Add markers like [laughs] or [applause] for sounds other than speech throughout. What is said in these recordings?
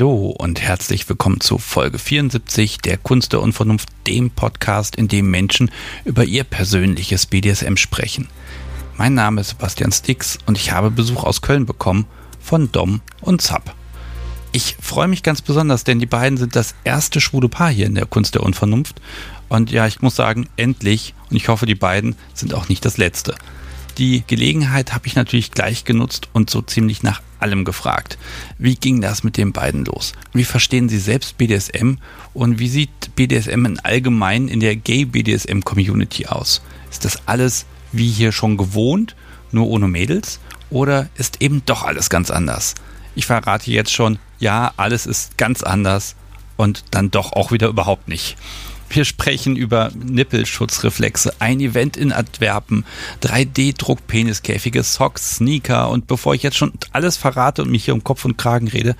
Hallo und herzlich willkommen zu Folge 74 der Kunst der Unvernunft, dem Podcast, in dem Menschen über ihr persönliches BDSM sprechen. Mein Name ist Sebastian Stix und ich habe Besuch aus Köln bekommen von Dom und Zap. Ich freue mich ganz besonders, denn die beiden sind das erste schwule Paar hier in der Kunst der Unvernunft. Und ja, ich muss sagen, endlich, und ich hoffe, die beiden sind auch nicht das letzte. Die Gelegenheit habe ich natürlich gleich genutzt und so ziemlich nach allem gefragt. Wie ging das mit den beiden los? Wie verstehen sie selbst BDSM und wie sieht BDSM in allgemein in der Gay BDSM Community aus? Ist das alles wie hier schon gewohnt, nur ohne Mädels? Oder ist eben doch alles ganz anders? Ich verrate jetzt schon, ja, alles ist ganz anders und dann doch auch wieder überhaupt nicht. Wir sprechen über Nippelschutzreflexe, ein Event in Antwerpen, 3D-Druck-Peniskäfige, Socks, Sneaker und bevor ich jetzt schon alles verrate und mich hier um Kopf und Kragen rede,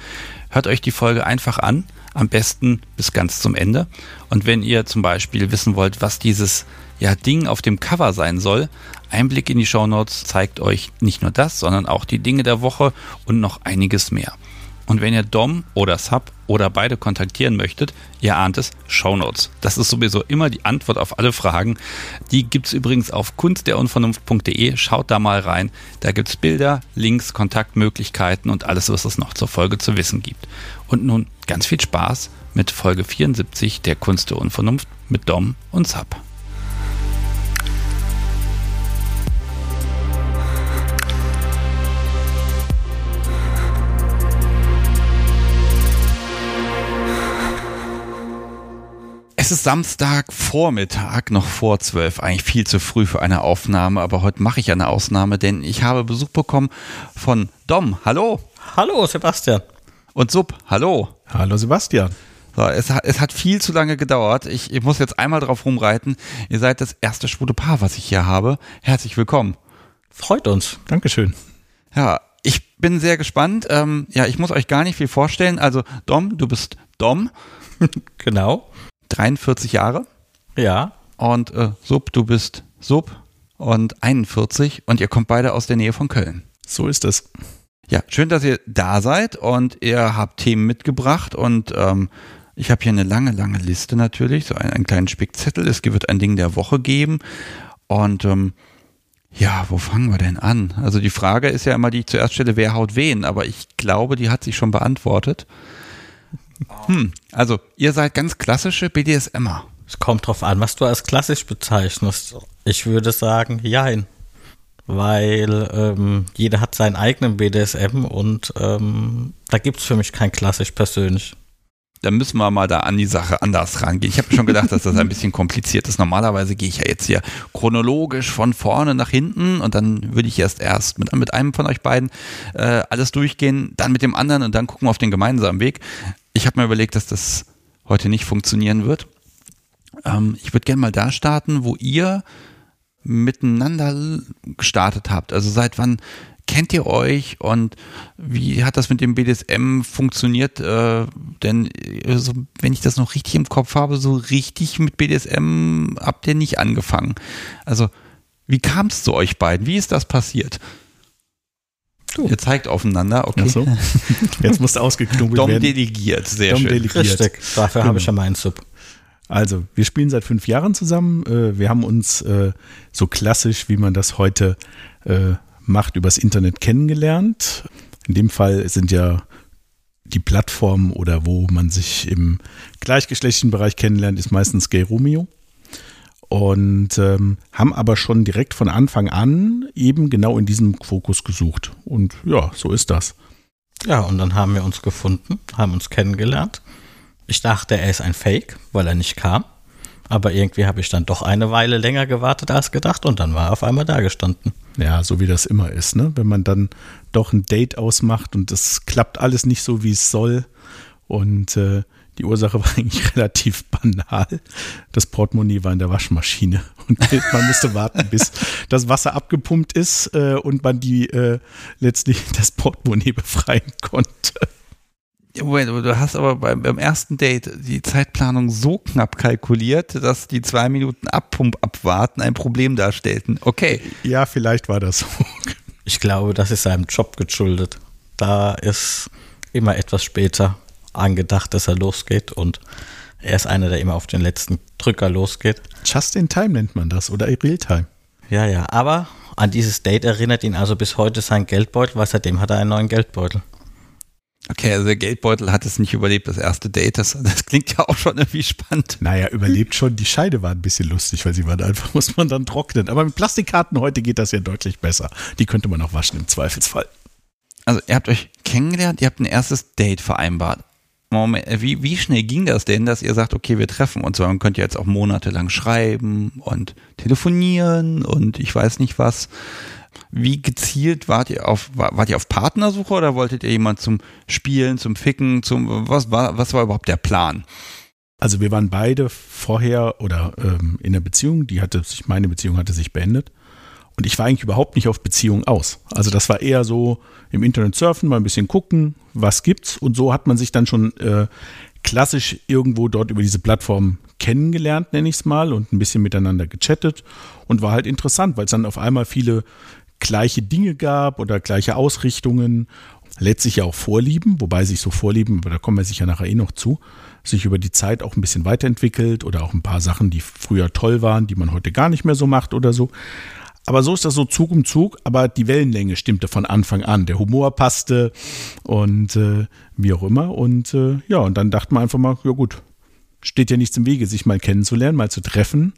hört euch die Folge einfach an. Am besten bis ganz zum Ende. Und wenn ihr zum Beispiel wissen wollt, was dieses ja, Ding auf dem Cover sein soll, ein Blick in die Shownotes zeigt euch nicht nur das, sondern auch die Dinge der Woche und noch einiges mehr. Und wenn ihr Dom oder Sub oder beide kontaktieren möchtet, ihr ahnt es, Shownotes. Das ist sowieso immer die Antwort auf alle Fragen. Die gibt es übrigens auf kunstderunvernunft.de. Schaut da mal rein. Da gibt es Bilder, Links, Kontaktmöglichkeiten und alles, was es noch zur Folge zu wissen gibt. Und nun ganz viel Spaß mit Folge 74 der Kunst der Unvernunft mit Dom und Sub. Es ist Samstagvormittag, noch vor zwölf, eigentlich viel zu früh für eine Aufnahme, aber heute mache ich eine Ausnahme, denn ich habe Besuch bekommen von Dom. Hallo. Hallo, Sebastian. Und Sub. Hallo. Hallo, Sebastian. So, es, hat, es hat viel zu lange gedauert. Ich, ich muss jetzt einmal drauf rumreiten. Ihr seid das erste schwule Paar, was ich hier habe. Herzlich willkommen. Freut uns. Dankeschön. Ja, ich bin sehr gespannt. Ähm, ja, ich muss euch gar nicht viel vorstellen. Also, Dom, du bist Dom. [laughs] genau. 43 Jahre. Ja. Und äh, Sub, du bist Sub und 41 und ihr kommt beide aus der Nähe von Köln. So ist es. Ja, schön, dass ihr da seid und ihr habt Themen mitgebracht und ähm, ich habe hier eine lange, lange Liste natürlich, so einen, einen, kleinen Spickzettel. Es wird ein Ding der Woche geben und ähm, ja, wo fangen wir denn an? Also die Frage ist ja immer, die ich zuerst stelle, wer haut wen, aber ich glaube, die hat sich schon beantwortet. Hm, also ihr seid ganz klassische BDSMer. Es kommt drauf an, was du als klassisch bezeichnest. Ich würde sagen, jein. Weil ähm, jeder hat seinen eigenen BDSM und ähm, da gibt es für mich kein klassisch persönlich. Dann müssen wir mal da an die Sache anders rangehen. Ich habe schon gedacht, dass das ein bisschen kompliziert ist. Normalerweise gehe ich ja jetzt hier chronologisch von vorne nach hinten und dann würde ich erst erst mit, mit einem von euch beiden äh, alles durchgehen, dann mit dem anderen und dann gucken wir auf den gemeinsamen Weg ich habe mir überlegt, dass das heute nicht funktionieren wird. Ähm, ich würde gerne mal da starten, wo ihr miteinander gestartet habt. Also seit wann kennt ihr euch und wie hat das mit dem BDSM funktioniert? Äh, denn also, wenn ich das noch richtig im Kopf habe, so richtig mit BDSM habt ihr nicht angefangen. Also wie kam es zu euch beiden? Wie ist das passiert? Du. Ihr zeigt aufeinander, okay. So. [laughs] Jetzt musst du ausgeknobelt Dom werden. delegiert, sehr Dom schön. delegiert. Richtig, dafür genau. habe ich ja meinen Sub. Also, wir spielen seit fünf Jahren zusammen. Äh, wir haben uns äh, so klassisch, wie man das heute äh, macht, übers Internet kennengelernt. In dem Fall sind ja die Plattformen oder wo man sich im gleichgeschlechtlichen Bereich kennenlernt, ist meistens Gay Romeo und ähm, haben aber schon direkt von Anfang an eben genau in diesem Fokus gesucht. Und ja, so ist das. Ja, und dann haben wir uns gefunden, haben uns kennengelernt. Ich dachte, er ist ein Fake, weil er nicht kam. Aber irgendwie habe ich dann doch eine Weile länger gewartet als gedacht und dann war er auf einmal da gestanden. Ja, so wie das immer ist, ne? Wenn man dann doch ein Date ausmacht und es klappt alles nicht so, wie es soll. Und äh, die Ursache war eigentlich [laughs] relativ banal. Das Portemonnaie war in der Waschmaschine [laughs] und man musste warten, bis das Wasser abgepumpt ist äh, und man die äh, letztlich [laughs] das Portemonnaie befreien konnte. Moment, du hast aber beim, beim, ersten Date die Zeitplanung so knapp kalkuliert, dass die zwei Minuten Abpump abwarten ein Problem darstellten. Okay. Ja, vielleicht war das so. Ich glaube, das ist seinem Job geschuldet. Da ist immer etwas später angedacht, dass er losgeht und er ist einer, der immer auf den letzten Drücker losgeht. Just in Time nennt man das oder Realtime. Ja, ja, aber an dieses Date erinnert ihn also bis heute sein Geldbeutel, weil seitdem hat er einen neuen Geldbeutel. Okay, also der Geldbeutel hat es nicht überlebt, das erste Date. Das, das klingt ja auch schon irgendwie spannend. Naja, überlebt schon. Die Scheide war ein bisschen lustig, weil sie waren einfach, [laughs] muss man dann trocknen. Aber mit Plastikkarten heute geht das ja deutlich besser. Die könnte man auch waschen im Zweifelsfall. Also ihr habt euch kennengelernt, ihr habt ein erstes Date vereinbart. Moment, wie, wie schnell ging das denn, dass ihr sagt, okay, wir treffen uns? Weil man könnte jetzt auch monatelang schreiben und telefonieren und ich weiß nicht was. Wie gezielt wart ihr auf, wart ihr auf Partnersuche oder wolltet ihr jemand zum Spielen, zum Ficken, zum, was war, was war überhaupt der Plan? Also wir waren beide vorher oder ähm, in der Beziehung, die hatte sich, meine Beziehung hatte sich beendet. Und ich war eigentlich überhaupt nicht auf Beziehungen aus. Also das war eher so im Internet surfen, mal ein bisschen gucken, was gibt's. Und so hat man sich dann schon äh, klassisch irgendwo dort über diese Plattform kennengelernt, nenne ich es mal, und ein bisschen miteinander gechattet. Und war halt interessant, weil es dann auf einmal viele gleiche Dinge gab oder gleiche Ausrichtungen. Letztlich ja auch Vorlieben, wobei sich so Vorlieben, aber da kommen wir sicher nachher eh noch zu, sich über die Zeit auch ein bisschen weiterentwickelt oder auch ein paar Sachen, die früher toll waren, die man heute gar nicht mehr so macht oder so. Aber so ist das so Zug um Zug, aber die Wellenlänge stimmte von Anfang an. Der Humor passte und äh, wie auch immer. Und äh, ja, und dann dachte man einfach mal, ja gut, steht ja nichts im Wege, sich mal kennenzulernen, mal zu treffen,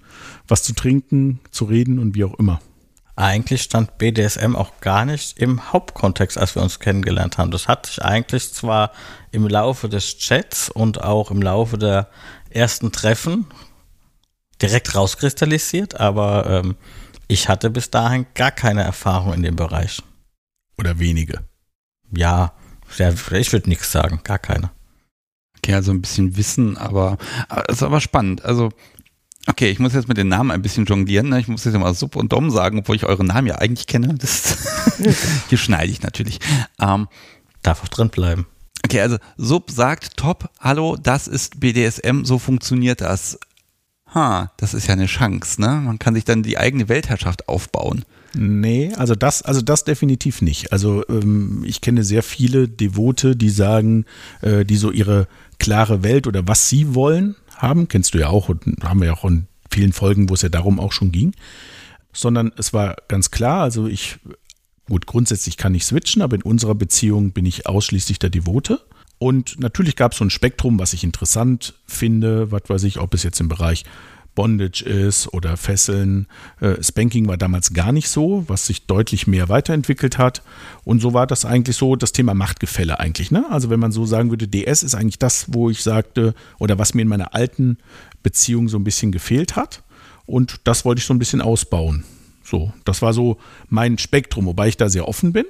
was zu trinken, zu reden und wie auch immer. Eigentlich stand BDSM auch gar nicht im Hauptkontext, als wir uns kennengelernt haben. Das hat sich eigentlich zwar im Laufe des Chats und auch im Laufe der ersten Treffen direkt rauskristallisiert, aber ähm, ich hatte bis dahin gar keine Erfahrung in dem Bereich. Oder wenige. Ja, ich würde nichts sagen, gar keine. Okay, also ein bisschen Wissen, aber es ist aber spannend. Also, okay, ich muss jetzt mit den Namen ein bisschen jonglieren. Ne? Ich muss jetzt mal Sub und Dom sagen, obwohl ich eure Namen ja eigentlich kenne. Das [laughs] hier schneide ich natürlich. Ähm, Darf auch drin bleiben. Okay, also Sub sagt, top, hallo, das ist BDSM, so funktioniert das ha, das ist ja eine Chance, ne? Man kann sich dann die eigene Weltherrschaft aufbauen. Nee, also das, also das definitiv nicht. Also ähm, ich kenne sehr viele Devote, die sagen, äh, die so ihre klare Welt oder was sie wollen haben, kennst du ja auch und haben wir ja auch in vielen Folgen, wo es ja darum auch schon ging. Sondern es war ganz klar, also ich, gut, grundsätzlich kann ich switchen, aber in unserer Beziehung bin ich ausschließlich der Devote. Und natürlich gab es so ein Spektrum, was ich interessant finde, was weiß ich, ob es jetzt im Bereich Bondage ist oder Fesseln. Äh, Spanking war damals gar nicht so, was sich deutlich mehr weiterentwickelt hat. Und so war das eigentlich so das Thema Machtgefälle eigentlich. Ne? Also wenn man so sagen würde, DS ist eigentlich das, wo ich sagte, oder was mir in meiner alten Beziehung so ein bisschen gefehlt hat. Und das wollte ich so ein bisschen ausbauen. So, das war so mein Spektrum, wobei ich da sehr offen bin.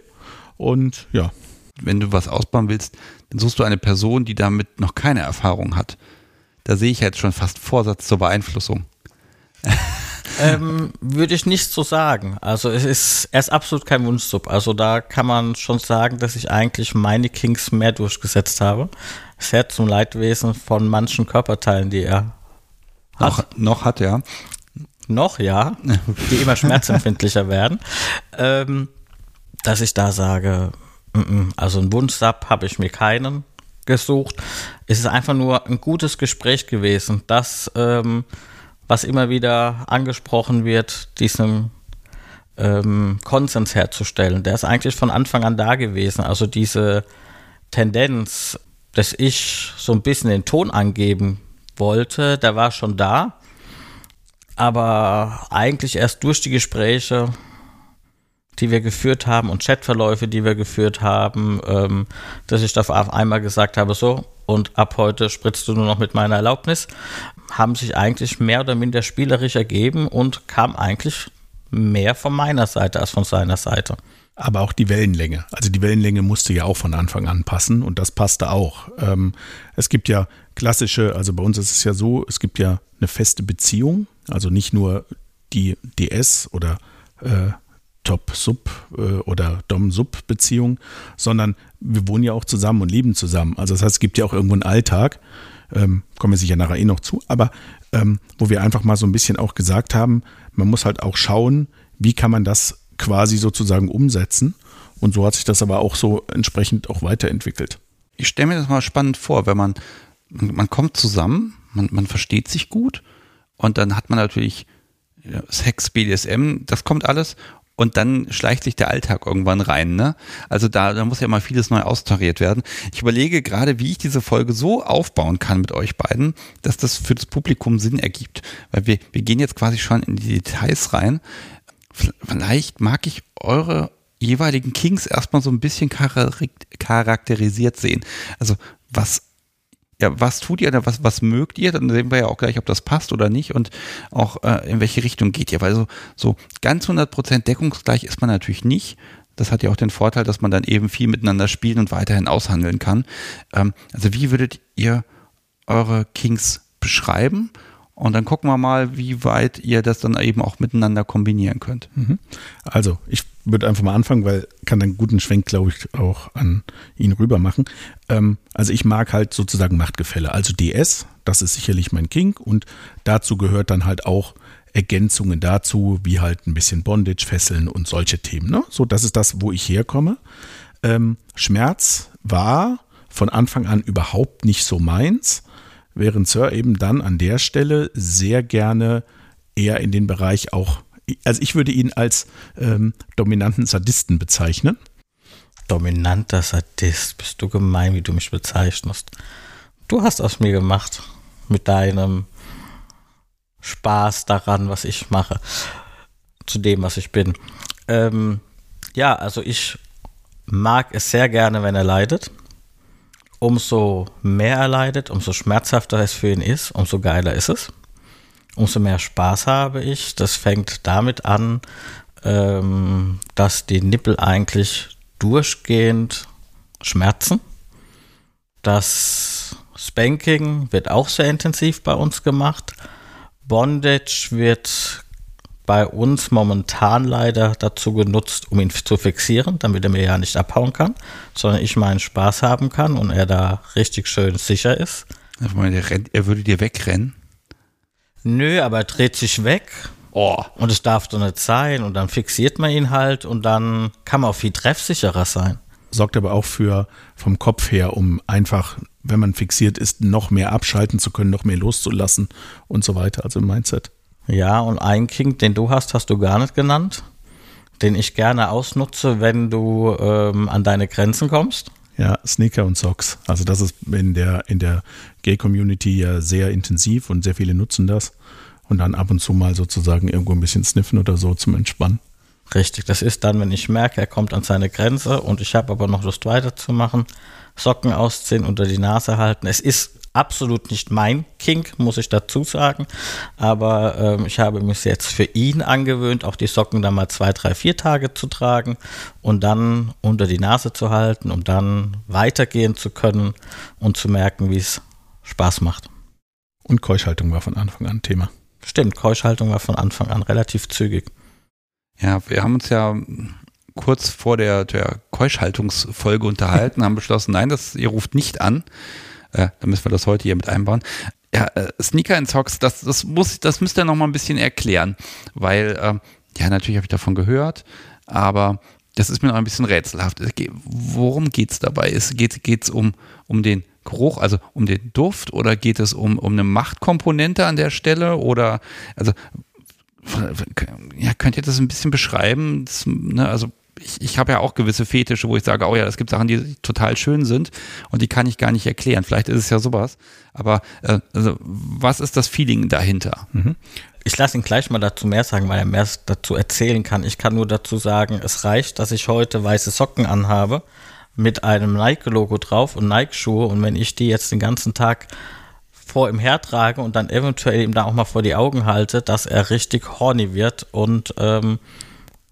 Und ja, wenn du was ausbauen willst, dann suchst du eine Person, die damit noch keine Erfahrung hat. Da sehe ich jetzt schon fast Vorsatz zur Beeinflussung. ähm, würde ich nicht so sagen. Also es ist, er ist absolut kein Wunschsub. Also da kann man schon sagen, dass ich eigentlich meine Kings mehr durchgesetzt habe. Sehr zum Leidwesen von manchen Körperteilen, die er hat. Noch, noch hat er. Noch, ja. [laughs] Die immer schmerzempfindlicher werden. Ähm, dass ich da sage, also einen Wunschsub habe ich mir keinen gesucht. Es ist einfach nur ein gutes Gespräch gewesen, das, ähm, was immer wieder angesprochen wird, diesen ähm, Konsens herzustellen. Der ist eigentlich von Anfang an da gewesen. Also diese Tendenz, dass ich so ein bisschen den Ton angeben wollte, der war schon da. Aber eigentlich erst durch die Gespräche die wir geführt haben und Chatverläufe, die wir geführt haben, ähm, dass ich da auf einmal gesagt habe, so, und ab heute spritzt du nur noch mit meiner Erlaubnis, haben sich eigentlich mehr oder minder spielerisch ergeben und kam eigentlich mehr von meiner Seite als von seiner Seite. Aber auch die Wellenlänge. Also die Wellenlänge musste ja auch von Anfang an passen und das passte auch. Ähm, es gibt ja klassische, also bei uns ist es ja so, es gibt ja eine feste Beziehung, also nicht nur die DS oder äh, Top-Sub äh, oder Dom-Sub-Beziehung, sondern wir wohnen ja auch zusammen und leben zusammen. Also das heißt, es gibt ja auch irgendwo einen Alltag, ähm, kommen wir sicher nachher eh noch zu, aber ähm, wo wir einfach mal so ein bisschen auch gesagt haben, man muss halt auch schauen, wie kann man das quasi sozusagen umsetzen. Und so hat sich das aber auch so entsprechend auch weiterentwickelt. ich stelle mir das mal spannend vor, wenn man, man, man kommt zusammen, man, man versteht sich gut und dann hat man natürlich Sex, BDSM, das kommt alles und dann schleicht sich der Alltag irgendwann rein. Ne? Also da, da muss ja mal vieles neu austariert werden. Ich überlege gerade, wie ich diese Folge so aufbauen kann mit euch beiden, dass das für das Publikum Sinn ergibt. Weil wir, wir gehen jetzt quasi schon in die Details rein. Vielleicht mag ich eure jeweiligen Kings erstmal so ein bisschen charakterisiert sehen. Also was ja, was tut ihr oder was, was mögt ihr? Dann sehen wir ja auch gleich, ob das passt oder nicht und auch äh, in welche Richtung geht ihr. Weil so, so ganz 100% deckungsgleich ist man natürlich nicht. Das hat ja auch den Vorteil, dass man dann eben viel miteinander spielen und weiterhin aushandeln kann. Ähm, also wie würdet ihr eure Kings beschreiben? Und dann gucken wir mal, wie weit ihr das dann eben auch miteinander kombinieren könnt. Mhm. Also, ich würde einfach mal anfangen, weil kann einen guten Schwenk, glaube ich, auch an ihn rüber machen. Ähm, also ich mag halt sozusagen Machtgefälle. Also DS, das ist sicherlich mein King und dazu gehört dann halt auch Ergänzungen dazu, wie halt ein bisschen Bondage, Fesseln und solche Themen. Ne? So, das ist das, wo ich herkomme. Ähm, Schmerz war von Anfang an überhaupt nicht so meins, während Sir eben dann an der Stelle sehr gerne eher in den Bereich auch also ich würde ihn als ähm, dominanten Sadisten bezeichnen. Dominanter Sadist, bist du gemein, wie du mich bezeichnest. Du hast aus mir gemacht mit deinem Spaß daran, was ich mache, zu dem, was ich bin. Ähm, ja, also ich mag es sehr gerne, wenn er leidet. Umso mehr er leidet, umso schmerzhafter es für ihn ist, umso geiler ist es umso mehr Spaß habe ich. Das fängt damit an, ähm, dass die Nippel eigentlich durchgehend schmerzen. Das Spanking wird auch sehr intensiv bei uns gemacht. Bondage wird bei uns momentan leider dazu genutzt, um ihn zu fixieren, damit er mir ja nicht abhauen kann, sondern ich meinen Spaß haben kann und er da richtig schön sicher ist. Er würde dir wegrennen. Nö, aber er dreht sich weg. Oh. Und es darf doch nicht sein. Und dann fixiert man ihn halt und dann kann man auch viel treffsicherer sein. Sorgt aber auch für vom Kopf her, um einfach, wenn man fixiert ist, noch mehr abschalten zu können, noch mehr loszulassen und so weiter. Also im Mindset. Ja, und ein King, den du hast, hast du gar nicht genannt. Den ich gerne ausnutze, wenn du ähm, an deine Grenzen kommst. Ja, Sneaker und Socks. Also das ist in der, in der Gay-Community ja sehr intensiv und sehr viele nutzen das. Und dann ab und zu mal sozusagen irgendwo ein bisschen sniffen oder so zum Entspannen. Richtig, das ist dann, wenn ich merke, er kommt an seine Grenze und ich habe aber noch Lust weiterzumachen. Socken ausziehen, unter die Nase halten. Es ist absolut nicht mein Kink, muss ich dazu sagen. Aber ähm, ich habe mich jetzt für ihn angewöhnt, auch die Socken dann mal zwei, drei, vier Tage zu tragen und dann unter die Nase zu halten, um dann weitergehen zu können und zu merken, wie es Spaß macht. Und Keuschhaltung war von Anfang an Thema. Stimmt, Keuschhaltung war von Anfang an relativ zügig. Ja, wir haben uns ja kurz vor der, der Keuschhaltungsfolge unterhalten, haben beschlossen, nein, das, ihr ruft nicht an. Äh, dann müssen wir das heute hier mit einbauen. Ja, äh, Sneaker in Socks, das, das muss, das müsst ihr noch mal ein bisschen erklären, weil, äh, ja, natürlich habe ich davon gehört, aber das ist mir noch ein bisschen rätselhaft. Worum geht es dabei? Geht es um, um den Geruch, also um den Duft oder geht es um, um eine Machtkomponente an der Stelle oder, also, ja, könnt ihr das ein bisschen beschreiben? Das, ne, also, ich, ich habe ja auch gewisse Fetische, wo ich sage, oh ja, es gibt Sachen, die total schön sind und die kann ich gar nicht erklären. Vielleicht ist es ja sowas. Aber äh, also, was ist das Feeling dahinter? Mhm. Ich lasse ihn gleich mal dazu mehr sagen, weil er mehr dazu erzählen kann. Ich kann nur dazu sagen, es reicht, dass ich heute weiße Socken anhabe mit einem Nike-Logo drauf und Nike-Schuhe und wenn ich die jetzt den ganzen Tag vor ihm hertrage und dann eventuell ihm da auch mal vor die Augen halte, dass er richtig horny wird und ähm,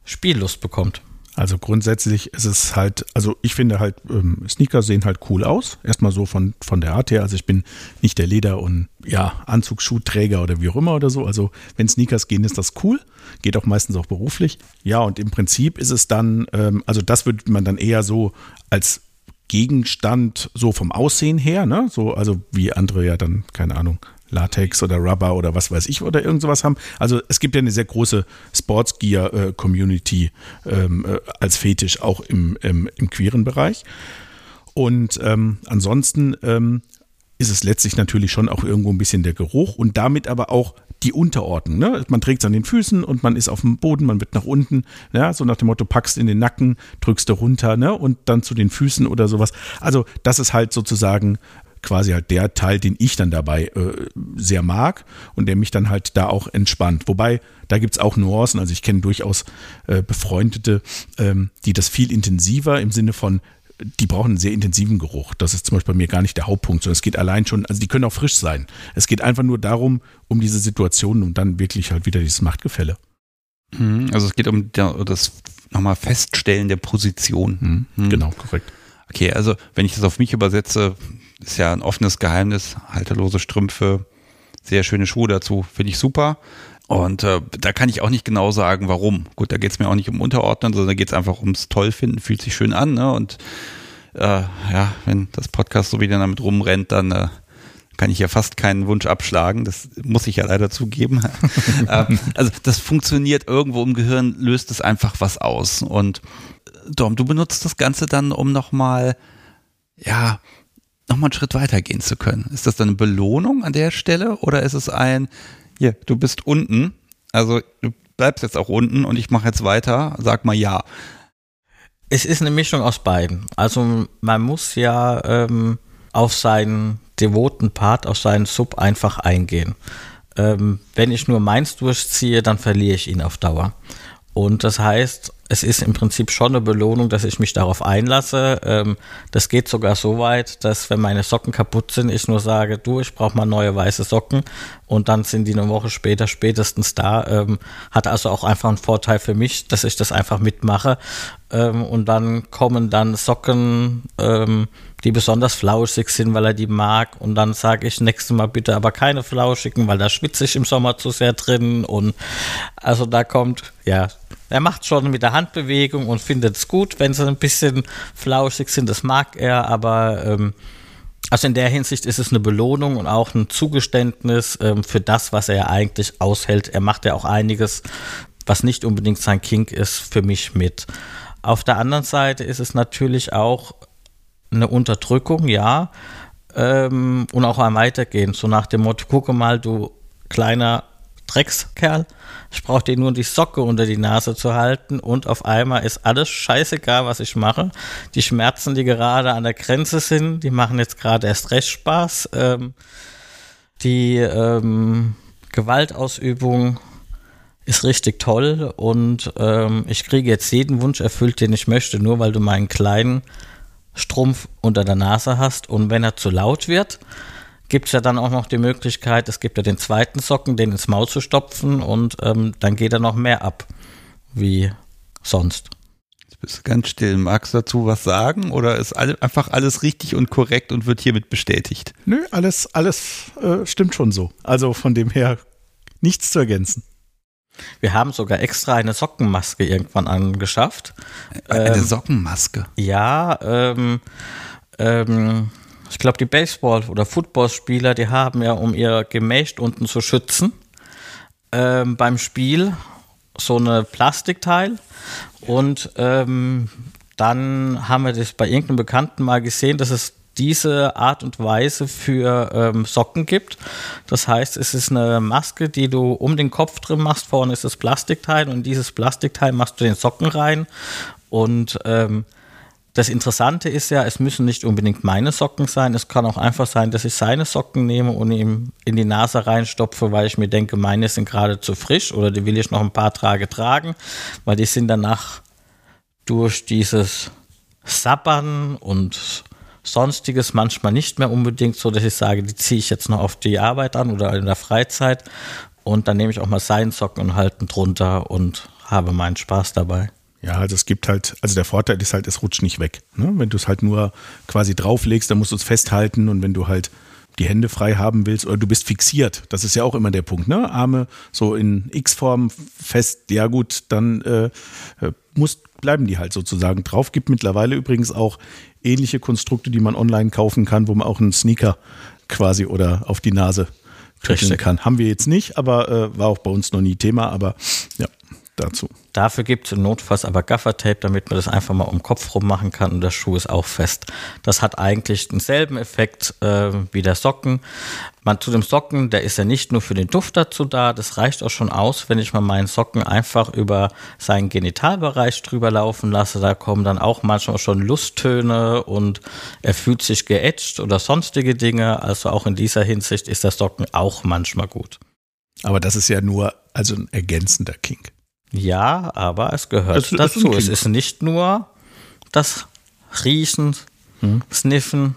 Spiellust bekommt. Also grundsätzlich ist es halt, also ich finde halt, ähm, Sneaker sehen halt cool aus. Erstmal so von, von der Art her. Also ich bin nicht der Leder- und ja, Anzugsschuhträger oder wie auch immer oder so. Also wenn Sneakers gehen, ist das cool. Geht auch meistens auch beruflich. Ja, und im Prinzip ist es dann, ähm, also das würde man dann eher so als Gegenstand so vom Aussehen her, ne? So, also wie andere ja dann, keine Ahnung, Latex oder Rubber oder was weiß ich oder irgend sowas haben. Also es gibt ja eine sehr große Sportsgear-Community ähm, äh, als Fetisch auch im, im, im queeren Bereich. Und ähm, ansonsten ähm, ist es letztlich natürlich schon auch irgendwo ein bisschen der Geruch und damit aber auch die Unterordnung. Ne? Man trägt es an den Füßen und man ist auf dem Boden, man wird nach unten, ja? so nach dem Motto, packst in den Nacken, drückst du runter ne? und dann zu den Füßen oder sowas. Also das ist halt sozusagen quasi halt der Teil, den ich dann dabei äh, sehr mag und der mich dann halt da auch entspannt. Wobei, da gibt es auch Nuancen. Also ich kenne durchaus äh, Befreundete, ähm, die das viel intensiver im Sinne von die brauchen einen sehr intensiven Geruch. Das ist zum Beispiel bei mir gar nicht der Hauptpunkt, sondern es geht allein schon, also die können auch frisch sein. Es geht einfach nur darum, um diese Situation und dann wirklich halt wieder dieses Machtgefälle. Mhm, also es geht um das nochmal Feststellen der Position. Mhm. Genau, korrekt. Okay, also wenn ich das auf mich übersetze, ist ja ein offenes Geheimnis, halterlose Strümpfe, sehr schöne Schuhe dazu, finde ich super. Und äh, da kann ich auch nicht genau sagen, warum. Gut, da geht es mir auch nicht um Unterordnen, sondern da geht es einfach ums Tollfinden, fühlt sich schön an. Ne? Und äh, ja, wenn das Podcast so wieder damit rumrennt, dann äh, kann ich ja fast keinen Wunsch abschlagen. Das muss ich ja leider zugeben. [laughs] äh, also das funktioniert irgendwo im Gehirn, löst es einfach was aus. Und äh, Dom, du benutzt das Ganze dann, um nochmal, ja, nochmal einen Schritt weiter gehen zu können. Ist das dann eine Belohnung an der Stelle oder ist es ein, hier, du bist unten, also du bleibst jetzt auch unten und ich mache jetzt weiter, sag mal ja. Es ist eine Mischung aus beiden. Also man muss ja ähm, auf seinen devoten Part, auf seinen Sub einfach eingehen. Ähm, wenn ich nur meins durchziehe, dann verliere ich ihn auf Dauer. Und das heißt, es ist im Prinzip schon eine Belohnung, dass ich mich darauf einlasse. Ähm, das geht sogar so weit, dass wenn meine Socken kaputt sind, ich nur sage, du, ich brauche mal neue weiße Socken und dann sind die eine Woche später spätestens da. Ähm, hat also auch einfach einen Vorteil für mich, dass ich das einfach mitmache. Ähm, und dann kommen dann Socken, ähm, die besonders flauschig sind, weil er die mag. Und dann sage ich nächstes Mal bitte aber keine flauschigen, weil da schwitze ich im Sommer zu sehr drin. Und also da kommt, ja, er macht schon mit der Handbewegung und findet es gut, wenn sie ein bisschen flauschig sind. Das mag er, aber ähm, also in der Hinsicht ist es eine Belohnung und auch ein Zugeständnis ähm, für das, was er eigentlich aushält. Er macht ja auch einiges, was nicht unbedingt sein Kink ist, für mich mit. Auf der anderen Seite ist es natürlich auch eine Unterdrückung, ja, ähm, und auch ein Weitergehen, so nach dem Motto, gucke mal, du kleiner Dreckskerl, ich brauche dir nur die Socke unter die Nase zu halten und auf einmal ist alles scheißegal, was ich mache. Die Schmerzen, die gerade an der Grenze sind, die machen jetzt gerade erst recht Spaß. Ähm, die ähm, Gewaltausübung ist richtig toll und ähm, ich kriege jetzt jeden Wunsch erfüllt, den ich möchte, nur weil du meinen kleinen Strumpf unter der Nase hast und wenn er zu laut wird, gibt es ja dann auch noch die Möglichkeit, es gibt ja den zweiten Socken, den ins Maul zu stopfen und ähm, dann geht er noch mehr ab, wie sonst. Jetzt bist du ganz still. Magst du dazu was sagen oder ist alle, einfach alles richtig und korrekt und wird hiermit bestätigt? Nö, alles, alles äh, stimmt schon so. Also von dem her nichts zu ergänzen. Wir haben sogar extra eine Sockenmaske irgendwann angeschafft. Eine ähm, Sockenmaske? Ja, ähm, ähm, ich glaube, die Baseball- oder Footballspieler, die haben ja, um ihr Gemächt unten zu schützen, ähm, beim Spiel so eine Plastikteil. Und ähm, dann haben wir das bei irgendeinem Bekannten mal gesehen, dass es diese Art und Weise für ähm, Socken gibt. Das heißt, es ist eine Maske, die du um den Kopf drin machst. Vorne ist das Plastikteil und dieses Plastikteil machst du den Socken rein. Und ähm, das Interessante ist ja, es müssen nicht unbedingt meine Socken sein. Es kann auch einfach sein, dass ich seine Socken nehme und ihm in die Nase reinstopfe, weil ich mir denke, meine sind gerade zu frisch oder die will ich noch ein paar Tage tragen, weil die sind danach durch dieses Sabbern und sonstiges manchmal nicht mehr unbedingt so, dass ich sage, die ziehe ich jetzt noch auf die Arbeit an oder in der Freizeit und dann nehme ich auch mal seinen Socken und halte drunter und habe meinen Spaß dabei. Ja, also es gibt halt, also der Vorteil ist halt, es rutscht nicht weg. Ne? Wenn du es halt nur quasi drauflegst, dann musst du es festhalten und wenn du halt die Hände frei haben willst oder du bist fixiert, das ist ja auch immer der Punkt, ne? Arme so in X-Form fest, ja gut, dann äh, äh muss, bleiben die halt sozusagen drauf. Gibt mittlerweile übrigens auch ähnliche Konstrukte, die man online kaufen kann, wo man auch einen Sneaker quasi oder auf die Nase tüchteln kann. Haben wir jetzt nicht, aber äh, war auch bei uns noch nie Thema, aber ja dazu. Dafür gibt es notfalls aber Gaffertape, damit man das einfach mal um den Kopf rum machen kann und der Schuh ist auch fest. Das hat eigentlich denselben Effekt äh, wie der Socken. Man zu dem Socken, der ist ja nicht nur für den Duft dazu da, das reicht auch schon aus, wenn ich mal meinen Socken einfach über seinen Genitalbereich drüber laufen lasse. Da kommen dann auch manchmal schon Lusttöne und er fühlt sich geätscht oder sonstige Dinge. Also auch in dieser Hinsicht ist der Socken auch manchmal gut. Aber das ist ja nur also ein ergänzender Kink. Ja, aber es gehört das, dazu. Das es ist nicht nur das Riechen, hm. Sniffen,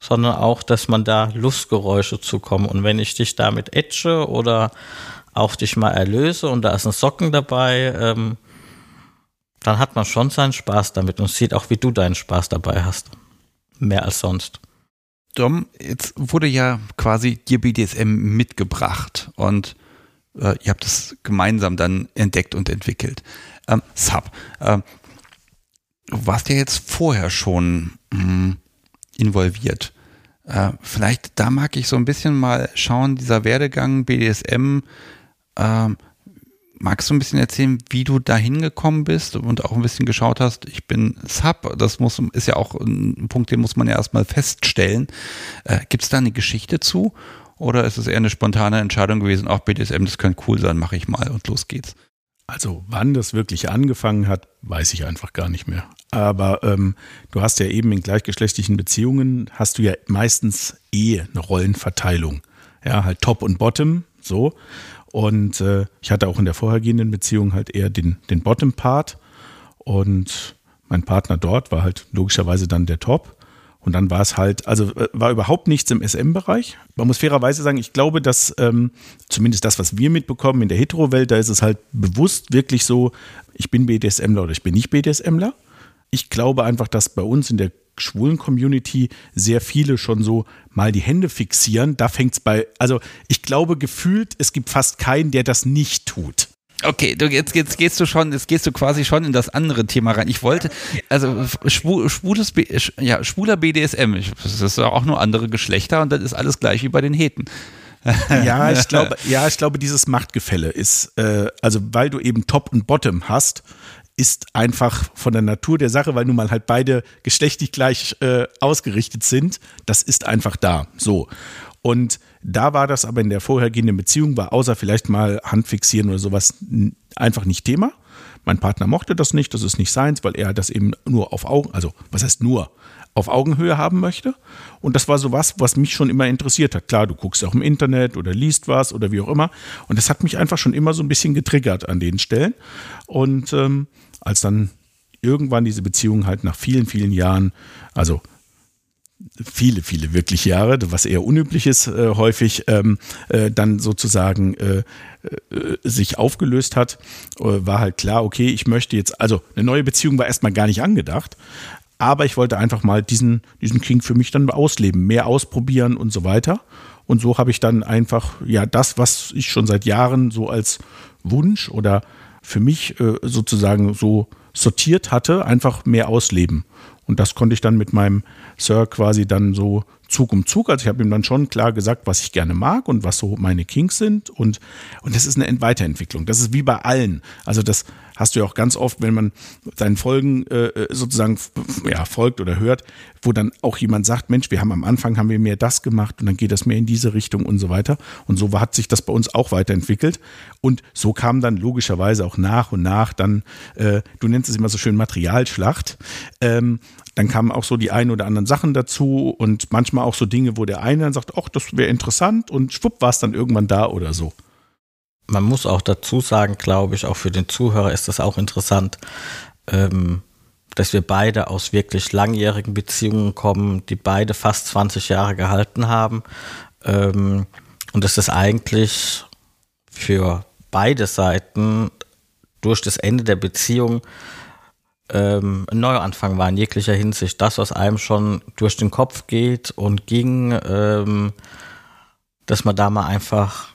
sondern auch, dass man da Lustgeräusche zukommen. Und wenn ich dich damit etche oder auch dich mal erlöse und da ist ein Socken dabei, ähm, dann hat man schon seinen Spaß damit und sieht auch, wie du deinen Spaß dabei hast. Mehr als sonst. Dom, jetzt wurde ja quasi dir BDSM mitgebracht und äh, ihr habt es gemeinsam dann entdeckt und entwickelt. Ähm, Sub, äh, du warst ja jetzt vorher schon mh, hm, involviert. Äh, vielleicht da mag ich so ein bisschen mal schauen, dieser Werdegang BDSM. Äh, magst du ein bisschen erzählen, wie du da hingekommen bist und auch ein bisschen geschaut hast? Ich bin Sub, das muss, ist ja auch ein Punkt, den muss man ja erstmal feststellen. Äh, Gibt es da eine Geschichte zu? Oder ist es eher eine spontane Entscheidung gewesen, auch BDSM, das könnte cool sein, mache ich mal und los geht's? Also wann das wirklich angefangen hat, weiß ich einfach gar nicht mehr. Aber ähm, du hast ja eben in gleichgeschlechtlichen Beziehungen, hast du ja meistens eh eine Rollenverteilung. Ja, halt Top und Bottom, so. Und äh, ich hatte auch in der vorhergehenden Beziehung halt eher den, den Bottom-Part. Und mein Partner dort war halt logischerweise dann der Top. Und dann war es halt, also äh, war überhaupt nichts im SM-Bereich. Man muss fairerweise sagen, ich glaube, dass ähm, zumindest das, was wir mitbekommen in der Hetero-Welt, da ist es halt bewusst wirklich so, ich bin BDSMler oder ich bin nicht BDSMler. Ich glaube einfach, dass bei uns in der schwulen Community sehr viele schon so mal die Hände fixieren. Da fängt es bei, also ich glaube gefühlt, es gibt fast keinen, der das nicht tut. Okay, du, jetzt, jetzt gehst du schon, jetzt gehst du quasi schon in das andere Thema rein. Ich wollte, also schwules, ja, schwuler BDSM, das ist auch nur andere Geschlechter und das ist alles gleich wie bei den Heten. [laughs] Ja, ich [laughs] glaube, ja, ich glaube, dieses Machtgefälle ist, äh, also weil du eben Top und Bottom hast, ist einfach von der Natur der Sache, weil nun mal halt beide geschlechtlich gleich äh, ausgerichtet sind, das ist einfach da. So. Und da war das aber in der vorhergehenden Beziehung, war außer vielleicht mal Handfixieren oder sowas einfach nicht Thema. Mein Partner mochte das nicht, das ist nicht seins, weil er das eben nur auf Augen, also was heißt nur, auf Augenhöhe haben möchte. Und das war so was, was mich schon immer interessiert hat. Klar, du guckst auch im Internet oder liest was oder wie auch immer. Und das hat mich einfach schon immer so ein bisschen getriggert an den Stellen. Und ähm, als dann irgendwann diese Beziehung halt nach vielen, vielen Jahren, also viele, viele wirklich Jahre, was eher unüblich ist äh, häufig, ähm, äh, dann sozusagen äh, äh, sich aufgelöst hat, äh, war halt klar, okay, ich möchte jetzt, also eine neue Beziehung war erstmal gar nicht angedacht, aber ich wollte einfach mal diesen, diesen King für mich dann ausleben, mehr ausprobieren und so weiter. Und so habe ich dann einfach, ja, das, was ich schon seit Jahren so als Wunsch oder für mich äh, sozusagen so sortiert hatte, einfach mehr ausleben. Und das konnte ich dann mit meinem Sir quasi dann so Zug um Zug. Also ich habe ihm dann schon klar gesagt, was ich gerne mag und was so meine Kings sind. Und, und das ist eine Weiterentwicklung. Das ist wie bei allen. Also das hast du ja auch ganz oft, wenn man seinen Folgen äh, sozusagen ja, folgt oder hört, wo dann auch jemand sagt, Mensch, wir haben am Anfang haben wir mehr das gemacht und dann geht das mehr in diese Richtung und so weiter. Und so hat sich das bei uns auch weiterentwickelt. Und so kam dann logischerweise auch nach und nach dann, äh, du nennst es immer so schön Materialschlacht. Ähm, dann kamen auch so die ein oder anderen Sachen dazu und manchmal auch so Dinge, wo der eine dann sagt, ach, das wäre interessant und schwupp war es dann irgendwann da oder so man muss auch dazu sagen, glaube ich, auch für den Zuhörer ist das auch interessant, ähm, dass wir beide aus wirklich langjährigen Beziehungen kommen, die beide fast 20 Jahre gehalten haben. Ähm, und dass das eigentlich für beide Seiten durch das Ende der Beziehung ähm, ein Neuanfang war in jeglicher Hinsicht. Das, was einem schon durch den Kopf geht und ging, ähm, dass man da mal einfach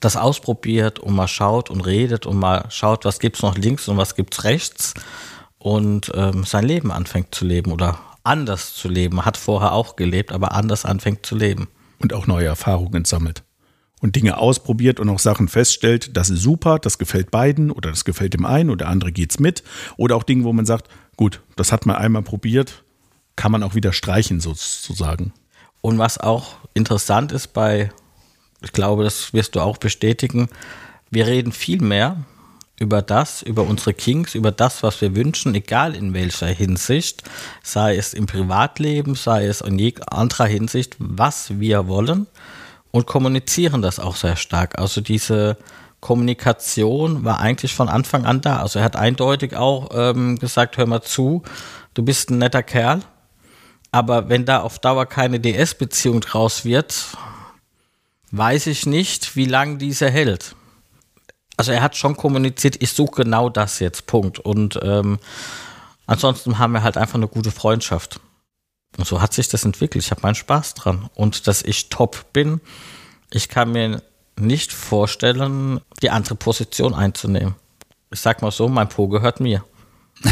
das ausprobiert und mal schaut und redet und mal schaut, was gibt's noch links und was gibt's rechts und ähm, sein Leben anfängt zu leben oder anders zu leben. Hat vorher auch gelebt, aber anders anfängt zu leben. Und auch neue Erfahrungen sammelt. Und Dinge ausprobiert und auch Sachen feststellt, das ist super, das gefällt beiden oder das gefällt dem einen oder der andere geht's mit. Oder auch Dinge, wo man sagt, gut, das hat man einmal probiert, kann man auch wieder streichen sozusagen. Und was auch interessant ist bei, ich glaube, das wirst du auch bestätigen, wir reden viel mehr über das, über unsere Kings, über das, was wir wünschen, egal in welcher Hinsicht, sei es im Privatleben, sei es in anderer Hinsicht, was wir wollen und kommunizieren das auch sehr stark. Also diese Kommunikation war eigentlich von Anfang an da. Also er hat eindeutig auch ähm, gesagt, hör mal zu, du bist ein netter Kerl, aber wenn da auf Dauer keine DS-Beziehung draus wird, weiß ich nicht, wie lange diese hält also er hat schon kommuniziert, ich suche genau das jetzt, Punkt. Und ähm, ansonsten haben wir halt einfach eine gute Freundschaft. Und so hat sich das entwickelt. Ich habe meinen Spaß dran. Und dass ich top bin, ich kann mir nicht vorstellen, die andere Position einzunehmen. Ich sag mal so, mein Po gehört mir. [laughs]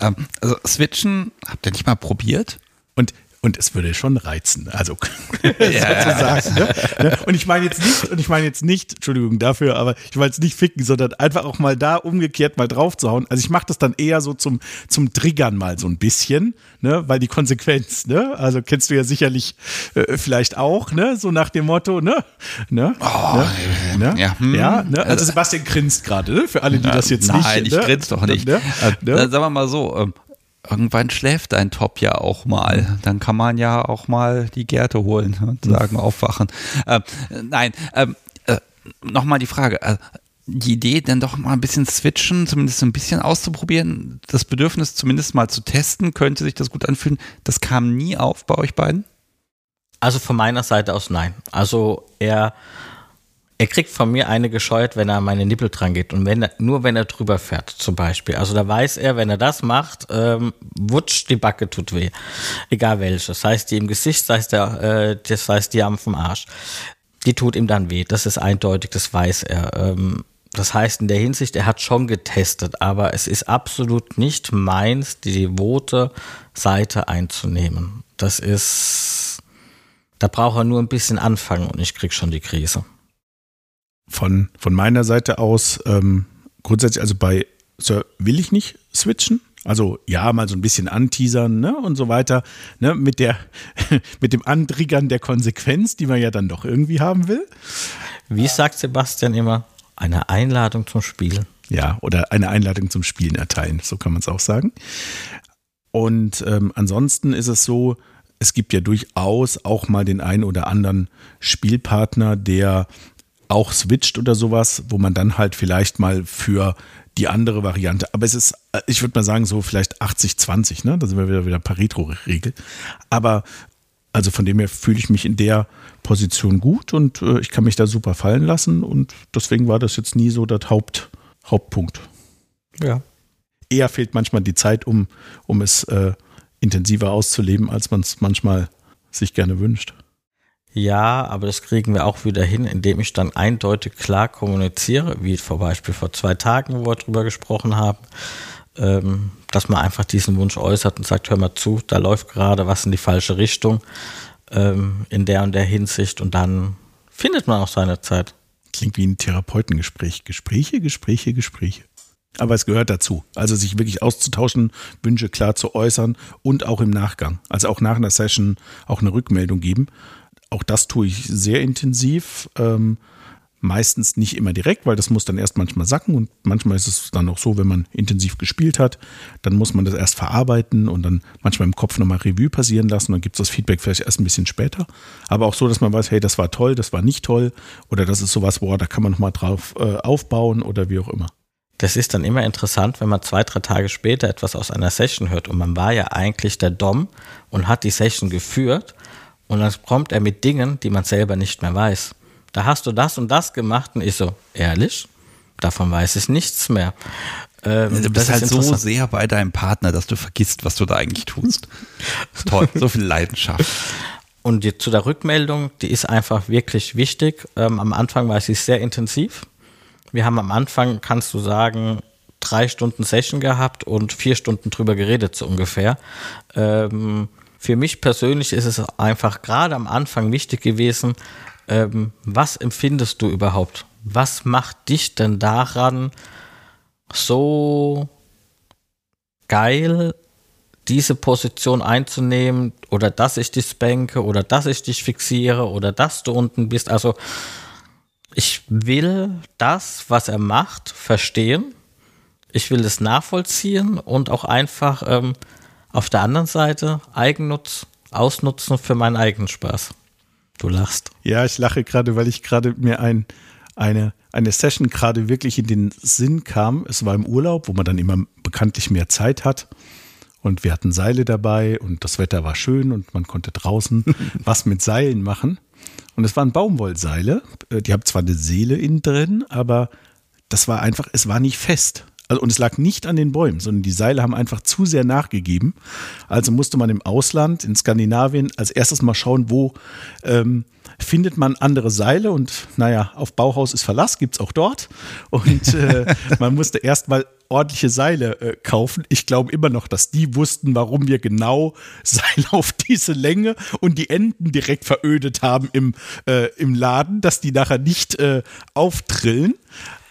Ähm, also switchen habt ihr nicht mal probiert? Und und es würde schon reizen. Also [laughs] ja. sozusagen. Ne? ne? Und ich meine jetzt nicht, und ich meine jetzt nicht, Entschuldigung dafür, aber ich meine jetzt nicht ficken, sondern einfach auch mal da umgekehrt mal drauf zu hauen. Also ich mache das dann eher so zum, zum Triggern mal so ein bisschen, ne? Weil die Konsequenz, ne? Also kennst du ja sicherlich äh, vielleicht auch, ne? So nach dem Motto, ne? ne? Oh, ne? Ja, hm. ja ne? Also Sebastian grinst gerade, ne? Für alle, die das jetzt Nein, nicht. Nein, ich ne? grinst doch nicht. Ne? Äh, ne? sagen wir mal so, ähm, irgendwann schläft dein Top ja auch mal. Dann kann man ja auch mal die Gärte holen und sagen, aufwachen. Äh, nein, ähm, äh, nochmal die Frage. Äh, die Idee, dann doch mal ein bisschen switchen, zumindest ein bisschen auszuprobieren, das Bedürfnis zumindest mal zu testen, könnte sich das gut anfühlen. Das kam nie auf bei euch beiden? Also von meiner Seite aus nein. Also er er kriegt von mir eine gescheuert, wenn er an meine Nippel dran geht und wenn er, nur wenn er drüber fährt, zum Beispiel. Also da weiß er, wenn er das macht, ähm, wutsch, die Backe tut weh. Egal welche. Sei es die im Gesicht, sei es, der, äh, das heißt die am vom Arsch. Die tut ihm dann weh. Das ist eindeutig, das weiß er. Ähm, das heißt in der Hinsicht, er hat schon getestet, aber es ist absolut nicht meins, die devote Seite einzunehmen. Das ist, da braucht er nur ein bisschen anfangen und ich krieg schon die Krise von, von meiner Seite aus ähm, grundsätzlich, also bei Sir will ich nicht switchen. Also ja, mal so ein bisschen anteasern ne, und so weiter, ne, mit, der, [laughs] mit dem Antriggern der Konsequenz, die man ja dann doch irgendwie haben will. Wie sagt Sebastian immer, eine Einladung zum Spielen. Ja, oder eine Einladung zum Spielen erteilen, so kann man es auch sagen. Und ähm, ansonsten ist es so, es gibt ja durchaus auch mal den einen oder anderen Spielpartner, der auch switcht oder sowas, wo man dann halt vielleicht mal für die andere Variante, aber es ist, ich würde mal sagen, so vielleicht 80-20, ne? Da sind wir wieder wieder Pareto-Regel. Aber also von dem her fühle ich mich in der Position gut und äh, ich kann mich da super fallen lassen und deswegen war das jetzt nie so das Haupt, Hauptpunkt. Ja. Eher fehlt manchmal die Zeit, um, um es äh, intensiver auszuleben, als man es manchmal sich gerne wünscht. Ja, aber das kriegen wir auch wieder hin, indem ich dann eindeutig klar kommuniziere, wie zum Beispiel vor zwei Tagen, wo wir drüber gesprochen haben, ähm, dass man einfach diesen Wunsch äußert und sagt, hör mal zu, da läuft gerade was in die falsche Richtung, ähm, in der und der Hinsicht und dann findet man auch seine Zeit. Klingt wie ein Therapeutengespräch. Gespräche, Gespräche, Gespräche. Aber es gehört dazu. Also sich wirklich auszutauschen, Wünsche klar zu äußern und auch im Nachgang. Also auch nach einer Session auch eine Rückmeldung geben. Auch das tue ich sehr intensiv. Ähm, meistens nicht immer direkt, weil das muss dann erst manchmal sacken und manchmal ist es dann auch so, wenn man intensiv gespielt hat, dann muss man das erst verarbeiten und dann manchmal im Kopf nochmal Revue passieren lassen. Dann gibt es das Feedback vielleicht erst ein bisschen später. Aber auch so, dass man weiß, hey, das war toll, das war nicht toll oder das ist sowas, boah, da kann man nochmal drauf äh, aufbauen oder wie auch immer. Das ist dann immer interessant, wenn man zwei, drei Tage später etwas aus einer Session hört und man war ja eigentlich der Dom und hat die Session geführt und dann kommt er mit Dingen, die man selber nicht mehr weiß. Da hast du das und das gemacht und ich so, ehrlich? Davon weiß ich nichts mehr. Ähm, du bist halt so sehr bei deinem Partner, dass du vergisst, was du da eigentlich tust. [laughs] Toll, so viel Leidenschaft. Und die, zu der Rückmeldung, die ist einfach wirklich wichtig. Ähm, am Anfang war sie sehr intensiv. Wir haben am Anfang, kannst du sagen, drei Stunden Session gehabt und vier Stunden drüber geredet, so ungefähr. Ähm, für mich persönlich ist es einfach gerade am Anfang wichtig gewesen, ähm, was empfindest du überhaupt? Was macht dich denn daran so geil, diese Position einzunehmen oder dass ich dich spanke oder dass ich dich fixiere oder dass du unten bist. Also ich will das, was er macht, verstehen. Ich will es nachvollziehen und auch einfach ähm, auf der anderen Seite Eigennutz ausnutzen für meinen eigenen Spaß. Du lachst. Ja, ich lache gerade, weil ich gerade mir ein, eine, eine Session gerade wirklich in den Sinn kam. Es war im Urlaub, wo man dann immer bekanntlich mehr Zeit hat. Und wir hatten Seile dabei und das Wetter war schön und man konnte draußen [laughs] was mit Seilen machen. Und es waren Baumwollseile. Äh, die haben zwar eine Seele innen drin, aber das war einfach, es war nicht fest. Also, und es lag nicht an den Bäumen, sondern die Seile haben einfach zu sehr nachgegeben. Also musste man im Ausland, in Skandinavien, als erstes mal schauen, wo ähm, findet man andere Seile. Und naja, auf Bauhaus ist Verlass, gibt es auch dort. Und äh, [laughs] man musste erst mal ordentliche Seile äh, kaufen. Ich glaube immer noch, dass die wussten, warum wir genau Seile auf diese Länge und die Enden direkt verödet haben im, äh, im Laden, dass die nachher nicht äh, auftrillen.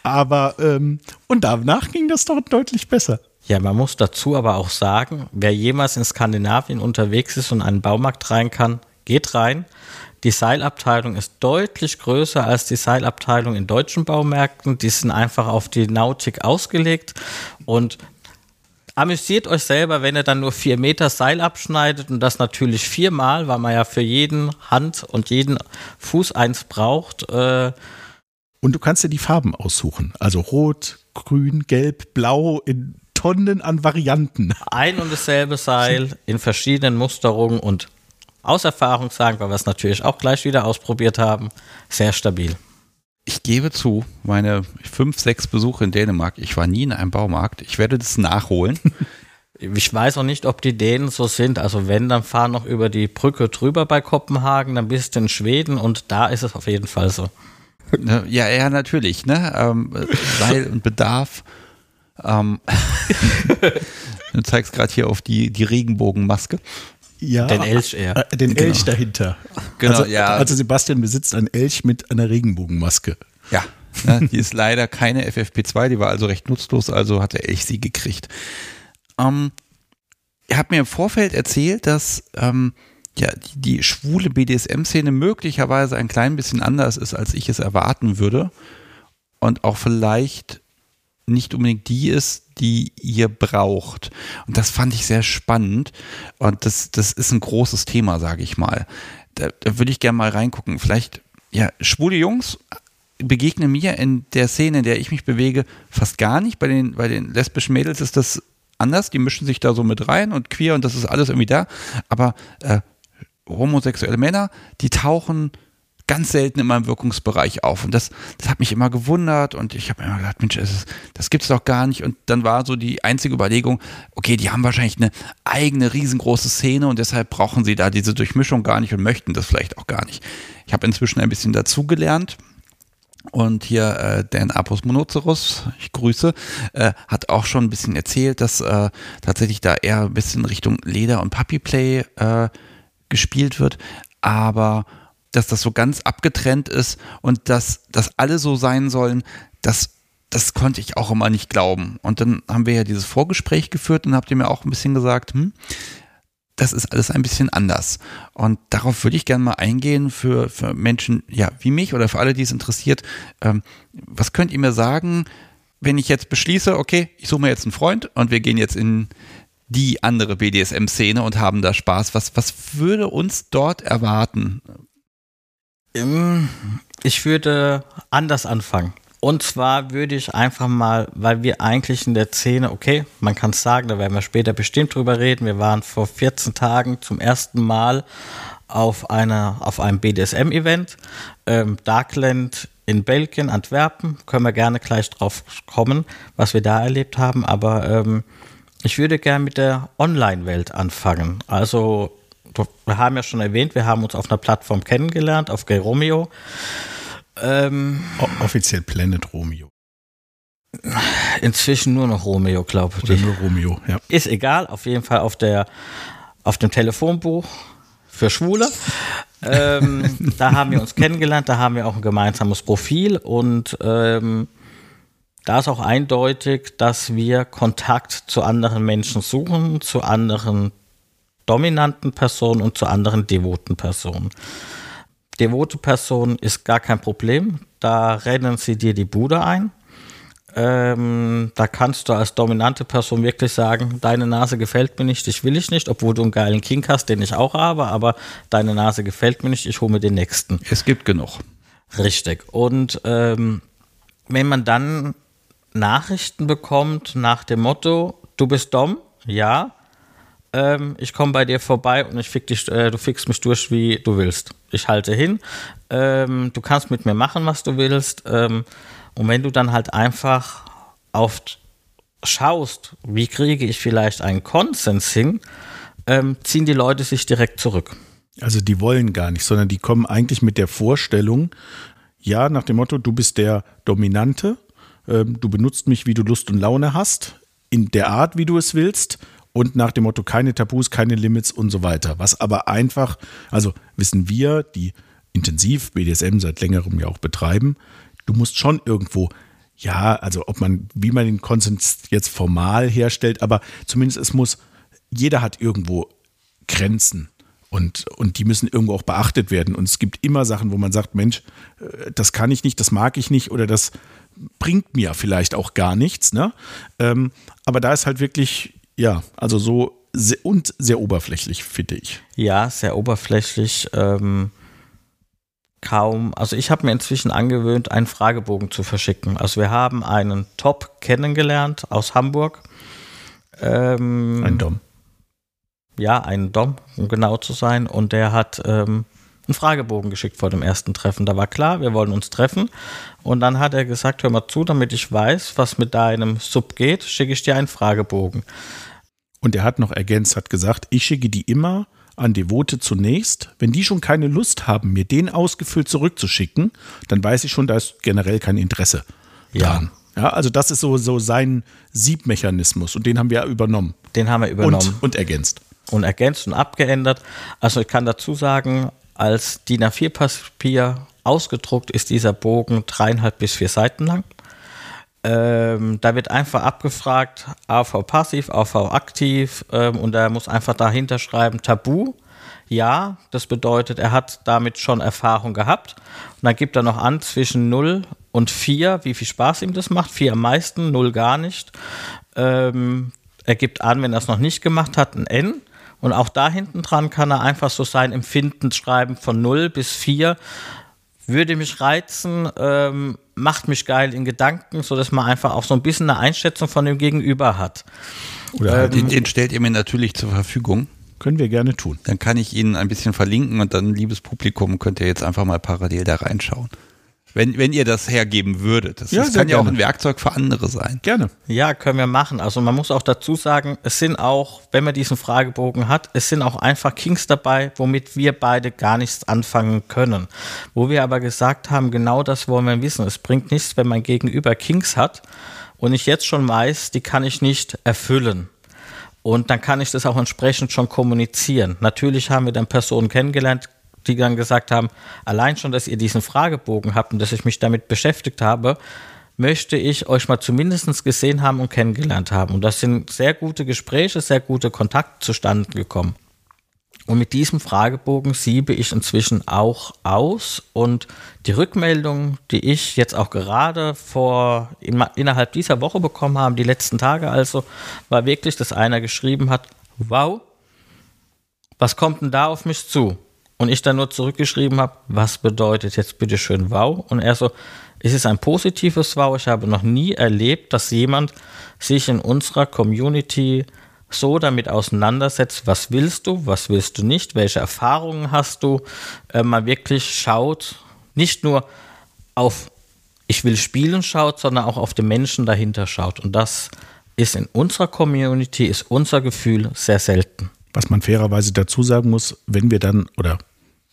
Aber ähm, und danach ging das doch deutlich besser. Ja, man muss dazu aber auch sagen, wer jemals in Skandinavien unterwegs ist und einen Baumarkt rein kann, geht rein. Die Seilabteilung ist deutlich größer als die Seilabteilung in deutschen Baumärkten. Die sind einfach auf die Nautik ausgelegt und amüsiert euch selber, wenn ihr dann nur vier Meter Seil abschneidet und das natürlich viermal, weil man ja für jeden Hand und jeden Fuß eins braucht. Äh, und du kannst dir die Farben aussuchen. Also rot, grün, gelb, blau in Tonnen an Varianten. Ein und dasselbe Seil in verschiedenen Musterungen und aus Erfahrung sagen, weil wir es natürlich auch gleich wieder ausprobiert haben, sehr stabil. Ich gebe zu, meine fünf, sechs Besuche in Dänemark, ich war nie in einem Baumarkt. Ich werde das nachholen. [laughs] Ich weiß auch nicht, ob die Dänen so sind. Also wenn, dann fahr noch über die Brücke drüber bei Kopenhagen, dann bist du in Schweden und da ist es auf jeden Fall so. Ne, ja, ja, natürlich, ne? Ähm, Seil und Bedarf. Ähm, [laughs] du zeigst gerade hier auf die, die Regenbogenmaske. Ja, den Elch eher. Äh, den genau. Elch dahinter. Genau, also, ja. Also Sebastian besitzt einen Elch mit einer Regenbogenmaske. Ja, ne, die ist leider keine FFP2, die war also recht nutzlos, also hat der Elch sie gekriegt. Ähm, ihr habt mir im Vorfeld erzählt, dass ähm, ja, die, die schwule BDSM-Szene möglicherweise ein klein bisschen anders ist, als ich es erwarten würde. Und auch vielleicht nicht unbedingt die ist, die ihr braucht. Und das fand ich sehr spannend. Und das, das ist ein großes Thema, sage ich mal. Da, da würde ich gerne mal reingucken. Vielleicht, ja, schwule Jungs begegnen mir in der Szene, in der ich mich bewege, fast gar nicht. Bei den, bei den lesbischen Mädels ist das anders. Die mischen sich da so mit rein und queer und das ist alles irgendwie da. Aber äh, homosexuelle Männer, die tauchen ganz selten in meinem Wirkungsbereich auf. Und das, das hat mich immer gewundert und ich habe immer gedacht, Mensch, das, das gibt es doch gar nicht. Und dann war so die einzige Überlegung, okay, die haben wahrscheinlich eine eigene riesengroße Szene und deshalb brauchen sie da diese Durchmischung gar nicht und möchten das vielleicht auch gar nicht. Ich habe inzwischen ein bisschen dazugelernt. Und hier äh, Dan Apos Monocerus, ich grüße, äh, hat auch schon ein bisschen erzählt, dass äh, tatsächlich da eher ein bisschen Richtung Leder und Puppy Play äh, gespielt wird, aber dass das so ganz abgetrennt ist und dass, dass alle so sein sollen, das, das konnte ich auch immer nicht glauben. Und dann haben wir ja dieses Vorgespräch geführt und habt ihr mir auch ein bisschen gesagt, hm, das ist alles ein bisschen anders. Und darauf würde ich gerne mal eingehen für, für Menschen, ja, wie mich oder für alle, die es interessiert. Ähm, was könnt ihr mir sagen, wenn ich jetzt beschließe, okay, ich suche mir jetzt einen Freund und wir gehen jetzt in die andere BDSM-Szene und haben da Spaß. Was, was würde uns dort erwarten? Ich würde anders anfangen. Und zwar würde ich einfach mal, weil wir eigentlich in der Szene, okay, man kann es sagen, da werden wir später bestimmt drüber reden. Wir waren vor 14 Tagen zum ersten Mal auf, einer, auf einem BDSM-Event. Ähm, Darkland in Belgien, Antwerpen. Können wir gerne gleich drauf kommen, was wir da erlebt haben. Aber ähm, ich würde gerne mit der Online-Welt anfangen. Also, wir haben ja schon erwähnt, wir haben uns auf einer Plattform kennengelernt, auf Gay Romeo. Ähm, offiziell Planet Romeo. Inzwischen nur noch Romeo, glaube ich. Oder nur Romeo, ja. Ist egal, auf jeden Fall auf der auf dem Telefonbuch für Schwule. ähm, da haben wir uns kennengelernt, da haben wir auch ein gemeinsames Profil und ähm, da ist auch eindeutig, dass wir Kontakt zu anderen Menschen suchen, zu anderen dominanten Personen und zu anderen devoten Personen. Devote Person ist gar kein Problem, da rennen sie dir die Bude ein. Ähm, da kannst du als dominante Person wirklich sagen, deine Nase gefällt mir nicht, ich will ich nicht, obwohl du einen geilen King hast, den ich auch habe, aber deine Nase gefällt mir nicht, ich hole mir den nächsten. Es gibt genug. Richtig. Und ähm, wenn man dann Nachrichten bekommt nach dem Motto, du bist dumm, ja, ähm, ich komme bei dir vorbei und ich fick dich, äh, du fickst mich durch, wie du willst. Ich halte hin, ähm, du kannst mit mir machen, was du willst. Ähm, und wenn du dann halt einfach oft schaust, wie kriege ich vielleicht einen Konsens hin, ähm, ziehen die Leute sich direkt zurück. Also die wollen gar nicht, sondern die kommen eigentlich mit der Vorstellung, ja, nach dem Motto, du bist der Dominante, ähm, du benutzt mich, wie du Lust und Laune hast, in der Art, wie du es willst und nach dem Motto keine Tabus, keine Limits und so weiter. Was aber einfach, also wissen wir, die intensiv BDSM seit längerem ja auch betreiben, du musst schon irgendwo, ja, also ob man, wie man den Konsens jetzt formal herstellt, aber zumindest es muss, jeder hat irgendwo Grenzen. Und, und die müssen irgendwo auch beachtet werden. Und es gibt immer Sachen, wo man sagt, Mensch, äh, das kann ich nicht, das mag ich nicht oder das bringt mir vielleicht auch gar nichts. Ne? Ähm, aber da ist halt wirklich, ja, also so sehr, und sehr oberflächlich, finde ich. Ja, sehr oberflächlich. Ähm, kaum, also ich habe mir inzwischen angewöhnt, einen Fragebogen zu verschicken. Also wir haben einen Top kennengelernt aus Hamburg. Ähm, ein Dom. Ja, einen Dom, um genau zu sein. Und der hat ähm, einen Fragebogen geschickt vor dem ersten Treffen. Da war klar, wir wollen uns treffen. Und dann hat er gesagt, hör mal zu, damit ich weiß, was mit deinem Sub geht, schicke ich dir einen Fragebogen. Und er hat noch ergänzt, hat gesagt, ich schicke die immer an Devote zunächst. Wenn die schon keine Lust haben, mir den ausgefüllt zurückzuschicken, dann weiß ich schon, da ist generell kein Interesse dran. Ja. ja also das ist so, so sein Siebmechanismus und den haben wir übernommen. Den haben wir übernommen. Und, und ergänzt. Und ergänzt und abgeändert. Also ich kann dazu sagen, als DIN A4-Papier ausgedruckt ist dieser Bogen dreieinhalb bis vier Seiten lang. Ähm, da wird einfach abgefragt, AV passiv, AV aktiv ähm, und er muss einfach dahinter schreiben Tabu. Ja, das bedeutet, er hat damit schon Erfahrung gehabt. Und dann gibt er noch an zwischen 0 und 4, wie viel Spaß ihm das macht. 4 am meisten, 0 gar nicht. Ähm, er gibt an, wenn er es noch nicht gemacht hat, ein N. Und auch da hinten dran kann er einfach so sein Empfinden schreiben von 0 bis 4. Würde mich reizen, ähm, macht mich geil in Gedanken, sodass man einfach auch so ein bisschen eine Einschätzung von dem Gegenüber hat. Oder ähm, den, den stellt ihr mir natürlich zur Verfügung. Können wir gerne tun. Dann kann ich Ihnen ein bisschen verlinken und dann, liebes Publikum, könnt ihr jetzt einfach mal parallel da reinschauen. Wenn, wenn ihr das hergeben würdet. Das, ja, das kann ja auch ein Werkzeug für andere sein. Gerne. Ja, können wir machen. Also man muss auch dazu sagen, es sind auch, wenn man diesen Fragebogen hat, es sind auch einfach Kings dabei, womit wir beide gar nichts anfangen können. Wo wir aber gesagt haben, genau das wollen wir wissen. Es bringt nichts, wenn man gegenüber Kings hat und ich jetzt schon weiß, die kann ich nicht erfüllen. Und dann kann ich das auch entsprechend schon kommunizieren. Natürlich haben wir dann Personen kennengelernt, die dann gesagt haben, allein schon, dass ihr diesen Fragebogen habt und dass ich mich damit beschäftigt habe, möchte ich euch mal zumindest gesehen haben und kennengelernt haben. Und das sind sehr gute Gespräche, sehr gute Kontakte zustande gekommen. Und mit diesem Fragebogen siebe ich inzwischen auch aus und die Rückmeldung, die ich jetzt auch gerade vor innerhalb dieser Woche bekommen habe, die letzten Tage also, war wirklich, dass einer geschrieben hat, wow, was kommt denn da auf mich zu? Und ich dann nur zurückgeschrieben habe, was bedeutet jetzt bitte schön wow? Und er so, es ist ein positives Wow. Ich habe noch nie erlebt, dass jemand sich in unserer Community so damit auseinandersetzt, was willst du, was willst du nicht, welche Erfahrungen hast du, äh, mal wirklich schaut, nicht nur auf ich will spielen schaut, sondern auch auf den Menschen dahinter schaut. Und das ist in unserer Community, ist unser Gefühl sehr selten. Was man fairerweise dazu sagen muss, wenn wir dann, oder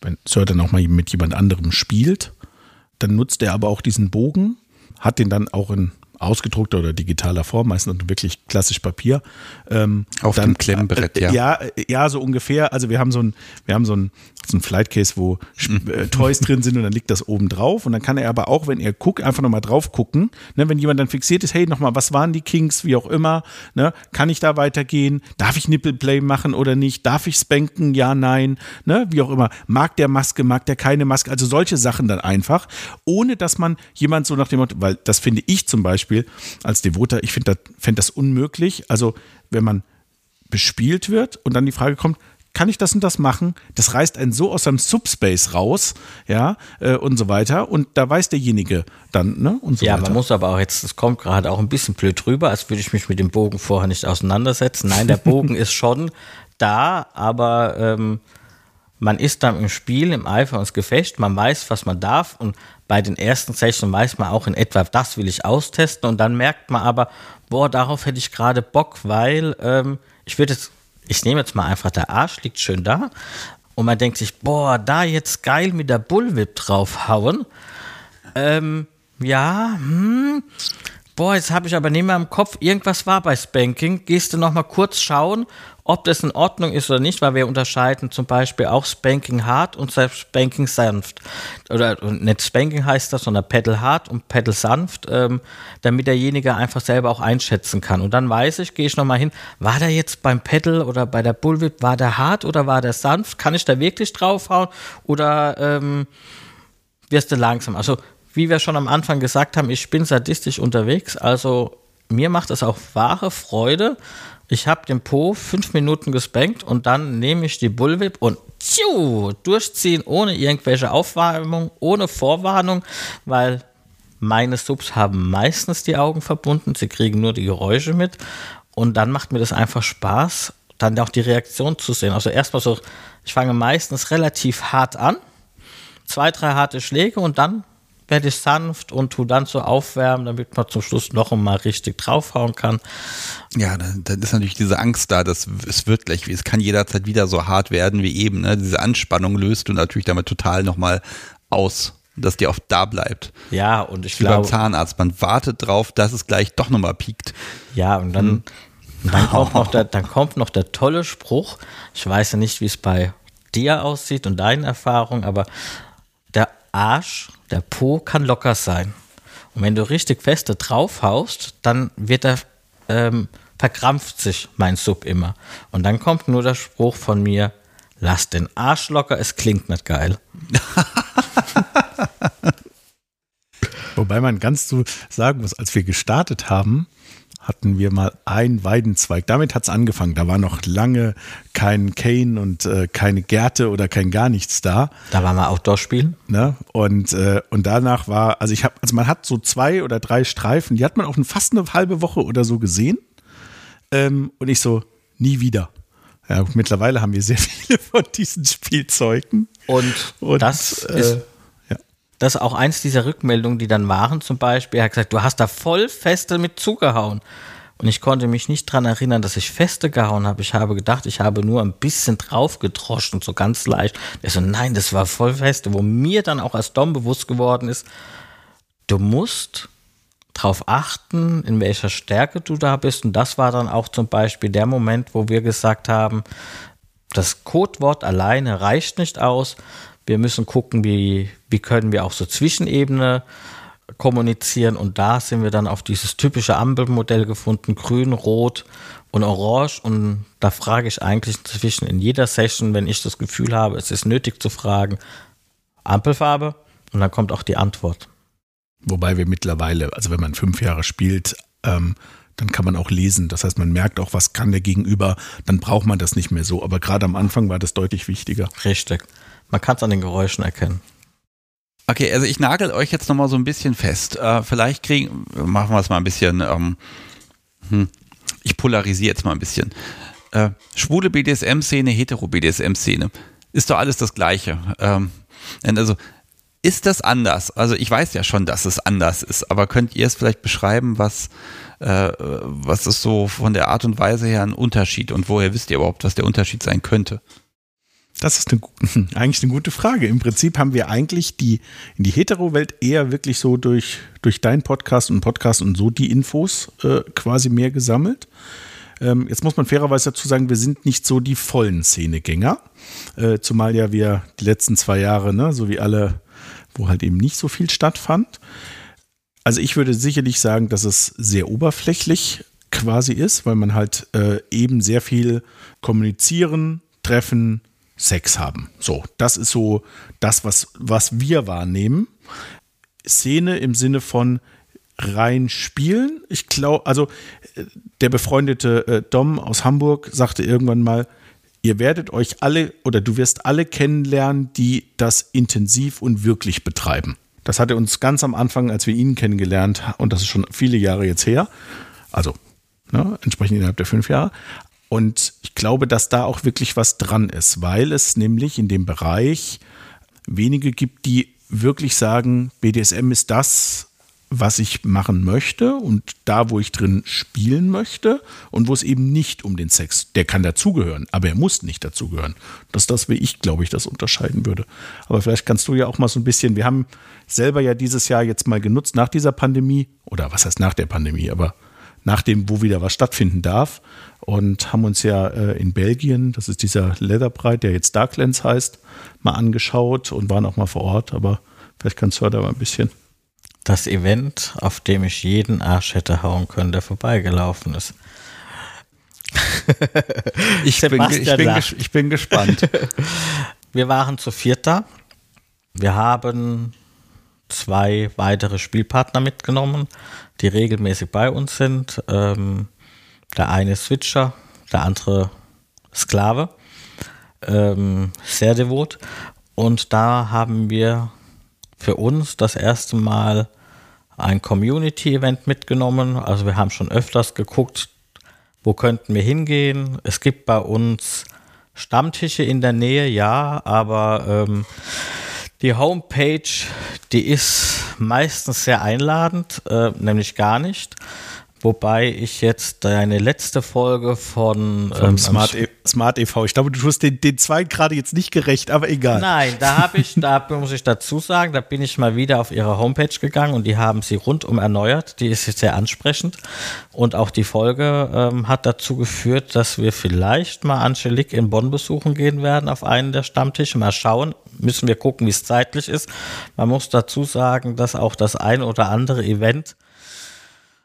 wenn Sir dann auch mal mit jemand anderem spielt, dann nutzt er aber auch diesen Bogen, hat den dann auch in ausgedruckter oder digitaler Form, meistens wirklich klassisch Papier. Ähm, Auf dann, dem Klemmbrett, äh, ja. ja. Ja, so ungefähr. Also wir haben so ein, wir haben so ein, so ein Flight Case, wo mhm. äh, Toys drin sind und dann liegt das oben drauf. Und dann kann er aber auch, wenn er guckt, einfach nochmal drauf gucken. Ne, wenn jemand dann fixiert ist, hey, nochmal, was waren die Kings, wie auch immer, ne, kann ich da weitergehen? Darf ich Nippleplay machen oder nicht? Darf ich spanken? Ja, nein, ne, wie auch immer. Mag der Maske, mag der keine Maske? Also solche Sachen dann einfach, ohne dass man jemand so nach dem Motto, weil das finde ich zum Beispiel als Devoter, ich finde das, find das unmöglich. Also wenn man bespielt wird und dann die Frage kommt, kann ich das und das machen? Das reißt einen so aus seinem Subspace raus, ja, äh, und so weiter. Und da weiß derjenige dann, ne, und so ja, weiter. Ja, man muss aber auch jetzt, das kommt gerade auch ein bisschen blöd rüber, als würde ich mich mit dem Bogen vorher nicht auseinandersetzen. Nein, der Bogen [laughs] ist schon da, aber ähm, man ist dann im Spiel, im Eifer ins Gefecht, man weiß, was man darf und bei den ersten Sessions weiß man auch in etwa, das will ich austesten. Und dann merkt man aber, boah, darauf hätte ich gerade Bock, weil ähm, ich würde jetzt, ich nehme jetzt mal einfach, der Arsch liegt schön da. Und man denkt sich, boah, da jetzt geil mit der Bullwhip draufhauen, ähm, ja, hm, boah, jetzt habe ich aber nicht mehr im Kopf, irgendwas war bei Spanking, gehst du noch mal kurz schauen ob das in Ordnung ist oder nicht, weil wir unterscheiden zum Beispiel auch Spanking hart und Spanking sanft. Oder nicht Spanking heißt das, sondern Pedal hart und Pedal sanft, ähm, damit derjenige einfach selber auch einschätzen kann. Und dann weiß ich, gehe ich nochmal hin, war der jetzt beim Pedal oder bei der Bullwhip, war der hart oder war der sanft? Kann ich da wirklich draufhauen oder ähm, wirst du langsam? Also wie wir schon am Anfang gesagt haben, ich bin sadistisch unterwegs, also mir macht es auch wahre Freude, ich habe den Po fünf Minuten gespankt und dann nehme ich die Bullwhip und tschu, durchziehen ohne irgendwelche Aufwärmung, ohne Vorwarnung, weil meine Subs haben meistens die Augen verbunden, sie kriegen nur die Geräusche mit und dann macht mir das einfach Spaß, dann auch die Reaktion zu sehen. Also erstmal so, ich fange meistens relativ hart an, zwei, drei harte Schläge und dann werde ich sanft und tu dann so aufwärmen, damit man zum Schluss noch einmal richtig draufhauen kann. Ja, dann, dann ist natürlich diese Angst da, dass es wird gleich, es kann jederzeit wieder so hart werden wie eben. Ne? Diese Anspannung löst du natürlich damit total nochmal aus dass die auch da bleibt. Ja, und ich glaube. beim Zahnarzt, man wartet drauf, dass es gleich doch nochmal piekt. Ja, und dann, hm. dann, kommt [laughs] noch der, dann kommt noch der tolle Spruch. Ich weiß ja nicht, wie es bei dir aussieht und deinen Erfahrungen, aber der Arsch der Po kann locker sein. Und wenn du richtig feste draufhaust, dann wird er, ähm, verkrampft sich mein Sub immer. Und dann kommt nur der Spruch von mir, lass den Arsch locker, es klingt nicht geil. [laughs] Wobei man ganz so sagen muss, als wir gestartet haben, hatten wir mal einen Weidenzweig. Damit hat es angefangen. Da war noch lange kein Kane und äh, keine Gärte oder kein gar nichts da. Da war mal Outdoor-Spielen. Ne? Und, äh, und danach war, also ich habe, also man hat so zwei oder drei Streifen, die hat man auch fast eine halbe Woche oder so gesehen. Ähm, und ich so, nie wieder. Ja, mittlerweile haben wir sehr [laughs] viele von diesen Spielzeugen. Und, und das äh, ist das ist auch eins dieser Rückmeldungen, die dann waren, zum Beispiel, er hat gesagt, du hast da voll feste mit zugehauen. Und ich konnte mich nicht dran erinnern, dass ich feste gehauen habe. Ich habe gedacht, ich habe nur ein bisschen drauf gedroschen, so ganz leicht. Er so, nein, das war voll feste. Wo mir dann auch als Dom bewusst geworden ist, du musst darauf achten, in welcher Stärke du da bist. Und das war dann auch zum Beispiel der Moment, wo wir gesagt haben, das Codewort alleine reicht nicht aus. Wir müssen gucken, wie, wie können wir auch so Zwischenebene kommunizieren. Und da sind wir dann auf dieses typische Ampelmodell gefunden, grün, rot und orange. Und da frage ich eigentlich inzwischen in jeder Session, wenn ich das Gefühl habe, es ist nötig zu fragen, Ampelfarbe. Und dann kommt auch die Antwort. Wobei wir mittlerweile, also wenn man fünf Jahre spielt, ähm, dann kann man auch lesen. Das heißt, man merkt auch, was kann der Gegenüber, dann braucht man das nicht mehr so. Aber gerade am Anfang war das deutlich wichtiger. Richtig. Man kann es an den Geräuschen erkennen. Okay, also ich nagel euch jetzt nochmal so ein bisschen fest. Äh, vielleicht kriegen, machen wir es mal ein bisschen, ähm, hm, ich polarisiere jetzt mal ein bisschen. Äh, schwule BDSM-Szene, hetero BDSM-Szene. Ist doch alles das Gleiche. Ähm, also, ist das anders? Also ich weiß ja schon, dass es anders ist, aber könnt ihr es vielleicht beschreiben, was, äh, was ist so von der Art und Weise her ein Unterschied und woher wisst ihr überhaupt, was der Unterschied sein könnte? Das ist eine, [laughs] eigentlich eine gute Frage. Im Prinzip haben wir eigentlich die, in die Hetero-Welt eher wirklich so durch, durch deinen Podcast und Podcast und so die Infos äh, quasi mehr gesammelt. Ähm, jetzt muss man fairerweise dazu sagen, wir sind nicht so die vollen Szenegänger. Äh, zumal ja wir die letzten zwei Jahre, ne, so wie alle, wo halt eben nicht so viel stattfand. Also ich würde sicherlich sagen, dass es sehr oberflächlich quasi ist, weil man halt äh, eben sehr viel kommunizieren, treffen, Sex haben. So, das ist so das, was, was wir wahrnehmen. Szene im Sinne von rein spielen. Ich glaube, also der befreundete äh, Dom aus Hamburg sagte irgendwann mal, ihr werdet euch alle oder du wirst alle kennenlernen, die das intensiv und wirklich betreiben. Das hat er uns ganz am Anfang, als wir ihn kennengelernt, und das ist schon viele Jahre jetzt her, also ne, entsprechend innerhalb der fünf Jahre. Und ich glaube, dass da auch wirklich was dran ist, weil es nämlich in dem Bereich wenige gibt, die wirklich sagen, BDSM ist das, was ich machen möchte und da, wo ich drin spielen möchte und wo es eben nicht um den Sex, der kann dazugehören, aber er muss nicht dazugehören. Das ist das, wie ich, glaube ich, das unterscheiden würde. Aber vielleicht kannst du ja auch mal so ein bisschen, wir haben selber ja dieses Jahr jetzt mal genutzt nach dieser Pandemie oder was heißt nach der Pandemie, aber nach dem, wo wieder was stattfinden darf und haben uns ja äh, in Belgien, das ist dieser Leatherbrite, der jetzt Darklands heißt, mal angeschaut und waren auch mal vor Ort, aber vielleicht kannst du da mal ein bisschen das Event, auf dem ich jeden Arsch hätte hauen können, der vorbeigelaufen ist. [laughs] ich, bin, ich, bin, ich bin gespannt. [laughs] Wir waren zu vierter. Wir haben zwei weitere Spielpartner mitgenommen, die regelmäßig bei uns sind. Ähm, der eine Switcher, der andere Sklave. Ähm, sehr devot. Und da haben wir für uns das erste Mal ein Community-Event mitgenommen. Also wir haben schon öfters geguckt, wo könnten wir hingehen. Es gibt bei uns Stammtische in der Nähe, ja, aber ähm, die Homepage, die ist meistens sehr einladend, äh, nämlich gar nicht. Wobei ich jetzt deine letzte Folge von, ähm, Smart, e Smart e.V. Ich glaube, du tust den, den zwei gerade jetzt nicht gerecht, aber egal. Nein, da habe ich, da [laughs] muss ich dazu sagen, da bin ich mal wieder auf ihre Homepage gegangen und die haben sie rundum erneuert. Die ist jetzt sehr ansprechend. Und auch die Folge ähm, hat dazu geführt, dass wir vielleicht mal Angelique in Bonn besuchen gehen werden auf einen der Stammtische. Mal schauen, müssen wir gucken, wie es zeitlich ist. Man muss dazu sagen, dass auch das ein oder andere Event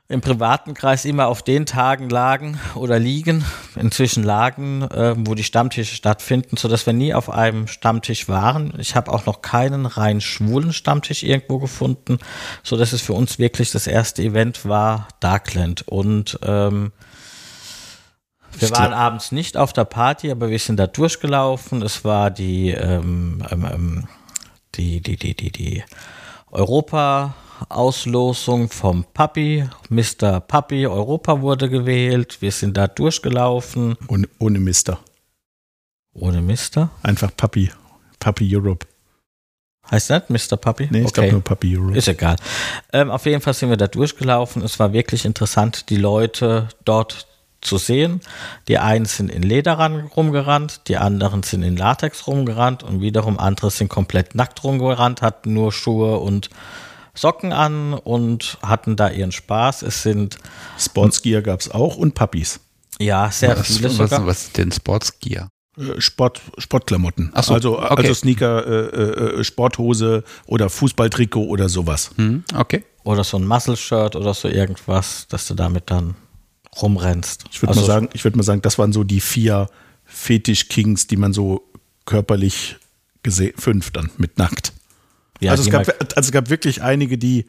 im privaten Kreis immer auf den Tagen lagen oder liegen, inzwischen lagen, äh, wo die Stammtische stattfinden, sodass wir nie auf einem Stammtisch waren. Ich habe auch noch keinen rein schwulen Stammtisch irgendwo gefunden, sodass es für uns wirklich das erste Event war, Darkland. Und ähm, wir waren abends nicht auf der Party, aber wir sind da durchgelaufen. Es war die, ähm, ähm, ähm die, die, die, die, die Europa Auslosung vom Papi. Mr. Papi Europa wurde gewählt. Wir sind da durchgelaufen. Ohne, ohne Mister. Ohne Mister? Einfach Papi. Papi Europe. Heißt das Mr. Papi? Nee, ich okay. glaube nur Papi Europe. Ist egal. Ähm, auf jeden Fall sind wir da durchgelaufen. Es war wirklich interessant, die Leute dort zu sehen. Die einen sind in Leder rumgerannt, die anderen sind in Latex rumgerannt und wiederum andere sind komplett nackt rumgerannt, hatten nur Schuhe und Socken an und hatten da ihren Spaß. Es sind Sportsgear gab es auch und Puppies. Ja, sehr was, viele was, sogar. Was ist denn Sportsgear? Äh, Sport, Sportklamotten. So, also, okay. also Sneaker, äh, äh, Sporthose oder Fußballtrikot oder sowas. Hm, okay. Oder so ein Muscle-Shirt oder so irgendwas, dass du damit dann rumrennst. Ich würde also, mal sagen, ich würde mal sagen, das waren so die vier Fetisch-Kings, die man so körperlich gesehen, fünf dann mit nackt. Ja, also, es gab, also es gab wirklich einige, die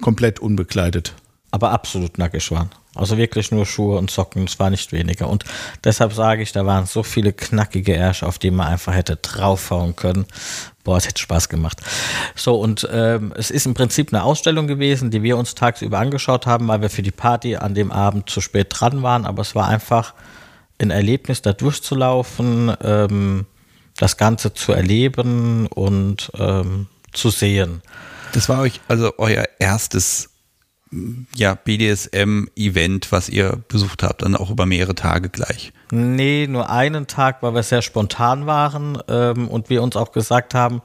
komplett unbekleidet. Aber absolut nackig waren. Also wirklich nur Schuhe und Socken, es war nicht weniger. Und deshalb sage ich, da waren so viele knackige Ärsche, auf die man einfach hätte draufhauen können. Boah, es hätte Spaß gemacht. So, und ähm, es ist im Prinzip eine Ausstellung gewesen, die wir uns tagsüber angeschaut haben, weil wir für die Party an dem Abend zu spät dran waren. Aber es war einfach ein Erlebnis, da durchzulaufen, ähm, das Ganze zu erleben und ähm, zu sehen. Das war euch also euer erstes ja, BDSM-Event, was ihr besucht habt, dann auch über mehrere Tage gleich? Nee, nur einen Tag, weil wir sehr spontan waren ähm, und wir uns auch gesagt haben,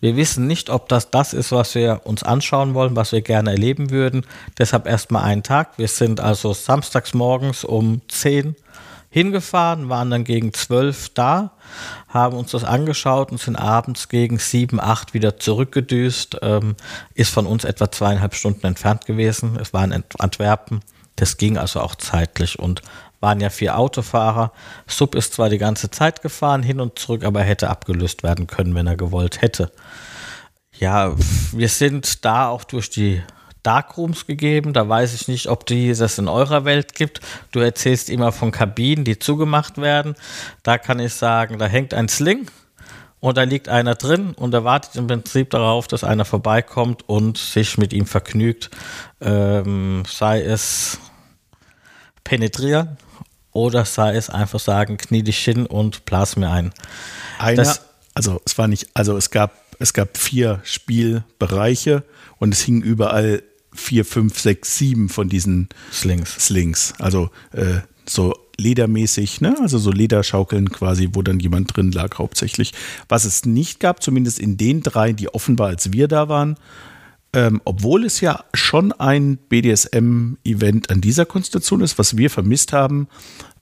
wir wissen nicht, ob das das ist, was wir uns anschauen wollen, was wir gerne erleben würden. Deshalb erstmal einen Tag. Wir sind also samstags morgens um 10 hingefahren, waren dann gegen 12 da, haben uns das angeschaut und sind abends gegen 7, 8 wieder zurückgedüst. Ähm, ist von uns etwa zweieinhalb Stunden entfernt gewesen. Es war in Antwerpen. Das ging also auch zeitlich und waren ja vier Autofahrer. Sub ist zwar die ganze Zeit gefahren, hin und zurück, aber hätte abgelöst werden können, wenn er gewollt hätte. Ja, wir sind da auch durch die Darkrooms gegeben. Da weiß ich nicht, ob die das in eurer Welt gibt. Du erzählst immer von Kabinen, die zugemacht werden. Da kann ich sagen, da hängt ein Sling und da liegt einer drin und er wartet im Prinzip darauf, dass einer vorbeikommt und sich mit ihm vergnügt. Ähm, sei es penetrieren oder sei es einfach sagen, knie dich hin und blas mir ein. Einer, das, also es war nicht, also es gab, es gab vier Spielbereiche und es hingen überall vier, fünf, sechs, sieben von diesen Slings. Slings. Also äh, so ledermäßig, ne? also so Lederschaukeln quasi, wo dann jemand drin lag hauptsächlich. Was es nicht gab, zumindest in den drei, die offenbar als wir da waren, ähm, obwohl es ja schon ein BDSM-Event an dieser Konstellation ist, was wir vermisst haben,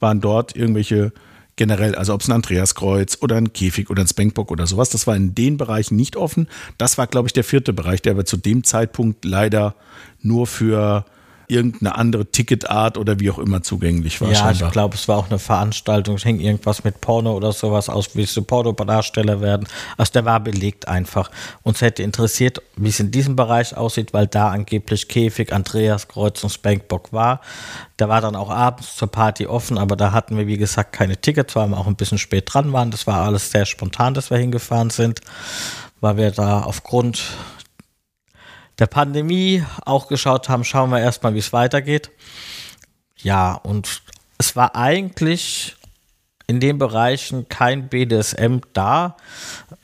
waren dort irgendwelche generell, also ob es ein Andreaskreuz oder ein Käfig oder ein Spankbock oder sowas, das war in den Bereichen nicht offen. Das war, glaube ich, der vierte Bereich, der aber zu dem Zeitpunkt leider nur für irgendeine andere Ticketart oder wie auch immer zugänglich war. Ja, scheinbar. ich glaube, es war auch eine Veranstaltung, es hing irgendwas mit Porno oder sowas aus, wie sie Porno-Darsteller werden. Also der war belegt einfach. Uns hätte interessiert, wie es in diesem Bereich aussieht, weil da angeblich Käfig, Andreas Kreuz und Spankbock war. Der war dann auch abends zur Party offen, aber da hatten wir, wie gesagt, keine Tickets, weil wir auch ein bisschen spät dran waren. Das war alles sehr spontan, dass wir hingefahren sind, weil wir da aufgrund der Pandemie auch geschaut haben, schauen wir erstmal, wie es weitergeht. Ja, und es war eigentlich in den Bereichen kein BDSM da,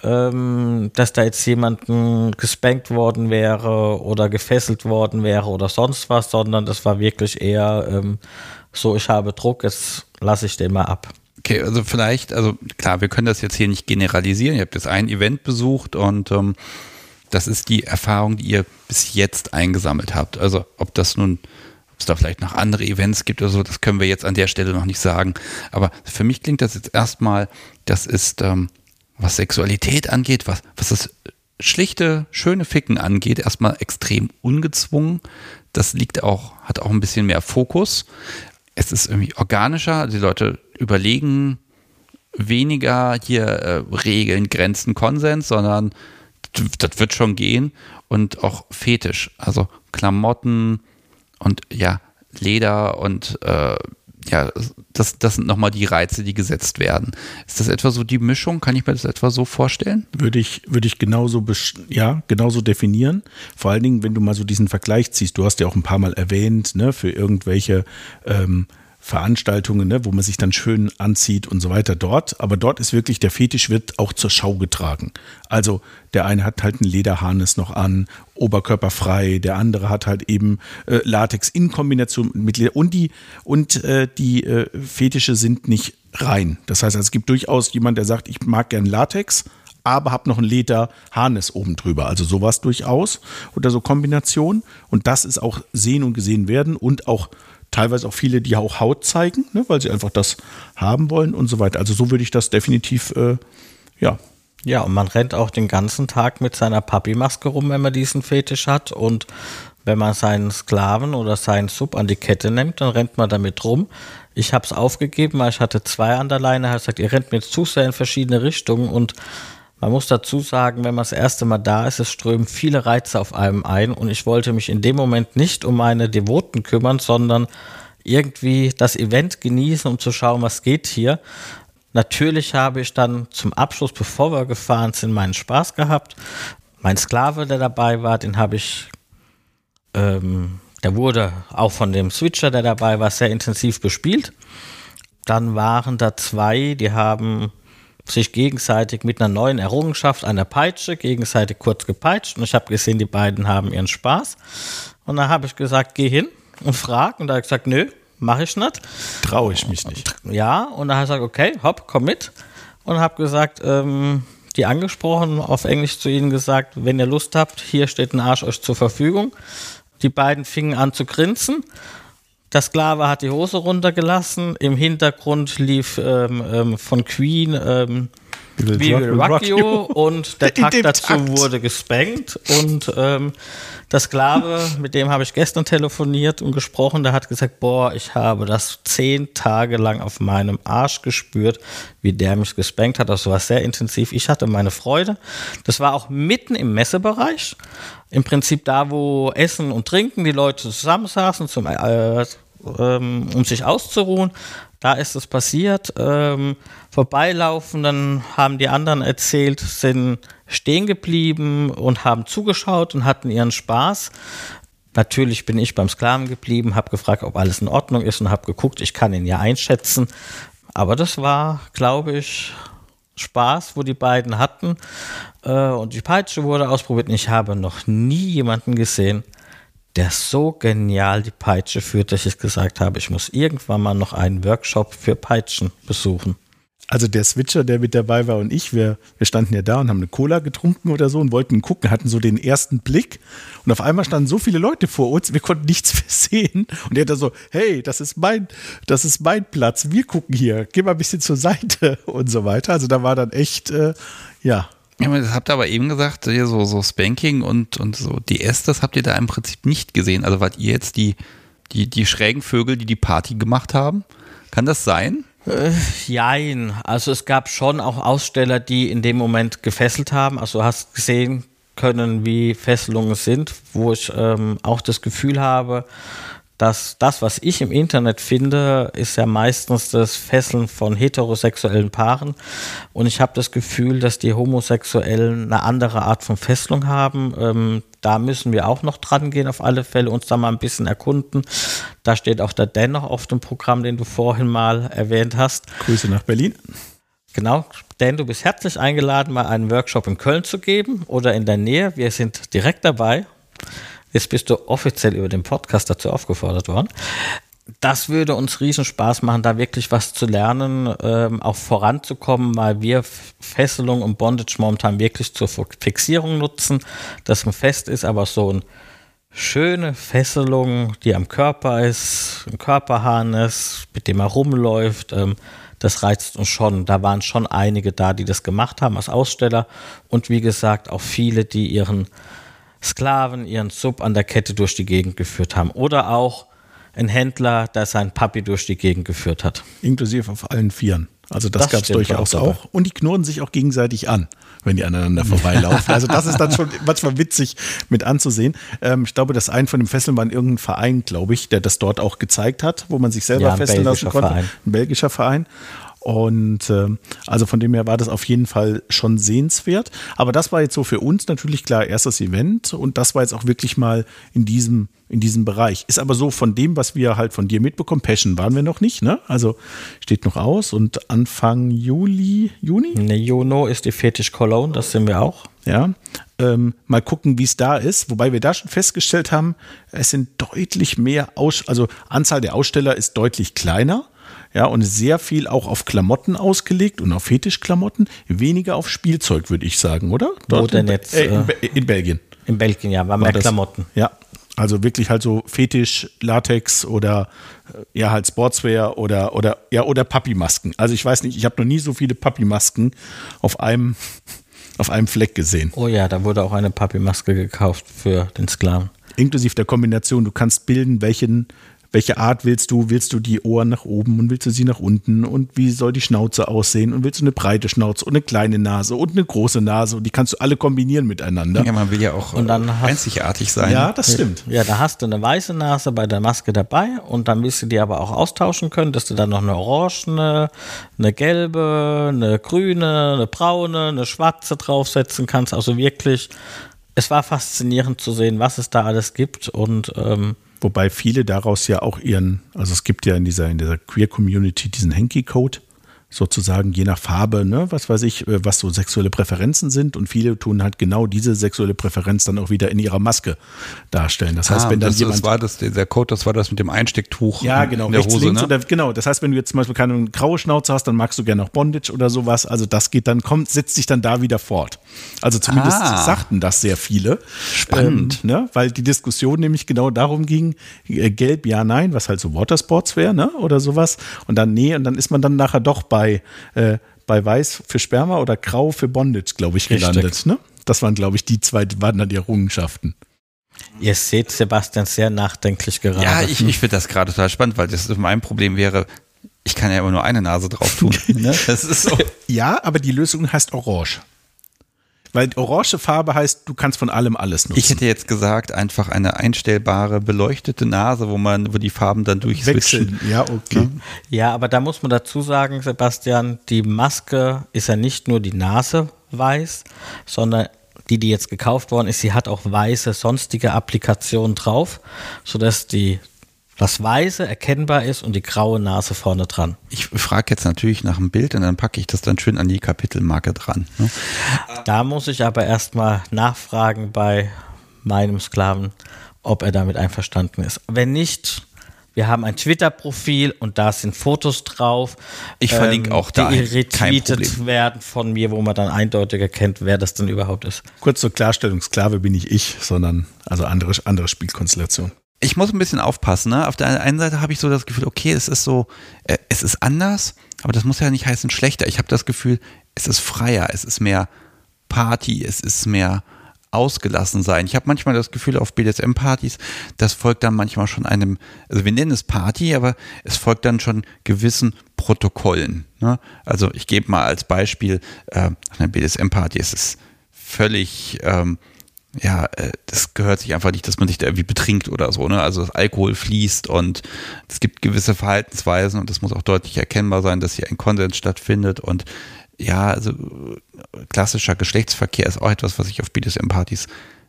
ähm, dass da jetzt jemanden gespankt worden wäre oder gefesselt worden wäre oder sonst was, sondern das war wirklich eher ähm, so, ich habe Druck, jetzt lasse ich den mal ab. Okay, also vielleicht, also klar, wir können das jetzt hier nicht generalisieren. Ihr habt jetzt ein Event besucht und ähm, das ist die Erfahrung, die ihr bis jetzt eingesammelt habt. Also ob das nun, ob es da vielleicht noch andere Events gibt oder so, das können wir jetzt an der Stelle noch nicht sagen. Aber für mich klingt das jetzt erstmal, das ist, ähm, was Sexualität angeht, was, was das schlichte, schöne Ficken angeht, erstmal extrem ungezwungen. Das liegt auch, hat auch ein bisschen mehr Fokus. Es ist irgendwie organischer, die Leute überlegen weniger hier äh, Regeln, Grenzen, Konsens, sondern das wird schon gehen. Und auch Fetisch, also Klamotten und ja, Leder und äh, ja, das, das sind nochmal die Reize, die gesetzt werden. Ist das etwa so die Mischung? Kann ich mir das etwa so vorstellen? Würde ich, würde ich genauso, ja, genauso definieren. Vor allen Dingen, wenn du mal so diesen Vergleich ziehst, du hast ja auch ein paar Mal erwähnt, ne, für irgendwelche ähm, Veranstaltungen, ne, wo man sich dann schön anzieht und so weiter dort. Aber dort ist wirklich, der Fetisch wird auch zur Schau getragen. Also der eine hat halt ein Lederharnes noch an, oberkörperfrei, der andere hat halt eben äh, Latex in Kombination mit Leder. Und die, und, äh, die äh, Fetische sind nicht rein. Das heißt, es gibt durchaus jemand, der sagt, ich mag gern Latex, aber habe noch ein Lederharnes oben drüber. Also sowas durchaus oder so Kombination. Und das ist auch sehen und gesehen werden und auch teilweise auch viele, die auch Haut zeigen, ne, weil sie einfach das haben wollen und so weiter. Also so würde ich das definitiv, äh, ja. Ja, und man rennt auch den ganzen Tag mit seiner Papi-Maske rum, wenn man diesen Fetisch hat. Und wenn man seinen Sklaven oder seinen Sub an die Kette nimmt, dann rennt man damit rum. Ich habe es aufgegeben, weil ich hatte zwei an der Leine. Er hat gesagt, ihr rennt mir zu sehr in verschiedene Richtungen und man muss dazu sagen, wenn man das erste Mal da ist, es strömen viele Reize auf einem ein und ich wollte mich in dem Moment nicht um meine Devoten kümmern, sondern irgendwie das Event genießen, um zu schauen, was geht hier. Natürlich habe ich dann zum Abschluss, bevor wir gefahren sind, meinen Spaß gehabt. Mein Sklave, der dabei war, den habe ich, ähm, der wurde auch von dem Switcher, der dabei war, sehr intensiv bespielt. Dann waren da zwei, die haben sich gegenseitig mit einer neuen Errungenschaft, einer Peitsche, gegenseitig kurz gepeitscht. Und ich habe gesehen, die beiden haben ihren Spaß. Und dann habe ich gesagt, geh hin und frag. Und da habe ich gesagt, nö, mache ich nicht. Traue ich mich nicht. Ja, und dann habe ich gesagt, okay, hopp, komm mit. Und habe gesagt, ähm, die angesprochen, auf Englisch zu ihnen gesagt, wenn ihr Lust habt, hier steht ein Arsch euch zur Verfügung. Die beiden fingen an zu grinsen. Der Sklave hat die Hose runtergelassen. Im Hintergrund lief ähm, ähm, von Queen ähm, We Will Rock, rock You und der [laughs] Takt dazu Takt. wurde gespankt und ähm, der Sklave, mit dem habe ich gestern telefoniert und gesprochen, der hat gesagt, boah, ich habe das zehn Tage lang auf meinem Arsch gespürt, wie der mich gespankt hat. Das war sehr intensiv. Ich hatte meine Freude. Das war auch mitten im Messebereich. Im Prinzip da, wo Essen und Trinken die Leute zusammensaßen, zum, äh, ähm, um sich auszuruhen. Da ist es passiert. Ähm, vorbeilaufen, dann haben die anderen erzählt, sind stehen geblieben und haben zugeschaut und hatten ihren Spaß. Natürlich bin ich beim Sklaven geblieben, habe gefragt, ob alles in Ordnung ist und habe geguckt, ich kann ihn ja einschätzen. Aber das war, glaube ich, Spaß, wo die beiden hatten. Äh, und die Peitsche wurde ausprobiert. Ich habe noch nie jemanden gesehen, der so genial die Peitsche führt, dass ich gesagt habe, ich muss irgendwann mal noch einen Workshop für Peitschen besuchen. Also der Switcher, der mit dabei war und ich, wir, wir standen ja da und haben eine Cola getrunken oder so und wollten gucken, hatten so den ersten Blick und auf einmal standen so viele Leute vor uns, wir konnten nichts [laughs] mehr sehen und er da so, hey, das ist mein, das ist mein Platz, wir gucken hier, geh mal ein bisschen zur Seite [laughs] und so weiter. Also da war dann echt, äh, ja, ja, das habt ihr aber eben gesagt, so, so Spanking und, und so DS, das habt ihr da im Prinzip nicht gesehen. Also wart ihr jetzt die, die, die schrägen Vögel, die die Party gemacht haben? Kann das sein? Äh, jein. Also es gab schon auch Aussteller, die in dem Moment gefesselt haben. Also du hast gesehen können, wie Fesselungen sind, wo ich ähm, auch das Gefühl habe, dass das, was ich im Internet finde, ist ja meistens das Fesseln von heterosexuellen Paaren. Und ich habe das Gefühl, dass die Homosexuellen eine andere Art von Fesselung haben. Ähm, da müssen wir auch noch dran gehen, auf alle Fälle, uns da mal ein bisschen erkunden. Da steht auch der Dennoch auf dem Programm, den du vorhin mal erwähnt hast. Grüße nach Berlin. Genau, denn du bist herzlich eingeladen, mal einen Workshop in Köln zu geben oder in der Nähe. Wir sind direkt dabei. Jetzt bist du offiziell über den Podcast dazu aufgefordert worden. Das würde uns riesen Spaß machen, da wirklich was zu lernen, ähm, auch voranzukommen, weil wir Fesselung und Bondage momentan wirklich zur Fixierung nutzen, dass man fest ist, aber so eine schöne Fesselung, die am Körper ist, ein Körperharnis, mit dem er rumläuft, ähm, das reizt uns schon. Da waren schon einige da, die das gemacht haben als Aussteller und wie gesagt auch viele, die ihren Sklaven ihren Sub an der Kette durch die Gegend geführt haben. Oder auch ein Händler, der seinen Papi durch die Gegend geführt hat. Inklusive auf allen Vieren. Also das, das gab es durchaus auch, auch. Und die knurren sich auch gegenseitig an, wenn die aneinander vorbeilaufen. also das ist dann schon [laughs] manchmal witzig mit anzusehen. Ähm, ich glaube, das ein von den Fesseln war in irgendein Verein, glaube ich, der das dort auch gezeigt hat, wo man sich selber ja, fesseln lassen konnte. Verein. Ein belgischer Verein. Und äh, also von dem her war das auf jeden Fall schon sehenswert. Aber das war jetzt so für uns natürlich klar erstes Event und das war jetzt auch wirklich mal in diesem in diesem Bereich. Ist aber so von dem, was wir halt von dir mitbekommen, Passion waren wir noch nicht, ne? Also steht noch aus und Anfang Juli, Juni? Ne, Juno ist die Fetisch Cologne, das sind wir auch. Ja, ähm, mal gucken, wie es da ist. Wobei wir da schon festgestellt haben, es sind deutlich mehr Aus, also Anzahl der Aussteller ist deutlich kleiner. Ja, und sehr viel auch auf Klamotten ausgelegt und auf Fetischklamotten, weniger auf Spielzeug, würde ich sagen, oder? Dort Wo denn jetzt? Äh, in, in, Belgien. In Belgien, ja, war, war mehr das, Klamotten. Ja, also wirklich halt so Fetisch, Latex oder äh, ja halt Sportswear oder oder ja oder Papi-Masken. Also ich weiß nicht, ich habe noch nie so viele Papi-Masken auf einem [laughs] auf einem Fleck gesehen. Oh ja, da wurde auch eine Papi-Maske gekauft für den Sklaven. Inklusive der Kombination, du kannst bilden, welchen welche Art willst du? Willst du die Ohren nach oben und willst du sie nach unten? Und wie soll die Schnauze aussehen? Und willst du eine breite Schnauze und eine kleine Nase und eine große Nase? Und die kannst du alle kombinieren miteinander. Ja, man will ja auch und dann einzigartig sein. Ja, das stimmt. Ja, da hast du eine weiße Nase bei der Maske dabei und dann willst du die aber auch austauschen können, dass du dann noch eine orange, eine gelbe, eine grüne, eine braune, eine schwarze draufsetzen kannst. Also wirklich, es war faszinierend zu sehen, was es da alles gibt und ähm, Wobei viele daraus ja auch ihren, also es gibt ja in dieser, in dieser Queer-Community diesen Hanky-Code, sozusagen je nach Farbe, ne, was weiß ich, äh, was so sexuelle Präferenzen sind und viele tun halt genau diese sexuelle Präferenz dann auch wieder in ihrer Maske darstellen. Das heißt, Ah, wenn dann das, jemand das war das, der Code, das war das mit dem Einstecktuch ja, genau, in der rechts, Hose, links ne? oder genau. Das heißt, wenn du jetzt zum Beispiel keine graue Schnauze hast, dann magst du gerne noch Bondage oder sowas. Also das geht dann, kommt, setzt sich dann da wieder fort. Also zumindest Ah. sagten das sehr viele. Spannend. Ähm, ne? Weil die Diskussion nämlich genau darum ging, äh, gelb, ja, nein, was halt so Watersports wäre, ne? Oder sowas. Und dann nee, und dann ist man dann nachher doch bei, äh, bei weiß für Sperma oder grau für Bondage, glaube ich, Richtig. gelandet. Ne? Das waren, glaube ich, die zwei, waren dann die Errungenschaften. Ihr seht Sebastian sehr nachdenklich gerade. Ja, ich, ich finde das gerade total spannend, weil das mein Problem wäre, ich kann ja immer nur eine Nase drauf tun. [laughs] ne? Das ist so. Ja, aber die Lösung heißt orange. Weil orange Farbe heißt, du kannst von allem alles nutzen. Ich hätte jetzt gesagt, einfach eine einstellbare, beleuchtete Nase, wo man, wo die Farben dann durchswitchen. wechseln. Ja, okay. Ja, aber da muss man dazu sagen, Sebastian, die Maske ist ja nicht nur die Nase weiß, sondern die, die jetzt gekauft worden ist, sie hat auch weiße sonstige Applikationen drauf, sodass die, das Weiße erkennbar ist und die graue Nase vorne dran. Ich frage jetzt natürlich nach dem Bild und dann packe ich das dann schön an die Kapitelmarke dran. Ne? Da muss ich aber erstmal nachfragen bei meinem Sklaven, ob er damit einverstanden ist. Wenn nicht, wir haben ein Twitter-Profil und da sind Fotos drauf. ähm, Ich verlinke auch da, Die retweetet werden von mir, wo man dann eindeutig erkennt, wer das denn überhaupt ist. Kurz zur Klarstellung, Sklave bin nicht ich, sondern also andere, andere Spielkonstellation. Ich muss ein bisschen aufpassen. Ne? Auf der einen Seite habe ich so das Gefühl, okay, es ist so, äh, es ist anders, aber das muss ja nicht heißen schlechter. Ich habe das Gefühl, es ist freier, es ist mehr Party, es ist mehr ausgelassen sein. Ich habe manchmal das Gefühl auf BDSM-Partys, das folgt dann manchmal schon einem, also wir nennen es Party, aber es folgt dann schon gewissen Protokollen. Ne? Also ich gebe mal als Beispiel, äh, auf einer BDSM-Party ist es völlig, ähm, ja, äh, das gehört sich einfach nicht, dass man sich da irgendwie betrinkt oder so, ne? Also dass Alkohol fließt und es gibt gewisse Verhaltensweisen und es muss auch deutlich erkennbar sein, dass hier ein Konsens stattfindet und ja, also klassischer Geschlechtsverkehr ist auch etwas, was ich auf BDSM-Partys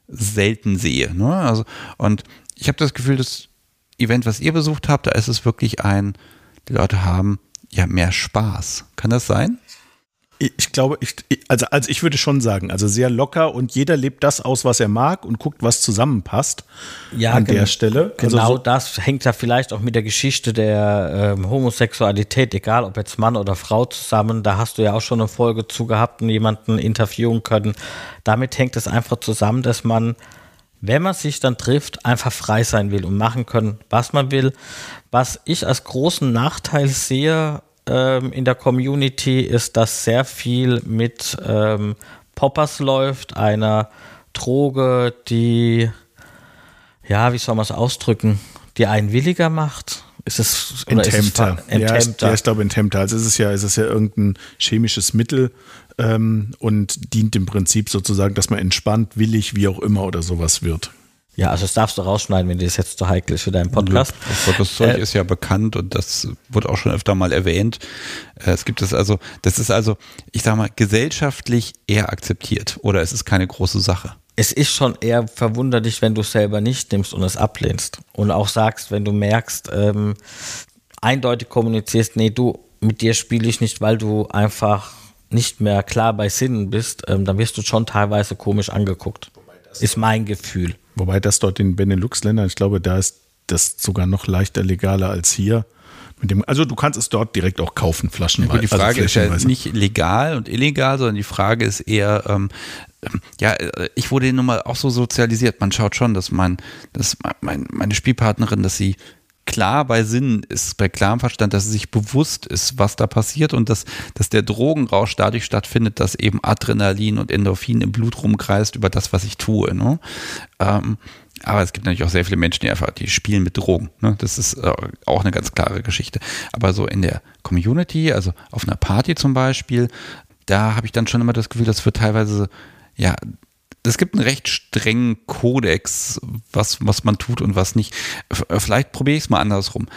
selten sehe. Ne? Also, und ich habe das Gefühl, das Event, was ihr besucht habt, da ist es wirklich ein, die Leute haben ja mehr Spaß. Kann das sein? Ich glaube, ich, also, also ich würde schon sagen, also sehr locker und jeder lebt das aus, was er mag und guckt, was zusammenpasst an gen- der Stelle. Also Genau so, das hängt ja vielleicht auch mit der Geschichte der ähm, Homosexualität, egal ob jetzt Mann oder Frau zusammen, da hast du ja auch schon eine Folge zu gehabt und jemanden interviewen können. Damit hängt es einfach zusammen, dass man, wenn man sich dann trifft, einfach frei sein will und machen können, was man will. Was ich als großen Nachteil sehe ähm, in der Community, ist, dass sehr viel mit ähm, Poppers läuft, einer Droge, die ja, wie soll man es ausdrücken, die einen williger macht? Ist es ist es Enthemmter. Ja, ja, ich glaube Enthemmter. Also es ist ja, es ist ja irgendein chemisches Mittel ähm, und dient im Prinzip sozusagen, dass man entspannt, willig, wie auch immer oder sowas wird. Ja, also das darfst du rausschneiden, wenn dir das jetzt zu heikel ist für deinen Podcast. Ja, das Zeug Äh, ist ja bekannt und das wurde auch schon öfter mal erwähnt. Äh, Es gibt es also, das ist also, ich sag mal, gesellschaftlich eher akzeptiert oder es ist keine große Sache. Es ist schon eher verwunderlich, wenn du es selber nicht nimmst und es ablehnst. Und auch sagst, wenn du merkst, ähm, eindeutig kommunizierst, nee, du, mit dir spiele ich nicht, weil du einfach nicht mehr klar bei Sinnen bist, ähm, dann wirst du schon teilweise komisch angeguckt. Ist mein Gefühl. Wobei das dort in Benelux-Ländern, ich glaube, da ist das sogar noch leichter legaler als hier. Mit dem, also du kannst es dort direkt auch kaufen, Flaschen. Gut, die also Frage ist ja nicht legal und illegal, sondern die Frage ist eher, ähm, ähm, ja, äh, ich wurde nun mal auch so sozialisiert. Man schaut schon, dass mein, dass mein, meine Spielpartnerin, dass sie klar bei Sinn ist, bei klarem Verstand, dass sie sich bewusst ist, was da passiert und dass, dass der Drogenrausch dadurch stattfindet, dass eben Adrenalin und Endorphin im Blut rumkreist über das, was ich tue. Ne? Ähm, aber es gibt natürlich auch sehr viele Menschen, die einfach, die spielen mit Drogen. Ne? Das ist äh, auch eine ganz klare Geschichte. Aber so in der Community, also auf einer Party zum Beispiel, da habe ich dann schon immer das Gefühl, das wird teilweise, ja, es gibt einen recht strengen Kodex, was, was man tut und was nicht. F- Vielleicht probiere ich es mal andersrum.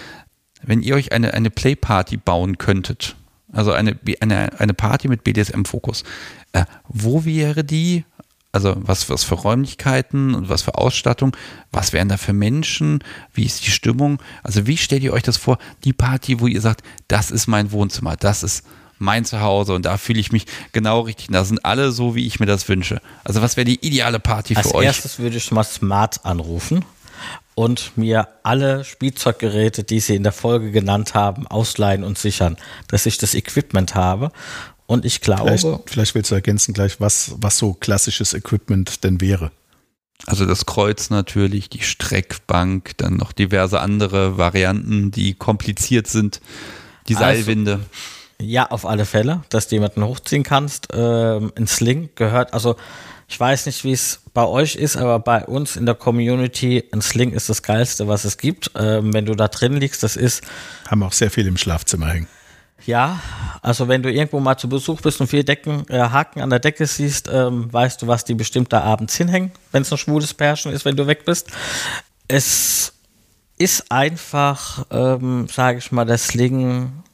Wenn ihr euch eine, eine Playparty bauen könntet, also eine, eine, eine Party mit BDSM-Fokus, äh, wo wäre die? Also was, was für Räumlichkeiten und was für Ausstattung, was wären da für Menschen, wie ist die Stimmung? Also wie stellt ihr euch das vor, die Party, wo ihr sagt, das ist mein Wohnzimmer, das ist mein Zuhause und da fühle ich mich genau richtig. Und da sind alle so, wie ich mir das wünsche. Also was wäre die ideale Party Als für euch? Als erstes würde ich mal Smart anrufen und mir alle Spielzeuggeräte, die Sie in der Folge genannt haben, ausleihen und sichern, dass ich das Equipment habe. Und ich glaube. Vielleicht, vielleicht willst du ergänzen gleich, was, was so klassisches Equipment denn wäre. Also das Kreuz natürlich, die Streckbank, dann noch diverse andere Varianten, die kompliziert sind. Die also, Seilwinde. Ja, auf alle Fälle, dass du jemanden hochziehen kannst. Ähm, ein Sling gehört, also ich weiß nicht, wie es bei euch ist, aber bei uns in der Community, ein Sling ist das Geilste, was es gibt. Ähm, wenn du da drin liegst, das ist. Haben auch sehr viel im Schlafzimmer hängen. Ja, also wenn du irgendwo mal zu Besuch bist und vier Decken, äh, Haken an der Decke siehst, ähm, weißt du, was die bestimmt da abends hinhängen, wenn es ein schwules Pärchen ist, wenn du weg bist. Es ist einfach, ähm, sage ich mal, der Sling.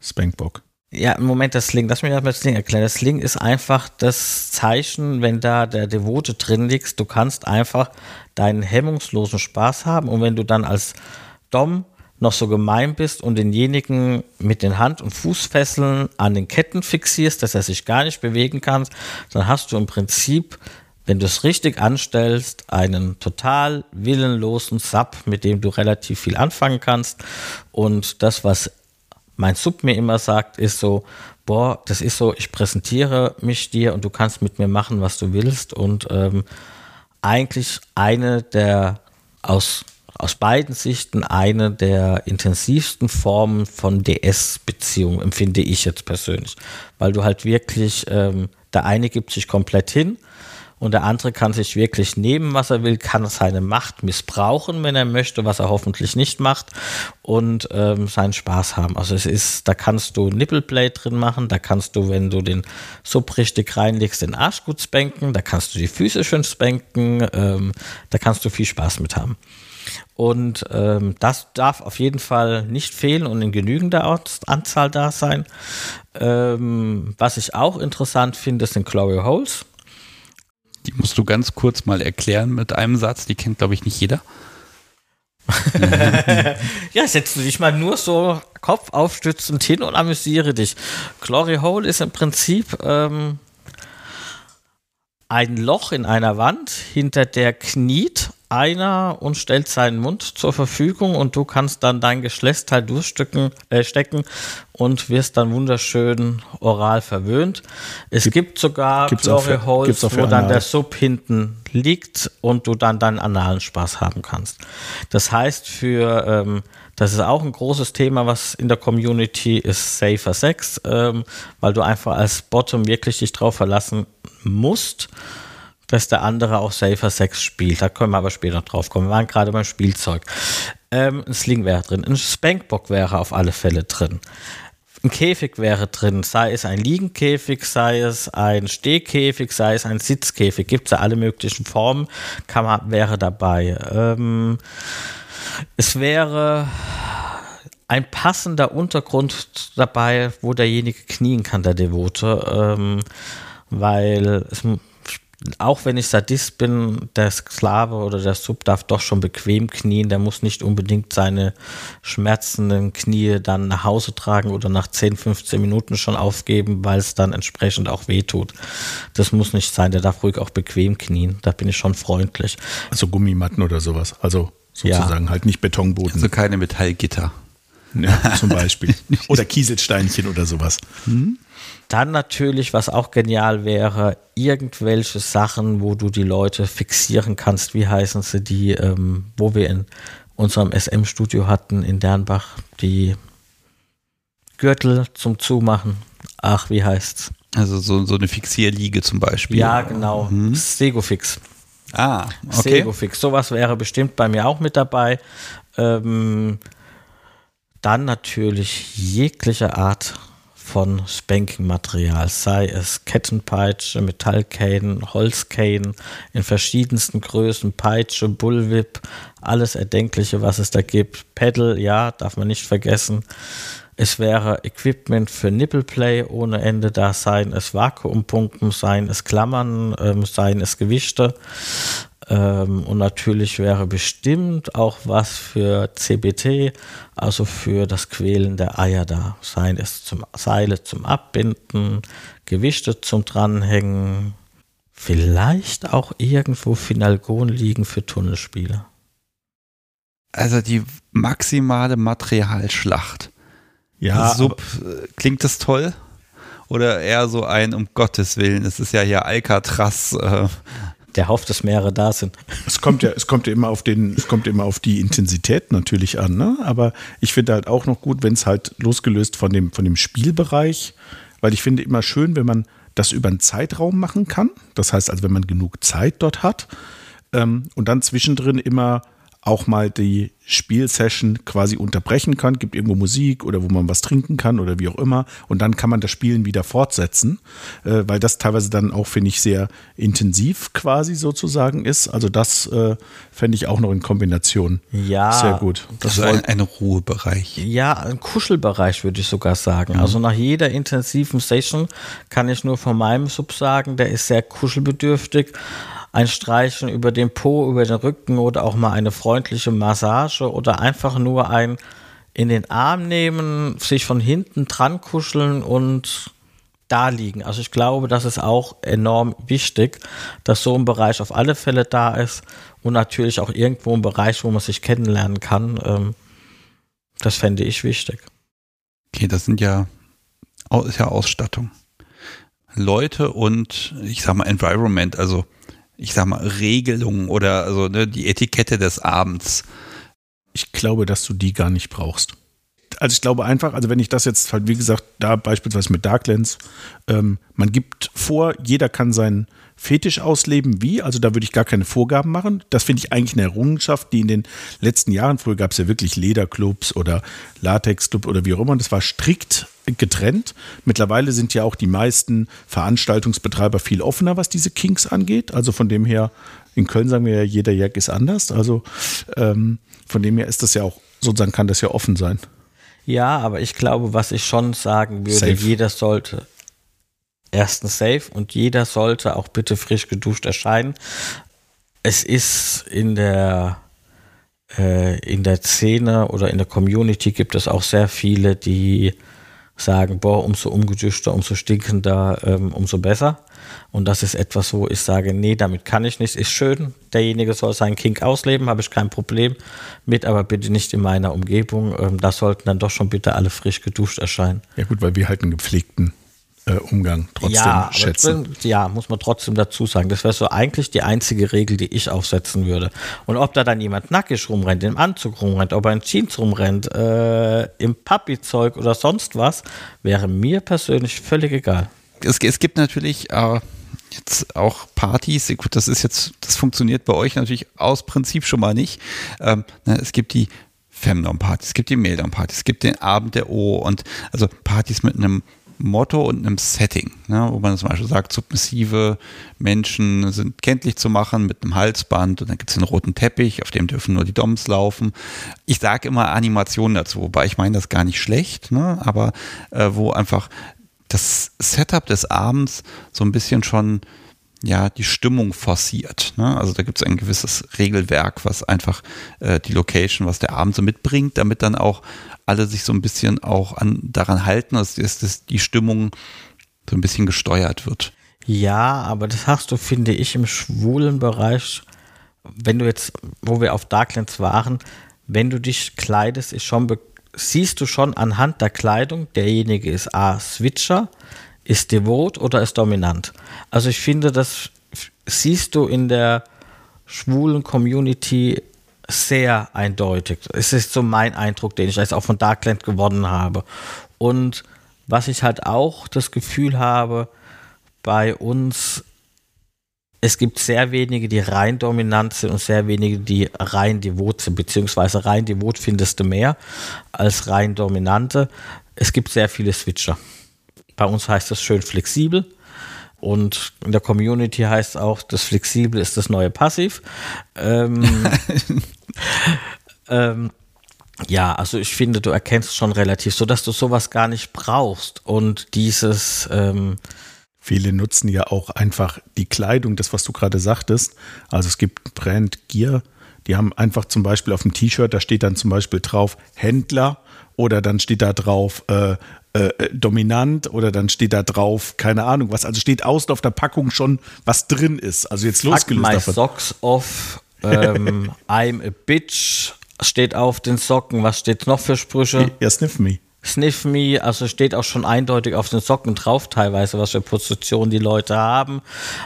Spankbock. Ja, Moment das Sling, lass mich das mal Sling erklären. Das Sling ist einfach das Zeichen, wenn da der Devote drin liegt, du kannst einfach deinen hemmungslosen Spaß haben und wenn du dann als Dom noch so gemein bist und denjenigen mit den Hand- und Fußfesseln an den Ketten fixierst, dass er sich gar nicht bewegen kann, dann hast du im Prinzip, wenn du es richtig anstellst, einen total willenlosen Sub, mit dem du relativ viel anfangen kannst. Und das, was mein Sub mir immer sagt, ist so, boah, das ist so, ich präsentiere mich dir und du kannst mit mir machen, was du willst. Und ähm, eigentlich eine der aus aus beiden Sichten eine der intensivsten Formen von DS-Beziehungen, empfinde ich jetzt persönlich. Weil du halt wirklich, ähm, der eine gibt sich komplett hin und der andere kann sich wirklich nehmen, was er will, kann seine Macht missbrauchen, wenn er möchte, was er hoffentlich nicht macht und ähm, seinen Spaß haben. Also es ist, da kannst du Nippleplay drin machen, da kannst du, wenn du den Sub richtig reinlegst, den Arsch gut spanken, da kannst du die Füße schön spanken, ähm, da kannst du viel Spaß mit haben. Und ähm, das darf auf jeden Fall nicht fehlen und in genügender Anzahl da sein. Ähm, was ich auch interessant finde, sind Glory Holes. Die musst du ganz kurz mal erklären mit einem Satz. Die kennt, glaube ich, nicht jeder. [laughs] ja, setzt du dich mal nur so Kopf aufstützend hin und amüsiere dich. Glory Hole ist im Prinzip ähm, ein Loch in einer Wand, hinter der kniet einer und stellt seinen Mund zur Verfügung und du kannst dann dein Geschlechtsteil durchstecken äh, stecken und wirst dann wunderschön oral verwöhnt. Es gibt, gibt sogar Glory Holes, wo dann der Sub hinten liegt und du dann deinen analen Spaß haben kannst. Das heißt, für ähm, das ist auch ein großes Thema, was in der Community ist Safer Sex, ähm, weil du einfach als Bottom wirklich dich drauf verlassen musst dass der andere auch Safer Sex spielt. Da können wir aber später drauf kommen. Wir waren gerade beim Spielzeug. Ähm, ein Sling wäre drin. Ein Spankbock wäre auf alle Fälle drin. Ein Käfig wäre drin, sei es ein Liegenkäfig, sei es ein Stehkäfig, sei es ein Sitzkäfig. Gibt es ja alle möglichen Formen, man, wäre dabei. Ähm, es wäre ein passender Untergrund dabei, wo derjenige knien kann, der Devote, ähm, weil es auch wenn ich Sadist bin, der Sklave oder der Sub darf doch schon bequem knien. Der muss nicht unbedingt seine schmerzenden Knie dann nach Hause tragen oder nach 10, 15 Minuten schon aufgeben, weil es dann entsprechend auch wehtut. Das muss nicht sein. Der darf ruhig auch bequem knien. Da bin ich schon freundlich. Also Gummimatten oder sowas. Also sozusagen ja. halt nicht Betonboden. Also keine Metallgitter. Ja, zum Beispiel. [laughs] oder Kieselsteinchen oder sowas. Hm? Dann natürlich, was auch genial wäre, irgendwelche Sachen, wo du die Leute fixieren kannst. Wie heißen sie die, ähm, wo wir in unserem SM-Studio hatten in Dernbach, die Gürtel zum Zumachen. Ach, wie heißt's? Also so, so eine Fixierliege zum Beispiel. Ja, genau. Hm. Segofix. Ah, okay. Segofix. Sowas wäre bestimmt bei mir auch mit dabei. Ähm, dann natürlich jegliche Art von Spanking-Material, sei es Kettenpeitsche, Metallkäden, Holzkäden in verschiedensten Größen, Peitsche, Bullwhip, alles Erdenkliche, was es da gibt. Pedal, ja, darf man nicht vergessen. Es wäre Equipment für Nippleplay ohne Ende da, seien es Vakuumpumpen, seien es Klammern, ähm, seien es Gewichte. Ähm, und natürlich wäre bestimmt auch was für CBT, also für das Quälen der Eier da. Seien es zum, Seile zum Abbinden, Gewichte zum Dranhängen, vielleicht auch irgendwo Finalgon liegen für Tunnelspiele. Also die maximale Materialschlacht. Ja. Sub, klingt das toll? Oder eher so ein, um Gottes Willen, es ist ja hier Alcatraz. Äh. Der hofft, dass mehrere da sind. Es kommt ja, es kommt ja immer auf den, es kommt immer auf die Intensität natürlich an, ne? Aber ich finde halt auch noch gut, wenn es halt losgelöst von dem, von dem Spielbereich, weil ich finde immer schön, wenn man das über einen Zeitraum machen kann. Das heißt also, wenn man genug Zeit dort hat ähm, und dann zwischendrin immer auch mal die Spielsession quasi unterbrechen kann, gibt irgendwo Musik oder wo man was trinken kann oder wie auch immer und dann kann man das Spielen wieder fortsetzen, äh, weil das teilweise dann auch, finde ich, sehr intensiv quasi sozusagen ist. Also das äh, fände ich auch noch in Kombination ja, sehr gut. Das ist ein, ein Ruhebereich. Ja, ein Kuschelbereich würde ich sogar sagen. Mhm. Also nach jeder intensiven Session kann ich nur von meinem Sub sagen, der ist sehr kuschelbedürftig ein Streichen über den Po, über den Rücken oder auch mal eine freundliche Massage oder einfach nur ein in den Arm nehmen, sich von hinten dran kuscheln und da liegen. Also ich glaube, das ist auch enorm wichtig, dass so ein Bereich auf alle Fälle da ist und natürlich auch irgendwo ein Bereich, wo man sich kennenlernen kann. Ähm, das fände ich wichtig. Okay, das sind ja, ist ja Ausstattung. Leute und ich sag mal Environment, also ich sag mal, Regelungen oder also ne, die Etikette des Abends. Ich glaube, dass du die gar nicht brauchst. Also ich glaube einfach, also wenn ich das jetzt halt, wie gesagt, da beispielsweise mit Darklands, ähm, man gibt vor, jeder kann seinen Fetisch ausleben, wie, also da würde ich gar keine Vorgaben machen. Das finde ich eigentlich eine Errungenschaft, die in den letzten Jahren, früher gab es ja wirklich Lederclubs oder Latexclub oder wie auch immer, und das war strikt getrennt. Mittlerweile sind ja auch die meisten Veranstaltungsbetreiber viel offener, was diese Kinks angeht. Also von dem her, in Köln sagen wir ja, jeder Jack ist anders. Also ähm, von dem her ist das ja auch, sozusagen kann das ja offen sein. Ja, aber ich glaube, was ich schon sagen würde, safe. jeder sollte erstens safe und jeder sollte auch bitte frisch geduscht erscheinen. Es ist in der äh, in der Szene oder in der Community gibt es auch sehr viele, die sagen, boah, umso ungeduschter, umso stinkender, ähm, umso besser. Und das ist etwas, wo ich sage, nee, damit kann ich nicht. Ist schön, derjenige soll seinen Kink ausleben, habe ich kein Problem mit, aber bitte nicht in meiner Umgebung. Ähm, da sollten dann doch schon bitte alle frisch geduscht erscheinen. Ja gut, weil wir halt einen gepflegten äh, Umgang trotzdem ja, schätzen. Ja, muss man trotzdem dazu sagen. Das wäre so eigentlich die einzige Regel, die ich aufsetzen würde. Und ob da dann jemand nackig rumrennt, im Anzug rumrennt, ob er in Jeans rumrennt, äh, im Papi-Zeug oder sonst was, wäre mir persönlich völlig egal. Es, es gibt natürlich äh, jetzt auch Partys, gut, das ist jetzt, das funktioniert bei euch natürlich aus Prinzip schon mal nicht. Ähm, ne, es gibt die Femdom-Party, es gibt die Maildom-Party, es gibt den Abend der O und also Partys mit einem Motto und einem Setting, ne, wo man zum Beispiel sagt, submissive Menschen sind kenntlich zu machen mit einem Halsband und dann gibt es einen roten Teppich, auf dem dürfen nur die Doms laufen. Ich sage immer Animationen dazu, wobei ich meine das gar nicht schlecht, ne, aber äh, wo einfach das Setup des Abends so ein bisschen schon ja die Stimmung forciert. Ne? Also da gibt es ein gewisses Regelwerk, was einfach äh, die Location, was der Abend so mitbringt, damit dann auch alle sich so ein bisschen auch an, daran halten, dass, dass die Stimmung so ein bisschen gesteuert wird. Ja, aber das hast du, finde ich, im schwulen Bereich, wenn du jetzt, wo wir auf Darklands waren, wenn du dich kleidest, ist schon siehst du schon anhand der Kleidung, derjenige ist A, Switcher, ist devot oder ist dominant. Also ich finde, das siehst du in der schwulen Community sehr eindeutig. Es ist so mein Eindruck, den ich jetzt auch von Darkland gewonnen habe. Und was ich halt auch das Gefühl habe, bei uns, es gibt sehr wenige, die rein dominant sind und sehr wenige, die rein devot sind, beziehungsweise rein devot findest du mehr als rein dominante. Es gibt sehr viele Switcher. Bei uns heißt das schön flexibel. Und in der Community heißt auch, das Flexible ist das neue Passiv. Ähm, [laughs] ähm, ja, also ich finde, du erkennst schon relativ, so dass du sowas gar nicht brauchst. Und dieses ähm, Viele nutzen ja auch einfach die Kleidung, das, was du gerade sagtest. Also es gibt Brand Gear, die haben einfach zum Beispiel auf dem T-Shirt, da steht dann zum Beispiel drauf Händler oder dann steht da drauf äh, äh, dominant oder dann steht da drauf, keine Ahnung was. Also steht außen auf der Packung schon, was drin ist. Also jetzt losgelöst my davon. socks off, ähm, [laughs] I'm a bitch, steht auf den Socken. Was steht noch für Sprüche? Ja, sniff me. Sniff Me, also steht auch schon eindeutig auf den Socken drauf, teilweise, was für Positionen die Leute haben.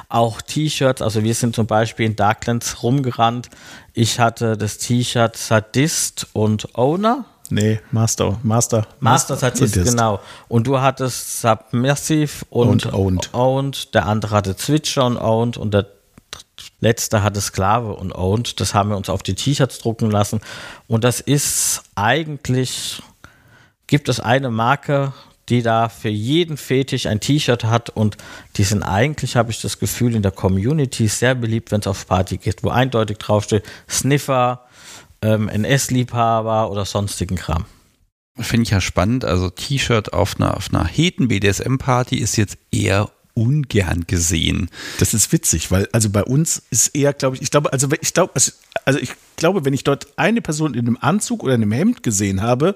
Auch T-Shirts, also wir sind zum Beispiel in Darklands rumgerannt. Ich hatte das T-Shirt Sadist und Owner. Nee, Master, Master. Master Sadist, Sadist. genau. Und du hattest Submersive und, Und Owned. Owned. Der andere hatte Switcher und Owned und der letzte hatte Sklave und Owned. Das haben wir uns auf die T-Shirts drucken lassen. Und das ist eigentlich, gibt es eine Marke, die da für jeden Fetisch ein T-Shirt hat und die sind eigentlich, habe ich das Gefühl, in der Community sehr beliebt, wenn es auf Party geht, wo eindeutig draufsteht, Sniffer, ähm, NS-Liebhaber oder sonstigen Kram. Finde ich ja spannend. Also T-Shirt auf einer, auf einer heten BDSM-Party ist jetzt eher ungern gesehen. Das ist witzig, weil also bei uns ist eher, glaube ich, ich glaube, also ich glaube, also ich glaube, wenn ich dort eine Person in einem Anzug oder einem Hemd gesehen habe,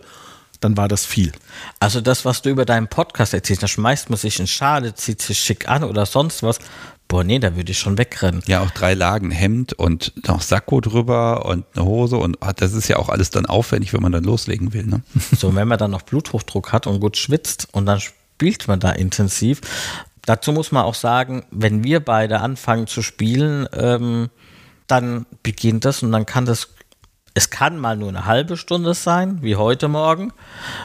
dann war das viel. Also das, was du über deinen Podcast erzählst, da schmeißt man sich in Schale, zieht sich schick an oder sonst was. Boah, nee, da würde ich schon wegrennen. Ja, auch drei Lagen Hemd und noch Sakko drüber und eine Hose und ah, das ist ja auch alles dann aufwendig, wenn man dann loslegen will. Ne? [laughs] So, wenn man dann noch Bluthochdruck hat und gut schwitzt und dann spielt man da intensiv. Dazu muss man auch sagen, wenn wir beide anfangen zu spielen, ähm, dann beginnt das und dann kann das, es kann mal nur eine halbe Stunde sein, wie heute Morgen.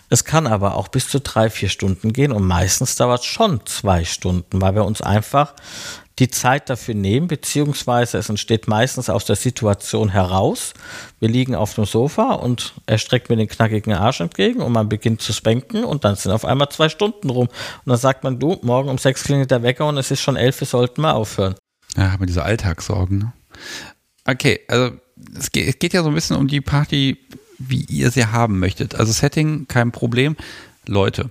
Es kann aber auch bis zu drei, vier Stunden gehen und meistens dauert es schon zwei Stunden, weil wir uns einfach die Zeit dafür nehmen, beziehungsweise es entsteht meistens aus der Situation heraus. Wir liegen auf dem Sofa und er streckt mir den knackigen Arsch entgegen und man beginnt zu spanken und dann sind auf einmal zwei Stunden rum. Und dann sagt man, du, morgen um sechs klingelt der Wecker und es ist schon elf, wir sollten mal aufhören. Ja, haben wir diese Alltagssorgen. Ne? Okay, also es geht, es geht ja so ein bisschen um die Party, wie ihr sie haben möchtet. Also Setting, kein Problem. Leute,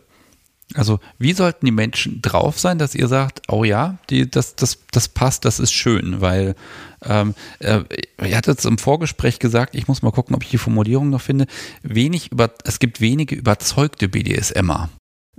also wie sollten die Menschen drauf sein, dass ihr sagt, oh ja, die, das, das, das passt, das ist schön, weil ähm, äh, ihr hattet es im Vorgespräch gesagt, ich muss mal gucken, ob ich die Formulierung noch finde, wenig über, es gibt wenige überzeugte BDSMer.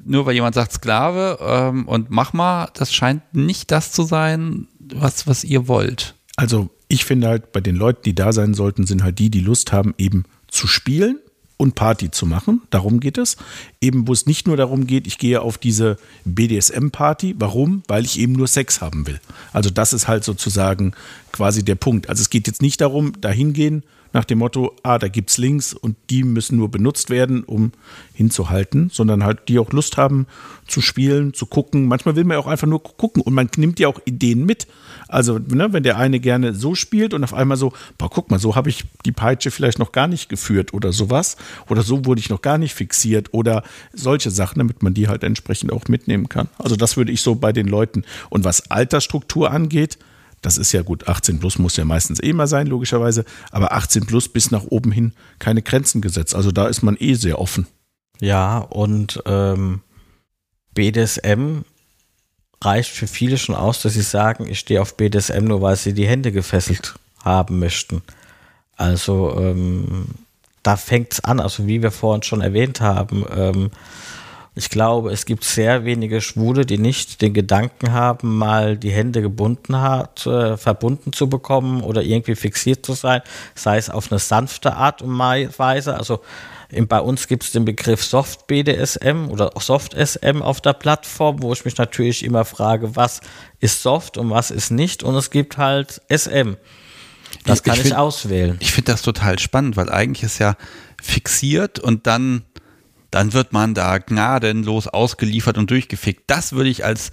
Nur weil jemand sagt Sklave ähm, und mach mal, das scheint nicht das zu sein, was, was ihr wollt. Also ich finde halt, bei den Leuten, die da sein sollten, sind halt die, die Lust haben, eben zu spielen und Party zu machen. Darum geht es. Eben, wo es nicht nur darum geht, ich gehe auf diese BDSM-Party. Warum? Weil ich eben nur Sex haben will. Also das ist halt sozusagen quasi der Punkt. Also es geht jetzt nicht darum, dahin gehen nach dem Motto, ah, da gibt's Links und die müssen nur benutzt werden, um hinzuhalten, sondern halt die auch Lust haben zu spielen, zu gucken. Manchmal will man ja auch einfach nur gucken und man nimmt ja auch Ideen mit. Also, ne, wenn der eine gerne so spielt und auf einmal so, boah, guck mal, so habe ich die Peitsche vielleicht noch gar nicht geführt oder sowas. Oder so wurde ich noch gar nicht fixiert oder solche Sachen, damit man die halt entsprechend auch mitnehmen kann. Also, das würde ich so bei den Leuten. Und was Altersstruktur angeht, das ist ja gut, 18 plus muss ja meistens eh mal sein, logischerweise, aber 18 plus bis nach oben hin keine Grenzen gesetzt. Also da ist man eh sehr offen. Ja, und ähm, BDSM reicht für viele schon aus, dass sie sagen, ich stehe auf BDSM nur, weil sie die Hände gefesselt haben möchten. Also ähm, da fängt es an, also wie wir vorhin schon erwähnt haben, ähm, ich glaube, es gibt sehr wenige Schwule, die nicht den Gedanken haben, mal die Hände gebunden hat, äh, verbunden zu bekommen oder irgendwie fixiert zu sein, sei es auf eine sanfte Art und Weise. Also bei uns gibt es den Begriff Soft BDSM oder Soft SM auf der Plattform, wo ich mich natürlich immer frage, was ist Soft und was ist nicht. Und es gibt halt SM. Das Ich- kann ich ich, find- auswählen. Ich finde das total spannend, weil eigentlich ist ja fixiert und dann, dann wird man da gnadenlos ausgeliefert und durchgefickt. Das würde ich als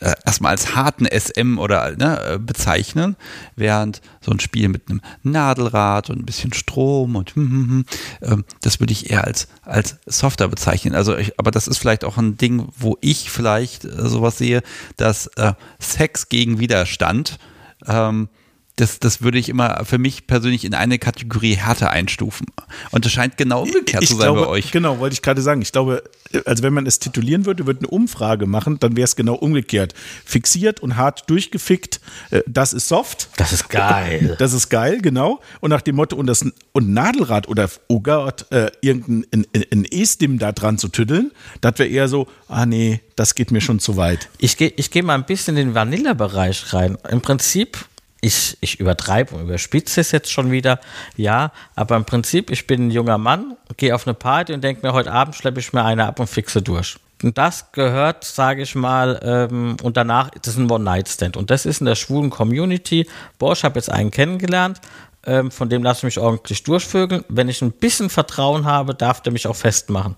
äh, erstmal als harten SM oder ne, äh, bezeichnen, während so ein Spiel mit einem Nadelrad und ein bisschen Strom und hm, hm, hm, ähm, das würde ich eher als als softer bezeichnen. Also, ich, aber das ist vielleicht auch ein Ding, wo ich vielleicht äh, sowas sehe, dass äh, Sex gegen Widerstand ähm, das, das würde ich immer für mich persönlich in eine Kategorie Härte einstufen. Und das scheint genau umgekehrt ich zu sein glaube, bei euch. Genau, wollte ich gerade sagen. Ich glaube, also wenn man es titulieren würde, würde eine Umfrage machen, dann wäre es genau umgekehrt. Fixiert und hart durchgefickt, äh, das ist soft. Das ist geil. Das ist geil, genau. Und nach dem Motto, und das und Nadelrad oder, oh Gott, äh, irgendein ein, ein E-Stim da dran zu tüddeln, das wäre eher so, ah nee, das geht mir schon zu weit. Ich gehe ich geh mal ein bisschen in den Vanilla-Bereich rein. Im Prinzip, ich, ich übertreibe und überspitze es jetzt schon wieder, ja, aber im Prinzip, ich bin ein junger Mann, gehe auf eine Party und denke mir, heute Abend schleppe ich mir eine ab und fixe durch. Und das gehört, sage ich mal, ähm, und danach, das ist ein One-Night-Stand. Und das ist in der schwulen Community. Boah, ich habe jetzt einen kennengelernt, ähm, von dem lasse ich mich ordentlich durchvögeln. Wenn ich ein bisschen Vertrauen habe, darf der mich auch festmachen.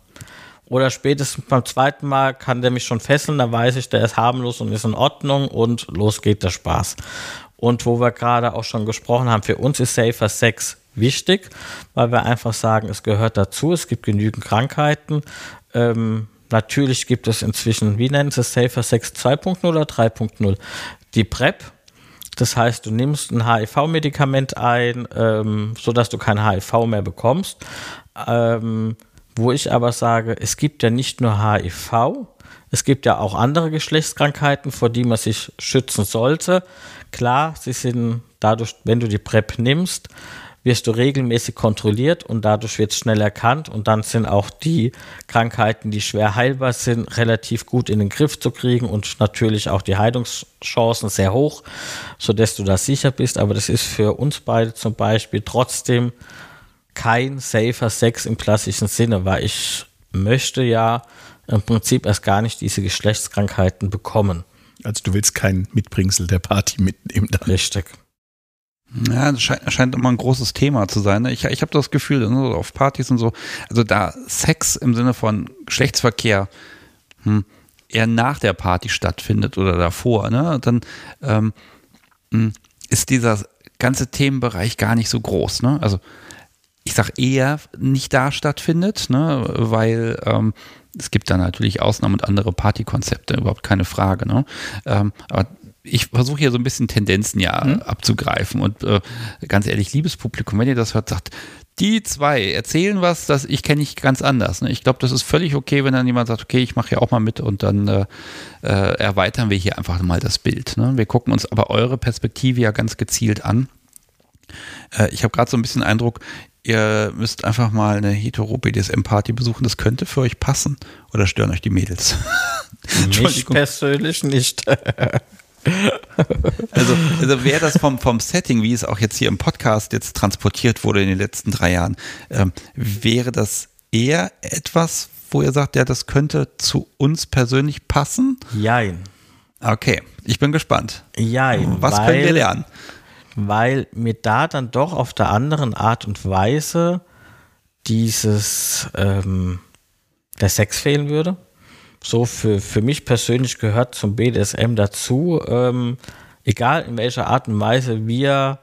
Oder spätestens beim zweiten Mal kann der mich schon fesseln, da weiß ich, der ist harmlos und ist in Ordnung und los geht der Spaß. Und wo wir gerade auch schon gesprochen haben, für uns ist Safer Sex wichtig, weil wir einfach sagen, es gehört dazu, es gibt genügend Krankheiten. Ähm, natürlich gibt es inzwischen, wie nennt es Safer Sex 2.0 oder 3.0? Die PrEP, das heißt, du nimmst ein HIV-Medikament ein, ähm, sodass du kein HIV mehr bekommst. Ähm, wo ich aber sage, es gibt ja nicht nur HIV, es gibt ja auch andere Geschlechtskrankheiten, vor die man sich schützen sollte. Klar, sie sind dadurch, wenn du die PrEP nimmst, wirst du regelmäßig kontrolliert und dadurch wird es schnell erkannt und dann sind auch die Krankheiten, die schwer heilbar sind, relativ gut in den Griff zu kriegen und natürlich auch die Heilungschancen sehr hoch, sodass du da sicher bist. Aber das ist für uns beide zum Beispiel trotzdem kein safer Sex im klassischen Sinne, weil ich möchte ja im Prinzip erst gar nicht diese Geschlechtskrankheiten bekommen. Also du willst kein Mitbringsel der Party mitnehmen. Dann. Richtig. Ja, das scheint, scheint immer ein großes Thema zu sein. Ne? Ich, ich habe das Gefühl, ne, auf Partys und so, also da Sex im Sinne von Geschlechtsverkehr hm, eher nach der Party stattfindet oder davor, ne, dann ähm, hm, ist dieser ganze Themenbereich gar nicht so groß. Ne? Also ich sag eher nicht da stattfindet, ne, weil ähm, es gibt da natürlich Ausnahmen und andere Partykonzepte, überhaupt keine Frage. Ne? Ähm, aber ich versuche hier so ein bisschen Tendenzen ja mhm. abzugreifen und äh, ganz ehrlich, liebes Publikum, wenn ihr das hört, sagt, die zwei erzählen was, das ich kenne ich ganz anders. Ne? Ich glaube, das ist völlig okay, wenn dann jemand sagt, okay, ich mache ja auch mal mit und dann äh, äh, erweitern wir hier einfach mal das Bild. Ne? Wir gucken uns aber eure Perspektive ja ganz gezielt an. Äh, ich habe gerade so ein bisschen Eindruck, ihr müsst einfach mal eine hetero-BDSM-Party besuchen. Das könnte für euch passen. Oder stören euch die Mädels? [laughs] Mich persönlich nicht. [laughs] also, also wäre das vom, vom Setting, wie es auch jetzt hier im Podcast jetzt transportiert wurde in den letzten drei Jahren, ähm, wäre das eher etwas, wo ihr sagt, ja, das könnte zu uns persönlich passen? Jein. Okay, ich bin gespannt. Jein. Was können wir lernen? Weil mir da dann doch auf der anderen Art und Weise dieses ähm, der Sex fehlen würde. So für, für mich persönlich gehört zum BDSM dazu, ähm, egal in welcher Art und Weise wir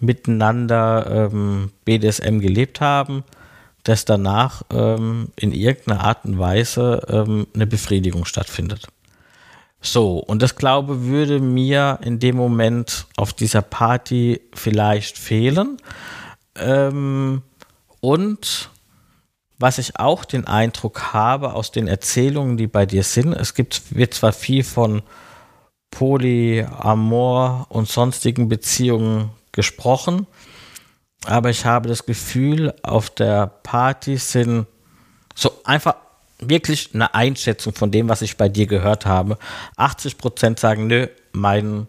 miteinander ähm, BDSM gelebt haben, dass danach ähm, in irgendeiner Art und Weise ähm, eine Befriedigung stattfindet. So, und das glaube würde mir in dem Moment auf dieser Party vielleicht fehlen. Ähm, und was ich auch den Eindruck habe aus den Erzählungen, die bei dir sind, es gibt, wird zwar viel von Polyamor und sonstigen Beziehungen gesprochen, aber ich habe das Gefühl, auf der Party sind so einfach wirklich eine Einschätzung von dem, was ich bei dir gehört habe. 80 Prozent sagen, nö, meine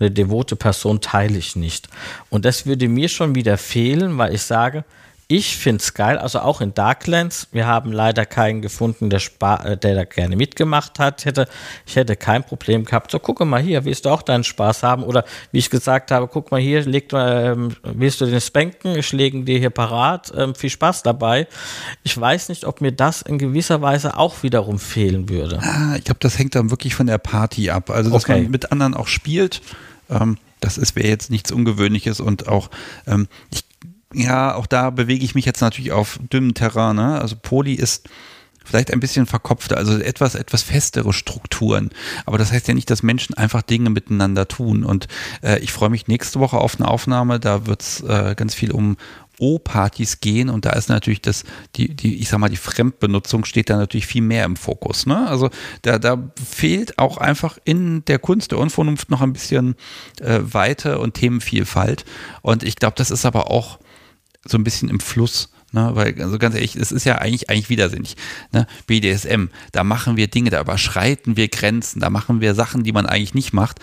devote Person teile ich nicht. Und das würde mir schon wieder fehlen, weil ich sage, ich finde es geil, also auch in Darklands. Wir haben leider keinen gefunden, der, äh, der da gerne mitgemacht hat. Hätte, ich hätte kein Problem gehabt. So, gucke mal hier, willst du auch deinen Spaß haben? Oder wie ich gesagt habe, guck mal hier, leg, ähm, willst du den spanken? Ich lege dir hier parat. Ähm, viel Spaß dabei. Ich weiß nicht, ob mir das in gewisser Weise auch wiederum fehlen würde. Ah, ich glaube, das hängt dann wirklich von der Party ab. Also, dass okay. man mit anderen auch spielt. Ähm, das wäre jetzt nichts Ungewöhnliches und auch, ähm, ich ja, auch da bewege ich mich jetzt natürlich auf dünnem Terrain. Ne? Also Poli ist vielleicht ein bisschen verkopfter, also etwas, etwas festere Strukturen. Aber das heißt ja nicht, dass Menschen einfach Dinge miteinander tun. Und äh, ich freue mich nächste Woche auf eine Aufnahme, da wird es äh, ganz viel um O-Partys gehen und da ist natürlich das, die, die, ich sag mal, die Fremdbenutzung steht da natürlich viel mehr im Fokus. Ne? Also da, da fehlt auch einfach in der Kunst der Unvernunft noch ein bisschen äh, Weite und Themenvielfalt. Und ich glaube, das ist aber auch so ein bisschen im Fluss Ne, weil, also ganz ehrlich, es ist ja eigentlich, eigentlich widersinnig. Ne? BDSM, da machen wir Dinge, da überschreiten wir Grenzen, da machen wir Sachen, die man eigentlich nicht macht.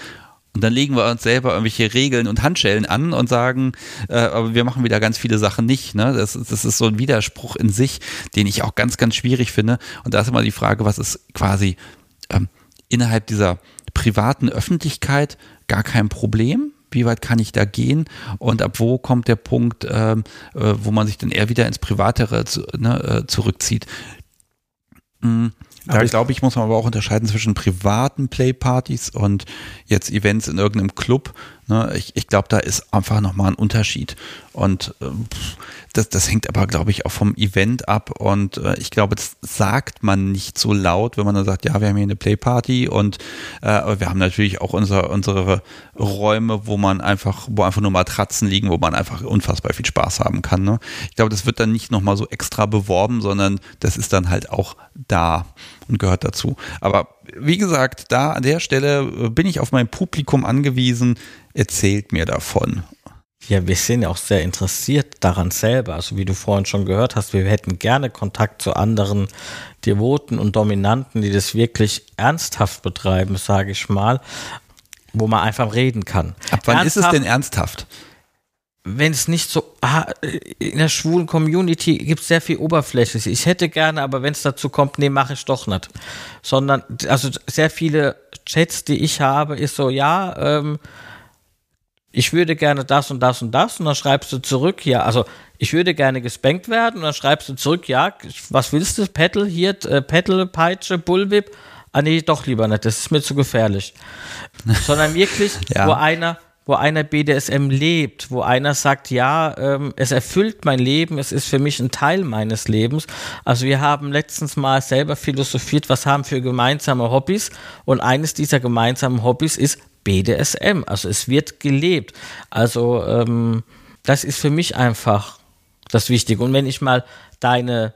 Und dann legen wir uns selber irgendwelche Regeln und Handschellen an und sagen, äh, aber wir machen wieder ganz viele Sachen nicht. Ne? Das, das ist so ein Widerspruch in sich, den ich auch ganz, ganz schwierig finde. Und da ist immer die Frage, was ist quasi ähm, innerhalb dieser privaten Öffentlichkeit gar kein Problem? Wie weit kann ich da gehen und ab wo kommt der Punkt, ähm, äh, wo man sich dann eher wieder ins Privatere zu, ne, äh, zurückzieht. Mhm. Da glaube ich, muss man aber auch unterscheiden zwischen privaten Playpartys und jetzt Events in irgendeinem Club. Ne? Ich, ich glaube, da ist einfach nochmal ein Unterschied. Und äh, das, das hängt aber, glaube ich, auch vom Event ab. Und äh, ich glaube, das sagt man nicht so laut, wenn man dann sagt, ja, wir haben hier eine Playparty und äh, wir haben natürlich auch unsere, unsere Räume, wo man einfach, wo einfach nur Matratzen liegen, wo man einfach unfassbar viel Spaß haben kann. Ne? Ich glaube, das wird dann nicht nochmal so extra beworben, sondern das ist dann halt auch da und gehört dazu. Aber wie gesagt, da an der Stelle äh, bin ich auf mein Publikum angewiesen. Erzählt mir davon. Ja, wir sind ja auch sehr interessiert daran selber. Also wie du vorhin schon gehört hast, wir hätten gerne Kontakt zu anderen Devoten und Dominanten, die das wirklich ernsthaft betreiben, sage ich mal, wo man einfach reden kann. Ab wann ernsthaft, ist es denn ernsthaft? Wenn es nicht so, ah, in der schwulen Community gibt es sehr viel Oberfläche. Ich hätte gerne, aber wenn es dazu kommt, nee, mache ich doch nicht. Sondern, also sehr viele Chats, die ich habe, ist so, ja, ähm, ich würde gerne das und das und das. Und dann schreibst du zurück, ja, also ich würde gerne gespankt werden. Und dann schreibst du zurück, ja, was willst du, Pedal hier, äh, Pedal, Peitsche, Bullwhip, ah nee, doch lieber nicht, das ist mir zu gefährlich. [laughs] Sondern wirklich, ja. wo einer, wo einer BDSM lebt, wo einer sagt, ja, ähm, es erfüllt mein Leben, es ist für mich ein Teil meines Lebens. Also wir haben letztens mal selber philosophiert, was haben wir gemeinsame Hobbys und eines dieser gemeinsamen Hobbys ist BDSM. Also es wird gelebt. Also ähm, das ist für mich einfach das Wichtige. Und wenn ich mal deine,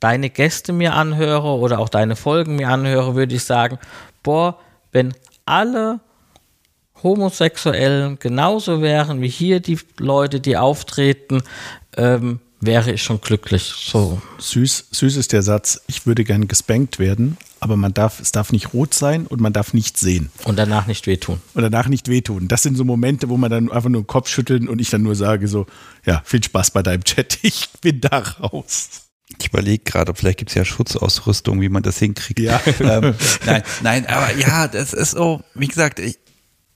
deine Gäste mir anhöre oder auch deine Folgen mir anhöre, würde ich sagen, boah, wenn alle Homosexuellen genauso wären wie hier die Leute, die auftreten, ähm, wäre ich schon glücklich. So. Süß, süß ist der Satz, ich würde gern gespankt werden, aber man darf, es darf nicht rot sein und man darf nicht sehen. Und danach nicht wehtun. Und danach nicht wehtun. Das sind so Momente, wo man dann einfach nur den Kopf schüttelt und ich dann nur sage so, ja, viel Spaß bei deinem Chat, [laughs] ich bin da raus. Ich überlege gerade, vielleicht gibt es ja Schutzausrüstung, wie man das hinkriegt. Ja. [laughs] ähm, nein, nein, aber ja, das ist so, wie gesagt, ich,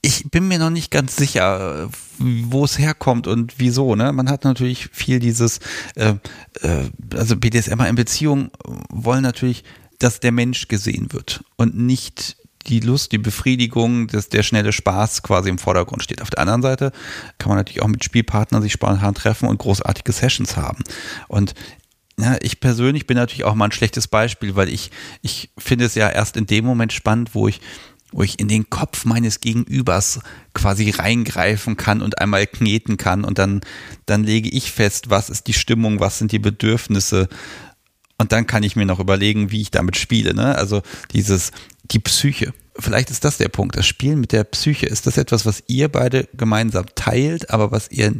ich bin mir noch nicht ganz sicher, wo es herkommt und wieso. Ne? Man hat natürlich viel dieses, äh, äh, also BDSMer in Beziehung wollen natürlich, dass der Mensch gesehen wird und nicht die Lust, die Befriedigung, dass der schnelle Spaß quasi im Vordergrund steht. Auf der anderen Seite kann man natürlich auch mit Spielpartnern sich spontan treffen und großartige Sessions haben. Und ja, ich persönlich bin natürlich auch mal ein schlechtes Beispiel, weil ich, ich finde es ja erst in dem Moment spannend, wo ich wo ich in den Kopf meines Gegenübers quasi reingreifen kann und einmal kneten kann und dann, dann lege ich fest, was ist die Stimmung, was sind die Bedürfnisse und dann kann ich mir noch überlegen, wie ich damit spiele. Ne? Also dieses, die Psyche. Vielleicht ist das der Punkt. Das Spielen mit der Psyche. Ist das etwas, was ihr beide gemeinsam teilt, aber was ihr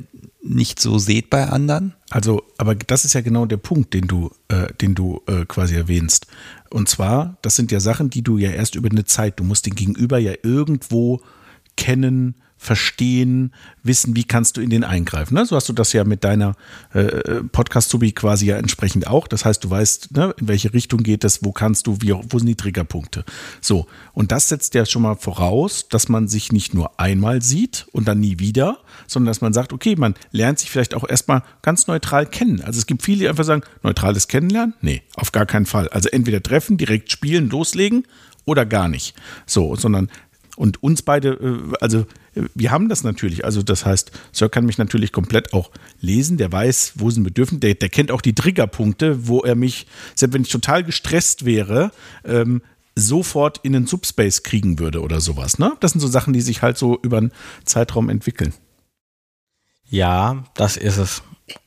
nicht so seht bei anderen? Also, aber das ist ja genau der Punkt, den du, äh, den du äh, quasi erwähnst. Und zwar, das sind ja Sachen, die du ja erst über eine Zeit, du musst den Gegenüber ja irgendwo kennen, verstehen, wissen, wie kannst du in den eingreifen. Ne? So hast du das ja mit deiner äh, Podcast-Subi quasi ja entsprechend auch. Das heißt, du weißt, ne, in welche Richtung geht es, wo kannst du, wie, wo sind die Triggerpunkte. So, und das setzt ja schon mal voraus, dass man sich nicht nur einmal sieht und dann nie wieder, sondern dass man sagt, okay, man lernt sich vielleicht auch erstmal ganz neutral kennen. Also es gibt viele, die einfach sagen, neutrales Kennenlernen? Nee, auf gar keinen Fall. Also entweder treffen, direkt spielen, loslegen oder gar nicht. So, sondern und uns beide, äh, also wir haben das natürlich. Also das heißt, Sir kann mich natürlich komplett auch lesen. Der weiß, wo sind Bedürfnisse. Der, der kennt auch die Triggerpunkte, wo er mich, selbst wenn ich total gestresst wäre, ähm, sofort in den Subspace kriegen würde oder sowas. Ne? Das sind so Sachen, die sich halt so über einen Zeitraum entwickeln. Ja, das ist es.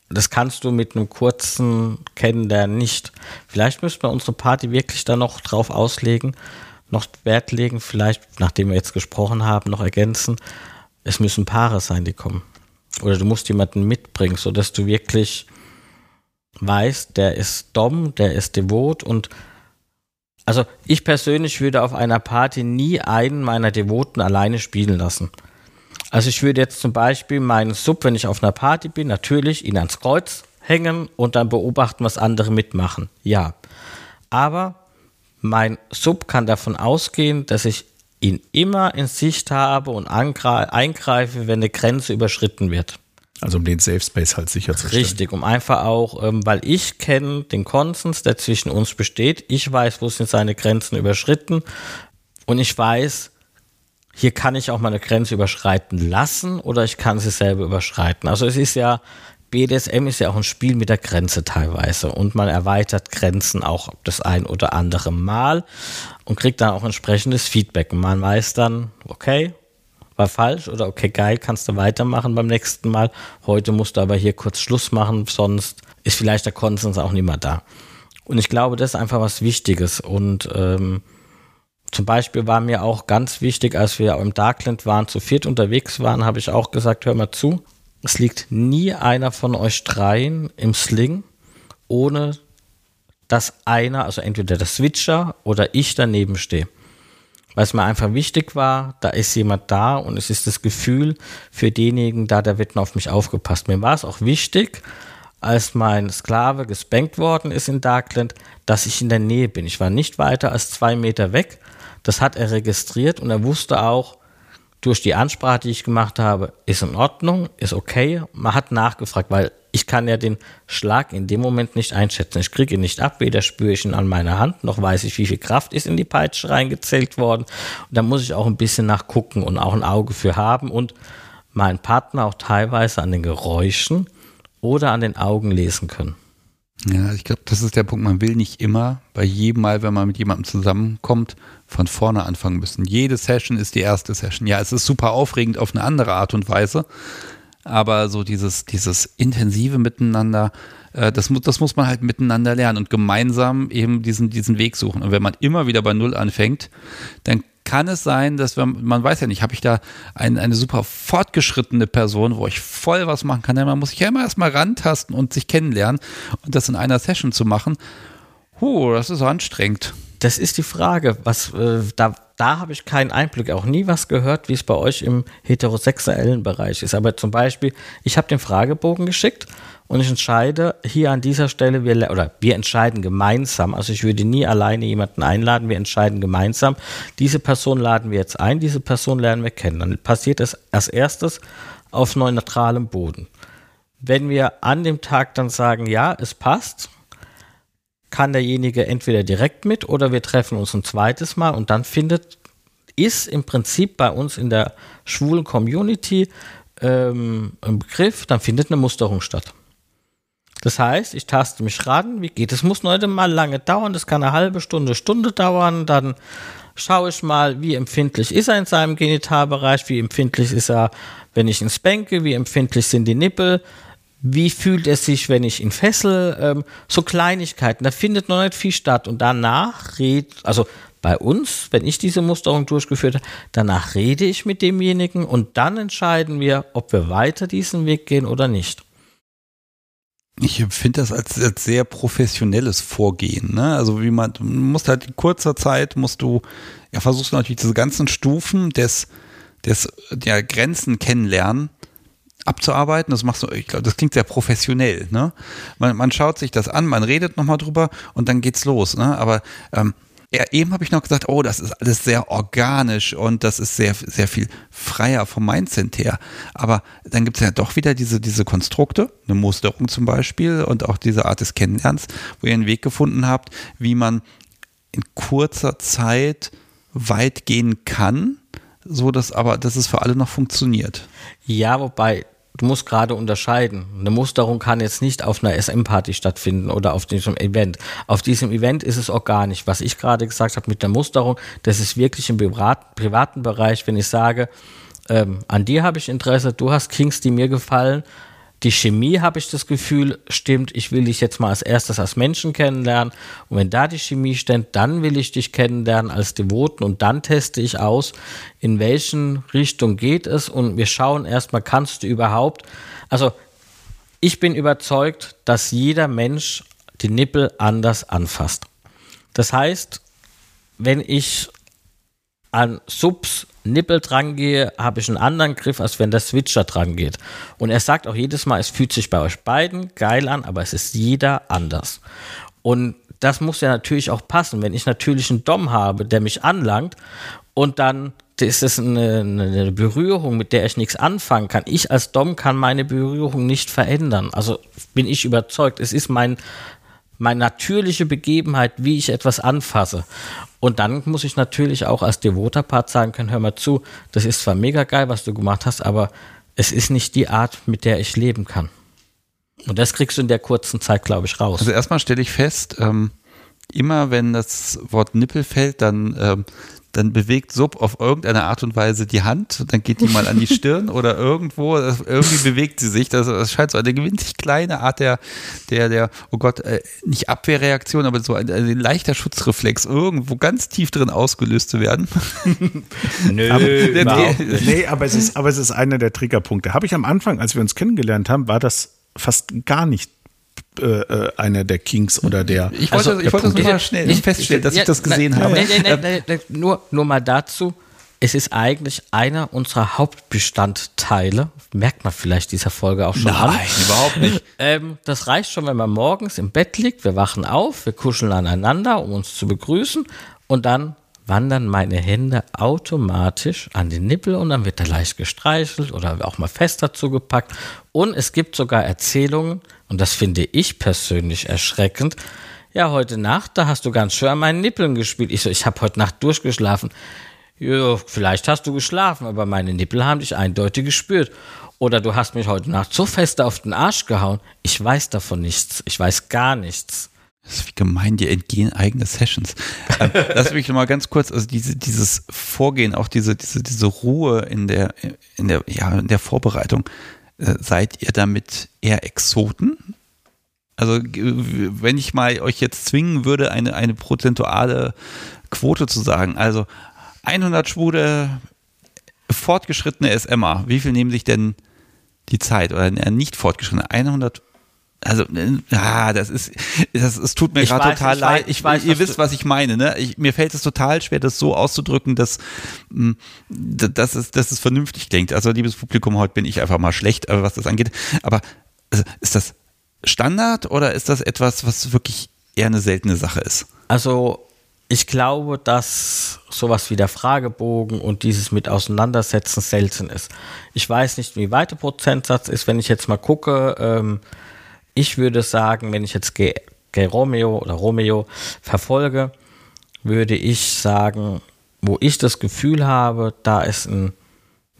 Das kannst du mit einem kurzen Kennenlernen nicht. Vielleicht müssen wir unsere Party wirklich da noch drauf auslegen, noch Wert legen, vielleicht, nachdem wir jetzt gesprochen haben, noch ergänzen. Es müssen Paare sein, die kommen. Oder du musst jemanden mitbringen, sodass du wirklich weißt, der ist Dom, der ist devot und also ich persönlich würde auf einer Party nie einen meiner Devoten alleine spielen lassen. Also ich würde jetzt zum Beispiel meinen Sub, wenn ich auf einer Party bin, natürlich ihn ans Kreuz hängen und dann beobachten, was andere mitmachen. Ja. Aber mein Sub kann davon ausgehen, dass ich ihn immer in Sicht habe und eingreife, wenn eine Grenze überschritten wird. Also um den Safe Space halt sicherzustellen. Richtig, um einfach auch, ähm, weil ich kenne den Konsens, der zwischen uns besteht. Ich weiß, wo sind seine Grenzen überschritten und ich weiß, hier kann ich auch meine Grenze überschreiten lassen oder ich kann sie selber überschreiten. Also es ist ja, BDSM ist ja auch ein Spiel mit der Grenze teilweise und man erweitert Grenzen auch das ein oder andere Mal und kriegt dann auch entsprechendes Feedback. Man weiß dann, okay, war falsch oder okay, geil, kannst du weitermachen beim nächsten Mal. Heute musst du aber hier kurz Schluss machen, sonst ist vielleicht der Konsens auch nicht mehr da. Und ich glaube, das ist einfach was Wichtiges. Und ähm, zum Beispiel war mir auch ganz wichtig, als wir im Darkland waren, zu viert unterwegs waren, habe ich auch gesagt, hör mal zu, es liegt nie einer von euch dreien im Sling, ohne dass einer, also entweder der Switcher oder ich daneben stehe weil es mir einfach wichtig war, da ist jemand da und es ist das Gefühl für denjenigen da, der wird auf mich aufgepasst. Mir war es auch wichtig, als mein Sklave gespankt worden ist in Darkland, dass ich in der Nähe bin. Ich war nicht weiter als zwei Meter weg. Das hat er registriert und er wusste auch, durch die Ansprache, die ich gemacht habe, ist in Ordnung, ist okay. Man hat nachgefragt, weil ich kann ja den Schlag in dem Moment nicht einschätzen. Ich kriege ihn nicht ab, weder spüre ich ihn an meiner Hand, noch weiß ich, wie viel Kraft ist in die Peitsche reingezählt worden. Und da muss ich auch ein bisschen nachgucken und auch ein Auge für haben und meinen Partner auch teilweise an den Geräuschen oder an den Augen lesen können. Ja, ich glaube, das ist der Punkt. Man will nicht immer bei jedem Mal, wenn man mit jemandem zusammenkommt, von vorne anfangen müssen. Jede Session ist die erste Session. Ja, es ist super aufregend auf eine andere Art und Weise aber so dieses, dieses intensive Miteinander, äh, das, das muss man halt miteinander lernen und gemeinsam eben diesen, diesen Weg suchen. Und wenn man immer wieder bei Null anfängt, dann kann es sein, dass wir, man weiß ja nicht, habe ich da ein, eine super fortgeschrittene Person, wo ich voll was machen kann. Man muss sich ja immer erstmal rantasten und sich kennenlernen und das in einer Session zu machen. Huh, das ist anstrengend. Das ist die Frage, was äh, da da habe ich keinen Einblick, auch nie was gehört, wie es bei euch im heterosexuellen Bereich ist. Aber zum Beispiel, ich habe den Fragebogen geschickt und ich entscheide hier an dieser Stelle, wir, oder wir entscheiden gemeinsam, also ich würde nie alleine jemanden einladen, wir entscheiden gemeinsam, diese Person laden wir jetzt ein, diese Person lernen wir kennen. Dann passiert es als erstes auf neutralem Boden. Wenn wir an dem Tag dann sagen, ja, es passt, kann derjenige entweder direkt mit oder wir treffen uns ein zweites Mal und dann findet, ist im Prinzip bei uns in der schwulen Community ähm, ein Begriff, dann findet eine Musterung statt. Das heißt, ich taste mich ran, wie geht es? muss heute mal lange dauern, das kann eine halbe Stunde, Stunde dauern, dann schaue ich mal, wie empfindlich ist er in seinem Genitalbereich, wie empfindlich ist er, wenn ich ihn spanke, wie empfindlich sind die Nippel, wie fühlt es sich, wenn ich ihn fessel, ähm, so Kleinigkeiten, da findet noch nicht viel statt und danach redet, also bei uns, wenn ich diese Musterung durchgeführt habe, danach rede ich mit demjenigen und dann entscheiden wir, ob wir weiter diesen Weg gehen oder nicht. Ich empfinde das als, als, sehr professionelles Vorgehen. Ne? Also wie man, du musst halt in kurzer Zeit, musst du, ja, versuchst du natürlich diese ganzen Stufen des, des der Grenzen kennenlernen abzuarbeiten. Das machst du, ich glaube, das klingt sehr professionell. Ne? Man, man schaut sich das an, man redet nochmal drüber und dann geht's los. Ne? Aber ähm, ja, eben habe ich noch gesagt, oh, das ist alles sehr organisch und das ist sehr, sehr viel freier vom Mindset her. Aber dann gibt es ja doch wieder diese, diese Konstrukte, eine Musterung zum Beispiel und auch diese Art des Kennenlernens, wo ihr einen Weg gefunden habt, wie man in kurzer Zeit weit gehen kann, so dass aber, dass es für alle noch funktioniert. Ja, wobei du musst gerade unterscheiden. Eine Musterung kann jetzt nicht auf einer SM-Party stattfinden oder auf diesem Event. Auf diesem Event ist es organisch. Was ich gerade gesagt habe mit der Musterung, das ist wirklich im privaten Bereich, wenn ich sage, ähm, an dir habe ich Interesse, du hast Kings, die mir gefallen, die Chemie, habe ich das Gefühl, stimmt. Ich will dich jetzt mal als erstes als Menschen kennenlernen. Und wenn da die Chemie stimmt, dann will ich dich kennenlernen als Devoten und dann teste ich aus, in welchen Richtung geht es. Und wir schauen erstmal, kannst du überhaupt. Also, ich bin überzeugt, dass jeder Mensch die Nippel anders anfasst. Das heißt, wenn ich an Subs Nippel dran gehe, habe ich einen anderen Griff, als wenn der Switcher dran geht. Und er sagt auch jedes Mal, es fühlt sich bei euch beiden geil an, aber es ist jeder anders. Und das muss ja natürlich auch passen. Wenn ich natürlich einen Dom habe, der mich anlangt und dann ist es eine, eine, Berührung, mit der ich nichts anfangen kann. Ich als Dom kann meine Berührung nicht verändern. Also bin ich überzeugt. Es ist mein, meine natürliche Begebenheit, wie ich etwas anfasse. Und dann muss ich natürlich auch als devoter Part sagen können, hör mal zu, das ist zwar mega geil, was du gemacht hast, aber es ist nicht die Art, mit der ich leben kann. Und das kriegst du in der kurzen Zeit, glaube ich, raus. Also erstmal stelle ich fest, ähm, immer wenn das Wort Nippel fällt, dann ähm, dann bewegt Sub auf irgendeine Art und Weise die Hand, dann geht die mal an die [laughs] Stirn oder irgendwo, irgendwie bewegt sie sich. Das, das scheint so eine gewinzig kleine Art der, der, der, oh Gott, äh, nicht Abwehrreaktion, aber so ein, ein, leichter Schutzreflex irgendwo ganz tief drin ausgelöst zu werden. [laughs] Nö, aber, der, nee, aber es ist, aber es ist einer der Triggerpunkte. Habe ich am Anfang, als wir uns kennengelernt haben, war das fast gar nicht äh, äh, einer der Kings oder der. Ich wollte, also, ich wollte das nur schnell ich, feststellen, dass ich, ich das gesehen na, habe. Nee, nee, nee, nur, nur mal dazu. Es ist eigentlich einer unserer Hauptbestandteile. Merkt man vielleicht dieser Folge auch schon Nein, an. Nein, überhaupt nicht. [laughs] Ähm, das reicht schon, wenn man morgens im Bett liegt. Wir wachen auf, wir kuscheln aneinander, um uns zu begrüßen. Und dann wandern meine Hände automatisch an den Nippel und dann wird er leicht gestreichelt oder auch mal fester zugepackt. Und es gibt sogar Erzählungen, und das finde ich persönlich erschreckend. Ja, heute Nacht, da hast du ganz schön an meinen Nippeln gespielt. Ich so, ich habe heute Nacht durchgeschlafen. Ja, vielleicht hast du geschlafen, aber meine Nippel haben dich eindeutig gespürt. Oder du hast mich heute Nacht so fest auf den Arsch gehauen. Ich weiß davon nichts. Ich weiß gar nichts. Das ist wie gemein, dir entgehen eigene Sessions. ähm, [laughs] lass mich nochmal ganz kurz, also diese, dieses Vorgehen, auch diese, diese, diese Ruhe in der, in der, ja, in der Vorbereitung. Äh, seid ihr damit eher Exoten? Also, wenn ich mal euch jetzt zwingen würde, eine, eine prozentuale Quote zu sagen, also 100 Schwude, fortgeschrittene SMer, wie viel nehmen sich denn die Zeit oder nicht fortgeschrittene? 100 also, ah, das ist, das, es tut mir gerade total leid. Ich, weiß, ihr wisst, was ich meine. Ne? Ich, mir fällt es total schwer, das so auszudrücken, dass, hm, dass, es, dass es vernünftig klingt. Also, liebes Publikum, heute bin ich einfach mal schlecht, äh, was das angeht. Aber also, ist das Standard oder ist das etwas, was wirklich eher eine seltene Sache ist? Also, ich glaube, dass sowas wie der Fragebogen und dieses mit Auseinandersetzen selten ist. Ich weiß nicht, wie weit der Prozentsatz ist, wenn ich jetzt mal gucke. Ähm, ich würde sagen, wenn ich jetzt G, Romeo oder Romeo verfolge, würde ich sagen, wo ich das Gefühl habe, da ist ein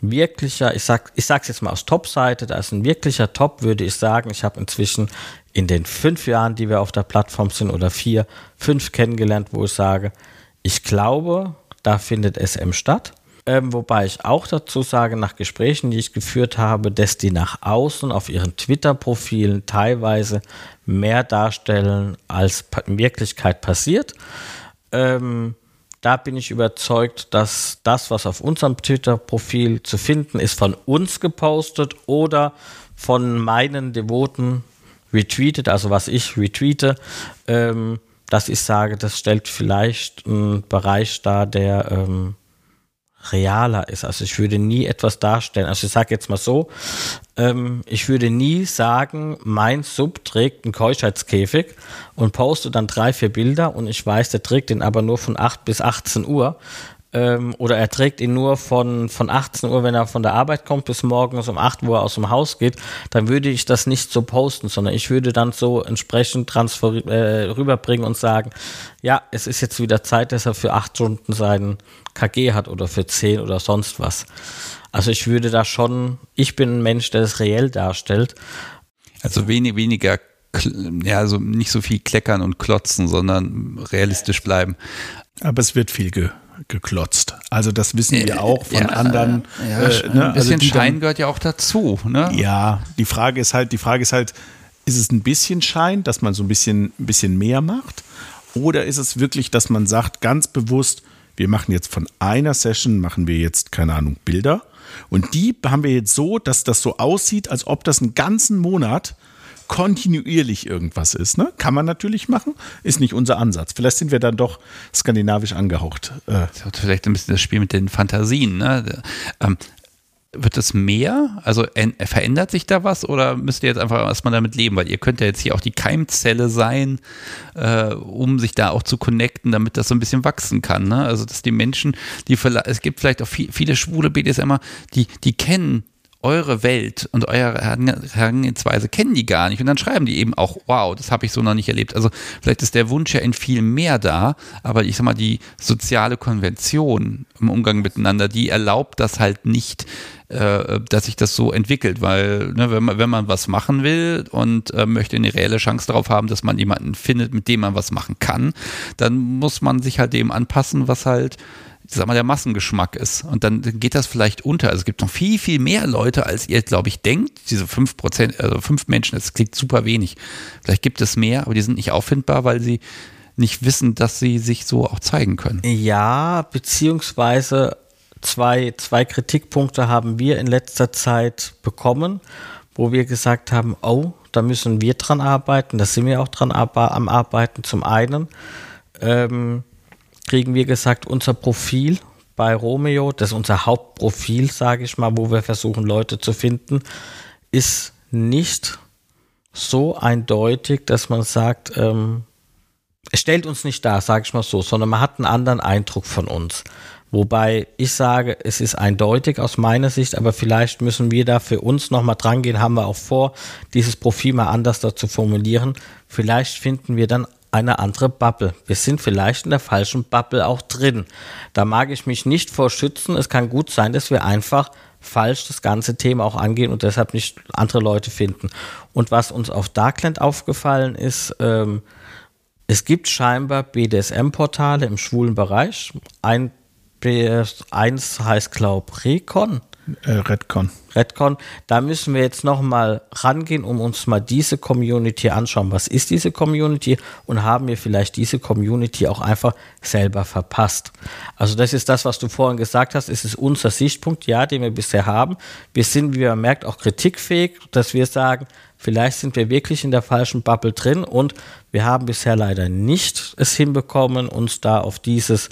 wirklicher, ich sag, ich sag's jetzt mal aus Top-Seite, da ist ein wirklicher Top, würde ich sagen. Ich habe inzwischen in den fünf Jahren, die wir auf der Plattform sind, oder vier, fünf kennengelernt, wo ich sage, ich glaube, da findet SM statt. Ähm, wobei ich auch dazu sage, nach Gesprächen, die ich geführt habe, dass die nach außen auf ihren Twitter-Profilen teilweise mehr darstellen, als in Wirklichkeit passiert. Ähm, da bin ich überzeugt, dass das, was auf unserem Twitter-Profil zu finden ist, von uns gepostet oder von meinen Devoten retweetet, also was ich retweete, ähm, dass ich sage, das stellt vielleicht einen Bereich dar, der ähm, realer ist. Also ich würde nie etwas darstellen. Also ich sage jetzt mal so, ähm, ich würde nie sagen, mein Sub trägt einen Keuschheitskäfig und poste dann drei, vier Bilder und ich weiß, der trägt den aber nur von 8 bis 18 Uhr. ähm, oder er trägt ihn nur von, von 18 Uhr, wenn er von der Arbeit kommt, bis morgens um 8 Uhr aus dem Haus geht, dann würde ich das nicht so posten, sondern ich würde dann so entsprechend transfer äh, rüberbringen und sagen, ja, es ist jetzt wieder Zeit, dass er für 8 Stunden seinen KG hat oder für 10 oder sonst was. Also ich würde da schon, ich bin ein Mensch, der das reell darstellt. Also wenig, weniger ja, also nicht so viel kleckern und klotzen, sondern realistisch bleiben. Aber es wird viel ge geklotzt. Also das wissen wir auch von ja, anderen. Ja, äh, ne? Ein bisschen also Schein dann, gehört ja auch dazu. Ne? Ja, die Frage ist halt, die Frage ist halt, ist es ein bisschen Schein, dass man so ein bisschen, ein bisschen mehr macht? Oder ist es wirklich, dass man sagt, ganz bewusst, wir machen jetzt von einer Session, machen wir jetzt, keine Ahnung, Bilder. Und die haben wir jetzt so, dass das so aussieht, als ob das einen ganzen Monat kontinuierlich irgendwas ist. Ne? Kann man natürlich machen, ist nicht unser Ansatz. Vielleicht sind wir dann doch skandinavisch angehaucht. Äh. Vielleicht ein bisschen das Spiel mit den Fantasien. Ne? Ähm, wird es mehr? Also verändert sich da was oder müsst ihr jetzt einfach erstmal damit leben? Weil ihr könnt ja jetzt hier auch die Keimzelle sein, äh, um sich da auch zu connecten, damit das so ein bisschen wachsen kann. Ne? Also dass die Menschen, die es gibt vielleicht auch viele schwule BDSMer, die, die kennen eure Welt und eure Herangehensweise kennen die gar nicht. Und dann schreiben die eben auch, wow, das habe ich so noch nicht erlebt. Also vielleicht ist der Wunsch ja in viel mehr da, aber ich sag mal, die soziale Konvention im Umgang miteinander, die erlaubt das halt nicht, äh, dass sich das so entwickelt, weil ne, wenn, man, wenn man was machen will und äh, möchte eine reelle Chance darauf haben, dass man jemanden findet, mit dem man was machen kann, dann muss man sich halt dem anpassen, was halt sag mal, der Massengeschmack ist. Und dann geht das vielleicht unter. Also es gibt noch viel, viel mehr Leute, als ihr, glaube ich, denkt. Diese fünf Prozent, also fünf Menschen, das klingt super wenig. Vielleicht gibt es mehr, aber die sind nicht auffindbar, weil sie nicht wissen, dass sie sich so auch zeigen können. Ja, beziehungsweise zwei, zwei Kritikpunkte haben wir in letzter Zeit bekommen, wo wir gesagt haben, oh, da müssen wir dran arbeiten, da sind wir auch dran am Arbeiten. Zum einen, ähm, kriegen wir gesagt, unser Profil bei Romeo, das ist unser Hauptprofil, sage ich mal, wo wir versuchen, Leute zu finden, ist nicht so eindeutig, dass man sagt, ähm, es stellt uns nicht dar, sage ich mal so, sondern man hat einen anderen Eindruck von uns. Wobei ich sage, es ist eindeutig aus meiner Sicht, aber vielleicht müssen wir da für uns nochmal dran gehen, haben wir auch vor, dieses Profil mal anders zu formulieren. Vielleicht finden wir dann eine andere Bubble. Wir sind vielleicht in der falschen Bubble auch drin. Da mag ich mich nicht vor schützen. Es kann gut sein, dass wir einfach falsch das ganze Thema auch angehen und deshalb nicht andere Leute finden. Und was uns auf Darkland aufgefallen ist, ähm, es gibt scheinbar BDSM-Portale im schwulen Bereich. Ein, eins heißt, glaube ich, Recon. Äh, Redcon. Redcon. Da müssen wir jetzt nochmal rangehen, um uns mal diese Community anschauen. Was ist diese Community? Und haben wir vielleicht diese Community auch einfach selber verpasst? Also das ist das, was du vorhin gesagt hast. Es ist unser Sichtpunkt, ja, den wir bisher haben. Wir sind, wie man merkt, auch kritikfähig, dass wir sagen, vielleicht sind wir wirklich in der falschen Bubble drin und wir haben bisher leider nicht es hinbekommen, uns da auf dieses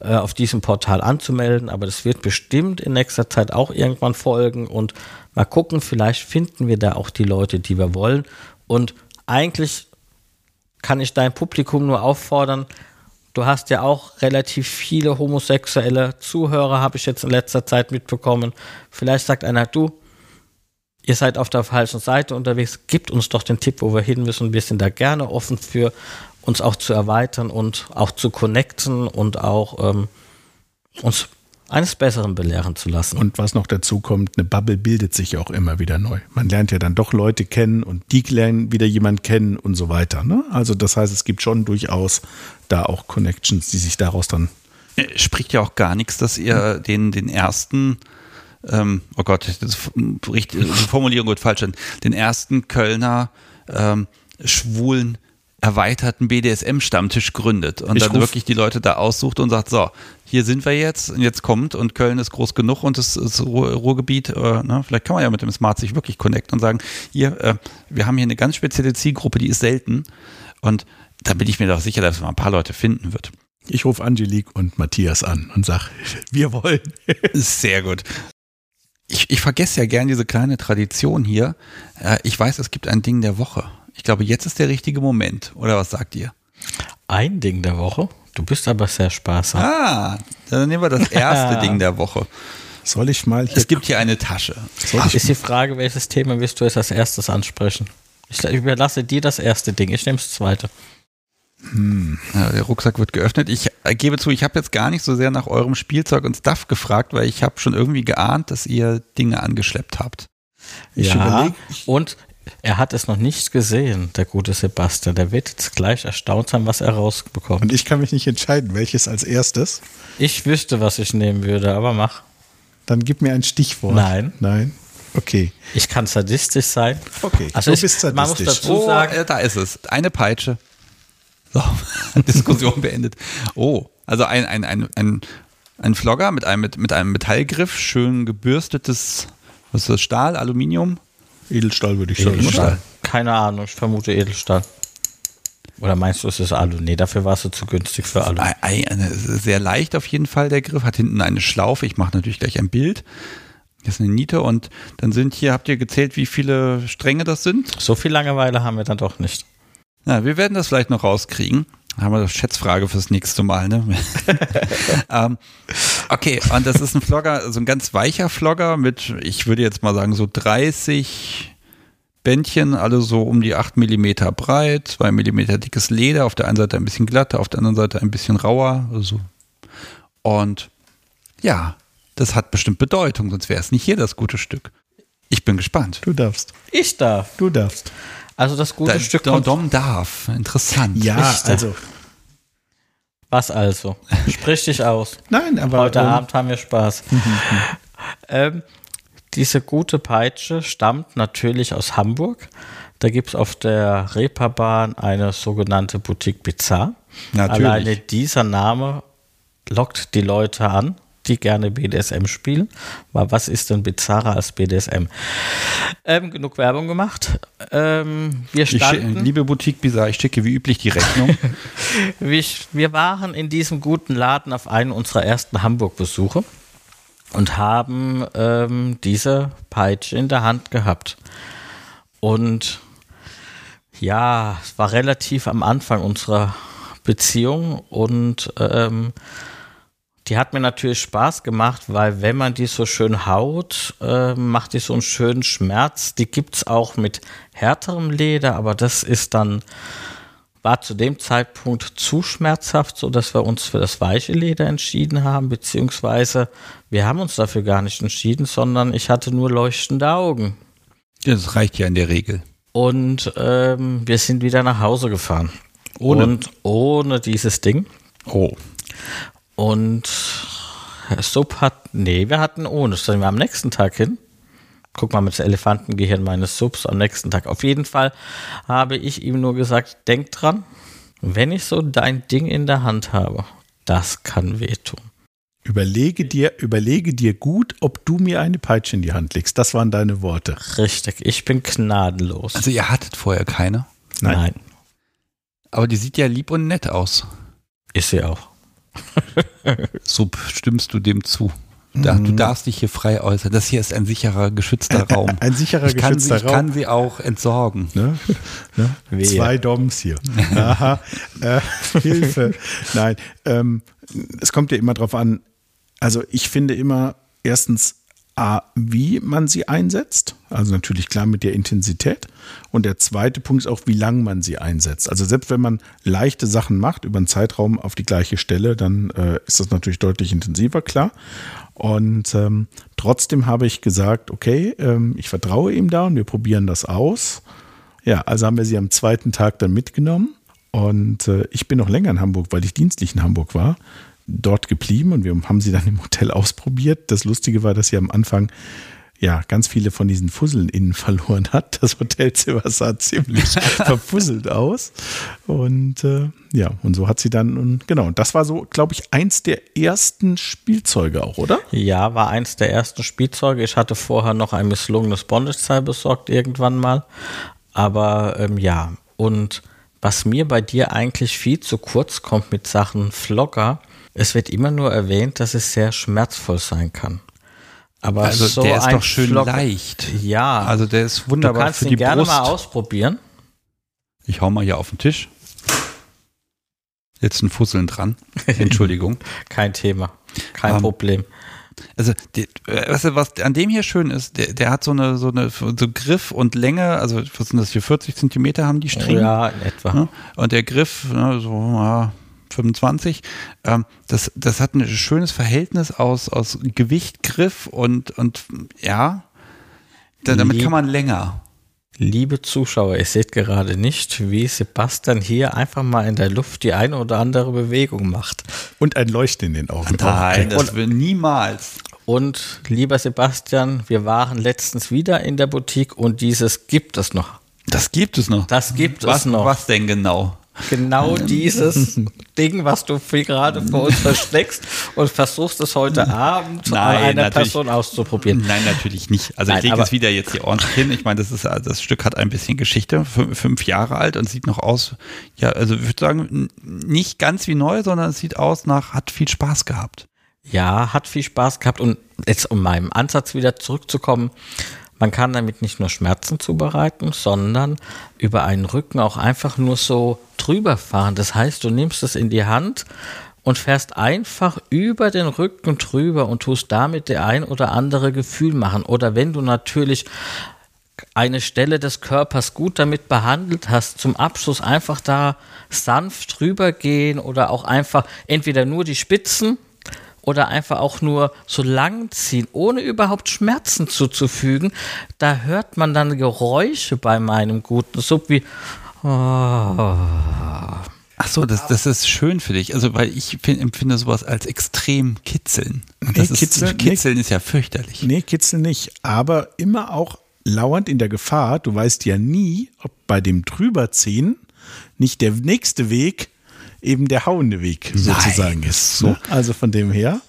äh, auf diesem Portal anzumelden, aber das wird bestimmt in nächster Zeit auch irgendwann folgen und mal gucken, vielleicht finden wir da auch die Leute, die wir wollen. Und eigentlich kann ich dein Publikum nur auffordern, du hast ja auch relativ viele homosexuelle Zuhörer, habe ich jetzt in letzter Zeit mitbekommen. Vielleicht sagt einer, du, ihr seid auf der falschen Seite unterwegs, gibt uns doch den Tipp, wo wir hin müssen. Wir sind da gerne offen für uns auch zu erweitern und auch zu connecten und auch ähm, uns eines Besseren belehren zu lassen. Und was noch dazu kommt, eine Bubble bildet sich auch immer wieder neu. Man lernt ja dann doch Leute kennen und die lernen wieder jemand kennen und so weiter. Ne? Also das heißt, es gibt schon durchaus da auch Connections, die sich daraus dann. Äh, spricht ja auch gar nichts, dass ihr den, den ersten ähm, oh Gott, das, die Formulierung wird falsch, den ersten Kölner ähm, schwulen erweiterten BDSM-Stammtisch gründet und ich dann wirklich die Leute da aussucht und sagt, so, hier sind wir jetzt und jetzt kommt und Köln ist groß genug und das, das Ruhrgebiet, äh, ne, vielleicht kann man ja mit dem Smart sich wirklich connecten und sagen, hier, äh, wir haben hier eine ganz spezielle Zielgruppe, die ist selten und da bin ich mir doch sicher, dass man ein paar Leute finden wird. Ich rufe Angelique und Matthias an und sage, [laughs] wir wollen. Sehr gut. Ich, ich vergesse ja gern diese kleine Tradition hier. Äh, ich weiß, es gibt ein Ding der Woche. Ich glaube, jetzt ist der richtige Moment. Oder was sagt ihr? Ein Ding der Woche? Du bist aber sehr sparsam. Ah, dann nehmen wir das [laughs] erste Ding der Woche. Soll ich mal hier. Es gibt hier eine Tasche. Ach, ist die Frage, welches Thema wirst du jetzt als erstes ansprechen? Ich überlasse dir das erste Ding, ich nehme das zweite. Ja, der Rucksack wird geöffnet. Ich äh, gebe zu, ich habe jetzt gar nicht so sehr nach eurem Spielzeug und Stuff gefragt, weil ich habe schon irgendwie geahnt, dass ihr Dinge angeschleppt habt. Ich ja, überleg- und er hat es noch nicht gesehen, der gute Sebastian. Der wird jetzt gleich erstaunt sein, was er rausbekommt. Und ich kann mich nicht entscheiden, welches als erstes. Ich wüsste, was ich nehmen würde, aber mach. Dann gib mir ein Stichwort. Nein. Nein. Okay. Ich kann sadistisch sein. Okay. Also du ich, bist man muss sadistisch. dazu Oh, sagen, äh, da ist es. Eine Peitsche. So, [laughs] Diskussion beendet. Oh, also ein, ein, ein, ein, ein Flogger mit einem, mit, mit einem Metallgriff, schön gebürstetes, was ist das, Stahl, Aluminium? Edelstahl würde ich sagen. Edelstahl. keine Ahnung, ich vermute Edelstahl. Oder meinst du, es ist Alu? Nee, dafür war es zu günstig für Alu. Sehr leicht auf jeden Fall der Griff, hat hinten eine Schlaufe. Ich mache natürlich gleich ein Bild. Das ist eine Niete und dann sind hier, habt ihr gezählt, wie viele Stränge das sind? So viel Langeweile haben wir dann doch nicht. Na, wir werden das vielleicht noch rauskriegen. Haben wir eine Schätzfrage fürs nächste Mal, ne? [laughs] ähm, okay, und das ist ein Flogger, so ein ganz weicher Flogger mit, ich würde jetzt mal sagen, so 30 Bändchen, alle so um die 8 Millimeter breit, 2 Millimeter dickes Leder, auf der einen Seite ein bisschen glatter, auf der anderen Seite ein bisschen rauer. Also. Und ja, das hat bestimmt Bedeutung, sonst wäre es nicht hier das gute Stück. Ich bin gespannt. Du darfst. Ich darf. Du darfst. Also das gute Da- Stück Dom, kommt. Dom darf. Interessant. Ja, Ich darf. also. Was also? Sprich dich aus. [laughs] Nein, aber. Heute ähm, Abend haben wir Spaß. [laughs] ähm, diese gute Peitsche stammt natürlich aus Hamburg. Da gibt es auf der Reeperbahn eine sogenannte Boutique Bizarre. Natürlich. Alleine dieser Name lockt die Leute an, die gerne BDSM spielen. Weil was ist denn bizarrer als BDSM? Ähm, genug Werbung gemacht. Ähm, wir Ich standen. liebe Boutique Bizarre, ich schicke wie üblich die Rechnung. [laughs] Wir, wir waren in diesem guten Laden auf einen unserer ersten Hamburg-Besuche und haben ähm, diese Peitsche in der Hand gehabt. Und ja, es war relativ am Anfang unserer Beziehung und ähm, die hat mir natürlich Spaß gemacht, weil wenn man die so schön haut, äh, macht die so einen schönen Schmerz. Die gibt es auch mit härterem Leder, aber das ist dann war zu dem Zeitpunkt zu schmerzhaft, so dass wir uns für das weiche Leder entschieden haben, beziehungsweise wir haben uns dafür gar nicht entschieden, sondern ich hatte nur leuchtende Augen. Das reicht ja in der Regel. Und ähm, wir sind wieder nach Hause gefahren. Ohne? Und ohne dieses Ding. Oh. Und Herr Sub hat, nee, wir hatten ohne. Sind wir am nächsten Tag hin. Guck mal mit das Elefantengehirn meines Subs am nächsten Tag. Auf jeden Fall habe ich ihm nur gesagt, denk dran, wenn ich so dein Ding in der Hand habe, das kann wehtun. Überlege dir, überlege dir gut, ob du mir eine Peitsche in die Hand legst. Das waren deine Worte. Richtig, ich bin gnadenlos. Also ihr hattet vorher keine. Nein. Nein, Aber die sieht ja lieb und nett aus. ist sie auch. [laughs] So stimmst du dem zu. Da, Du darfst dich hier frei äußern. Das hier ist ein sicherer, geschützter [laughs] Raum. Ein sicherer, ich kann, sie, geschützter ich kann Raum. sie auch entsorgen. Ne? [laughs] Ne? Zwei Doms hier. Aha. Äh, Hilfe. Nein. Ähm, es kommt ja immer drauf an. Also ich finde immer erstens A, wie man sie einsetzt. Also natürlich klar mit der Intensität. Und der zweite Punkt ist auch, wie lang man sie einsetzt. Also selbst wenn man leichte Sachen macht über einen Zeitraum auf die gleiche Stelle, dann äh, ist das natürlich deutlich intensiver, klar. Und ähm, trotzdem habe ich gesagt, okay, ähm, ich vertraue ihm da und wir probieren das aus. Ja, also haben wir sie am zweiten Tag dann mitgenommen. Und äh, ich bin noch länger in Hamburg, weil ich dienstlich in Hamburg war, dort geblieben und wir haben sie dann im Hotel ausprobiert. Das Lustige war, dass sie am Anfang ja ganz viele von diesen Fusseln innen verloren hat. Das Hotelzimmer sah [laughs] ziemlich [laughs] verfusselt aus. Und äh, ja, und so hat sie dann, und genau, und das war so, glaube ich, eins der ersten Spielzeuge auch, oder? Ja, war eins der ersten Spielzeuge. Ich hatte vorher noch ein misslungenes Bondage-Teil besorgt, irgendwann mal. Aber ähm, ja, und was mir bei dir eigentlich viel zu kurz kommt mit Sachen Vlogger, es wird immer nur erwähnt, dass es sehr schmerzvoll sein kann. Aber Also so der ist ein doch schön Vlogger- leicht. Ja, Also der ist du wunderbar kannst für ihn die gerne Brust. mal ausprobieren. Ich hau mal hier auf den Tisch. Jetzt ein Fusseln dran. Entschuldigung. [laughs] Kein Thema. Kein Ähm, Problem. Also, die, äh, weißt du, was an dem hier schön ist, der, der hat so eine, so eine so Griff und Länge, also was sind das hier, 40 Zentimeter haben die Striemen? Ja, in etwa. Ne? Und der Griff, ne, so ja, 25, ähm, das, das hat ein schönes Verhältnis aus, aus Gewicht, Griff und, und ja, da, damit Lieb- kann man länger. Liebe Zuschauer, ihr seht gerade nicht, wie Sebastian hier einfach mal in der Luft die eine oder andere Bewegung macht. Und ein Leuchten in den Augen. Nein, das will niemals. Und lieber Sebastian, wir waren letztens wieder in der Boutique und dieses gibt es noch. Das gibt es noch. Das gibt was, es noch. Was denn genau? Genau [laughs] dieses Ding, was du gerade vor uns versteckst und versuchst es heute Abend Nein, einer. Person auszuprobieren. Nein, natürlich nicht. Also Nein, ich lege es wieder jetzt hier ordentlich hin. Ich meine, das ist das Stück hat ein bisschen Geschichte, fünf, Jahre alt und sieht noch aus, ja, also ich würde sagen, nicht ganz wie neu, sondern es sieht aus nach, hat viel Spaß gehabt. Ja, hat viel Spaß gehabt und jetzt um meinem Ansatz wieder zurückzukommen, man kann damit nicht nur Schmerzen zubereiten, sondern über einen Rücken auch einfach nur so drüber fahren. Das heißt, du nimmst es in die Hand und fährst einfach über den Rücken drüber und tust damit der ein oder andere Gefühl machen. Oder wenn du natürlich eine Stelle des Körpers gut damit behandelt hast, zum Abschluss einfach da sanft drüber gehen oder auch einfach entweder nur die Spitzen oder einfach auch nur so lang ziehen, ohne überhaupt Schmerzen zuzufügen. Da hört man dann Geräusche bei meinem guten Sub wie oh, Ach so, das, das ist schön für dich. Also, weil ich find, empfinde sowas als extrem kitzeln. Und das Nee, ist, kitzeln- kitzeln ist ja fürchterlich. Nee, Kitzel nicht. Aber immer auch lauernd in der Gefahr. Du weißt ja nie, ob bei dem Drüberziehen nicht der nächste Weg eben der hauende Weg sozusagen ist. so. Ne? Also von dem her,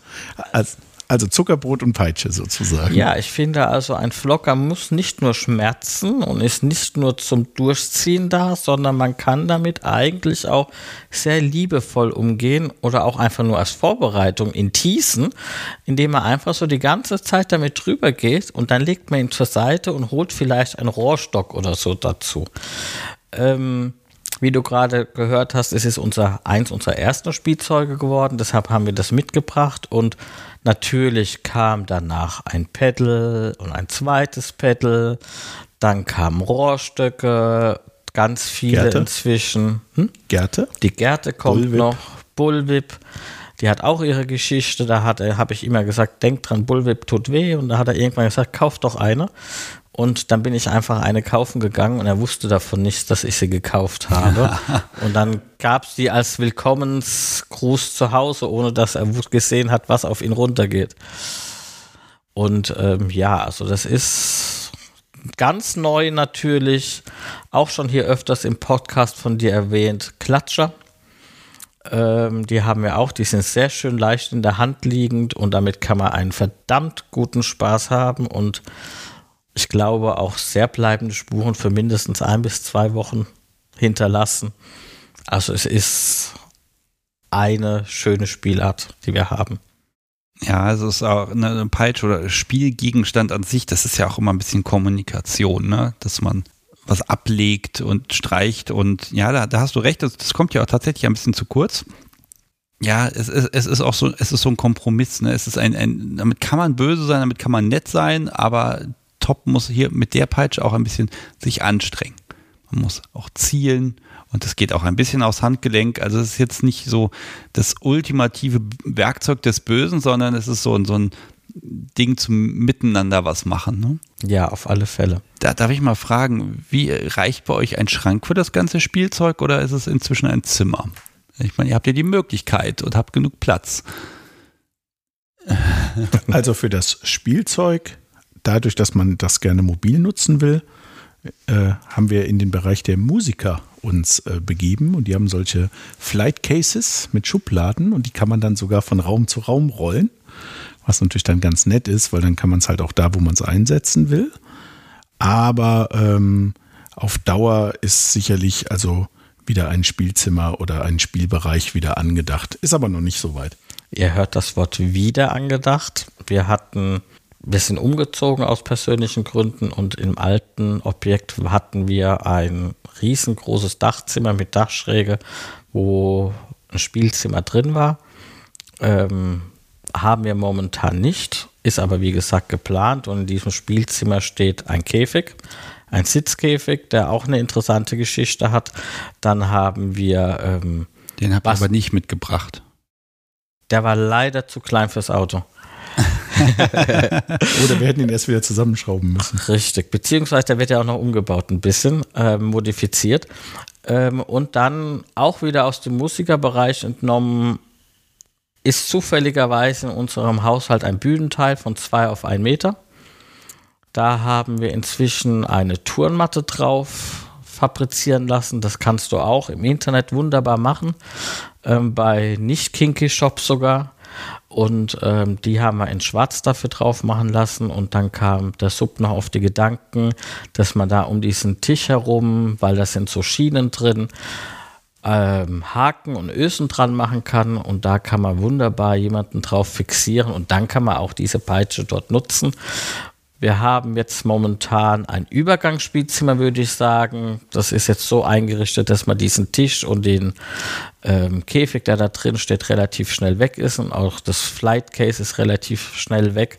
als, also Zuckerbrot und Peitsche sozusagen. Ja, ich finde also, ein Flocker muss nicht nur schmerzen und ist nicht nur zum Durchziehen da, sondern man kann damit eigentlich auch sehr liebevoll umgehen oder auch einfach nur als Vorbereitung in Teasen, indem man einfach so die ganze Zeit damit drüber geht und dann legt man ihn zur Seite und holt vielleicht einen Rohrstock oder so dazu. Ähm, wie du gerade gehört hast, es ist unser eins unserer ersten Spielzeuge geworden, deshalb haben wir das mitgebracht und natürlich kam danach ein Pedal und ein zweites Pedal, dann kamen Rohrstöcke, ganz viele Gerte? inzwischen. Hm? Gerte? Die Gerte kommt Bullwhip. noch, Bullwhip. Die hat auch ihre Geschichte. Da hat er- habe ich immer gesagt, denk dran, Bullwhip tut weh. Und da hat er irgendwann gesagt, kauf doch eine. Und dann bin ich einfach eine kaufen gegangen und er wusste davon nichts, dass ich sie gekauft habe. [laughs] und dann gab es die als Willkommensgruß zu Hause, ohne dass er gesehen hat, was auf ihn runtergeht. Und ähm, ja, also das ist ganz neu natürlich, auch schon hier öfters im Podcast von dir erwähnt, Klatscher. Ähm, die haben wir auch, die sind sehr schön leicht in der Hand liegend und damit kann man einen verdammt guten Spaß haben und ich glaube auch sehr bleibende Spuren für mindestens ein bis zwei Wochen hinterlassen. Also es ist eine schöne Spielart, die wir haben. Ja, also es ist auch eine, eine Peitsche oder Spielgegenstand an sich, das ist ja auch immer ein bisschen Kommunikation, ne? Dass man was ablegt und streicht und ja, da, da hast du recht, das, das kommt ja auch tatsächlich ein bisschen zu kurz. Ja, es ist, es ist auch so, es ist so ein Kompromiss, ne? Es ist ein, ein, damit kann man böse sein, damit kann man nett sein, aber Top muss hier mit der Peitsche auch ein bisschen sich anstrengen. Man muss auch zielen und das geht auch ein bisschen aufs Handgelenk. Also es ist jetzt nicht so das ultimative Werkzeug des Bösen, sondern es ist so, ein- so ein Ding zum Miteinander was machen. Ne? Ja, auf alle Fälle. Da darf ich mal fragen, wie reicht bei euch ein Schrank für das ganze Spielzeug oder ist es inzwischen ein Zimmer? Ich meine, ihr habt ja die Möglichkeit und habt genug Platz. Also für das Spielzeug, dadurch, dass man das gerne mobil nutzen will, äh, haben wir in den Bereich der Musiker uns äh, begeben und die haben solche Flight Cases mit Schubladen und die kann man dann sogar von Raum zu Raum rollen, was natürlich dann ganz nett ist, weil dann kann man es halt auch da, wo man es einsetzen will. Aber ähm, auf Dauer ist sicherlich also wieder ein Spielzimmer oder ein Spielbereich wieder angedacht. Ist aber noch nicht so weit. Ihr hört das Wort wieder angedacht. Wir hatten, wir sind umgezogen aus persönlichen Gründen und im alten Objekt hatten wir ein riesengroßes Dachzimmer mit Dachschräge, wo ein Spielzimmer drin war. Ähm, haben wir momentan nicht, ist aber wie gesagt geplant und in diesem Spielzimmer steht ein Käfig, ein Sitzkäfig, der auch eine interessante Geschichte hat. Dann haben wir. Ähm, Den habt ihr aber nicht mitgebracht. Der war leider zu klein fürs Auto. [laughs] [laughs] Oder wir hätten ihn erst wieder zusammenschrauben müssen. Richtig, beziehungsweise der wird ja auch noch umgebaut, ein bisschen äh, modifiziert. Ähm, und dann auch wieder aus dem Musikerbereich entnommen, ist zufälligerweise in unserem Haushalt ein Bühnenteil von zwei auf einen Meter. Da haben wir inzwischen eine Turnmatte drauf fabrizieren lassen. Das kannst du auch im Internet wunderbar machen. Ähm, bei Nicht-Kinky-Shops sogar. Und ähm, die haben wir in Schwarz dafür drauf machen lassen. Und dann kam der Sub noch auf die Gedanken, dass man da um diesen Tisch herum, weil da sind so Schienen drin, ähm, Haken und Ösen dran machen kann. Und da kann man wunderbar jemanden drauf fixieren. Und dann kann man auch diese Peitsche dort nutzen. Wir haben jetzt momentan ein Übergangsspielzimmer, würde ich sagen. Das ist jetzt so eingerichtet, dass man diesen Tisch und den ähm, Käfig, der da drin steht, relativ schnell weg ist. Und auch das Flight Case ist relativ schnell weg.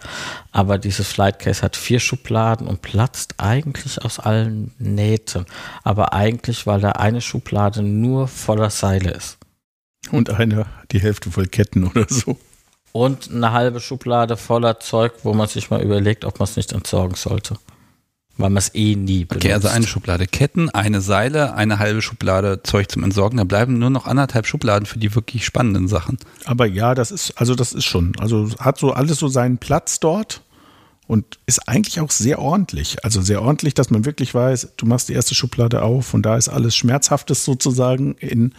Aber dieses Flight Case hat vier Schubladen und platzt eigentlich aus allen Nähten. Aber eigentlich, weil da eine Schublade nur voller Seile ist. Und eine, die Hälfte voll Ketten oder so und eine halbe Schublade voller Zeug, wo man sich mal überlegt, ob man es nicht entsorgen sollte. Weil man es eh nie benutzt. Okay, also eine Schublade Ketten, eine Seile, eine halbe Schublade Zeug zum Entsorgen. Da bleiben nur noch anderthalb Schubladen für die wirklich spannenden Sachen. Aber ja, das ist, also das ist schon. Also hat so alles so seinen Platz dort und ist eigentlich auch sehr ordentlich. Also sehr ordentlich, dass man wirklich weiß, du machst die erste Schublade auf und da ist alles Schmerzhaftes sozusagen in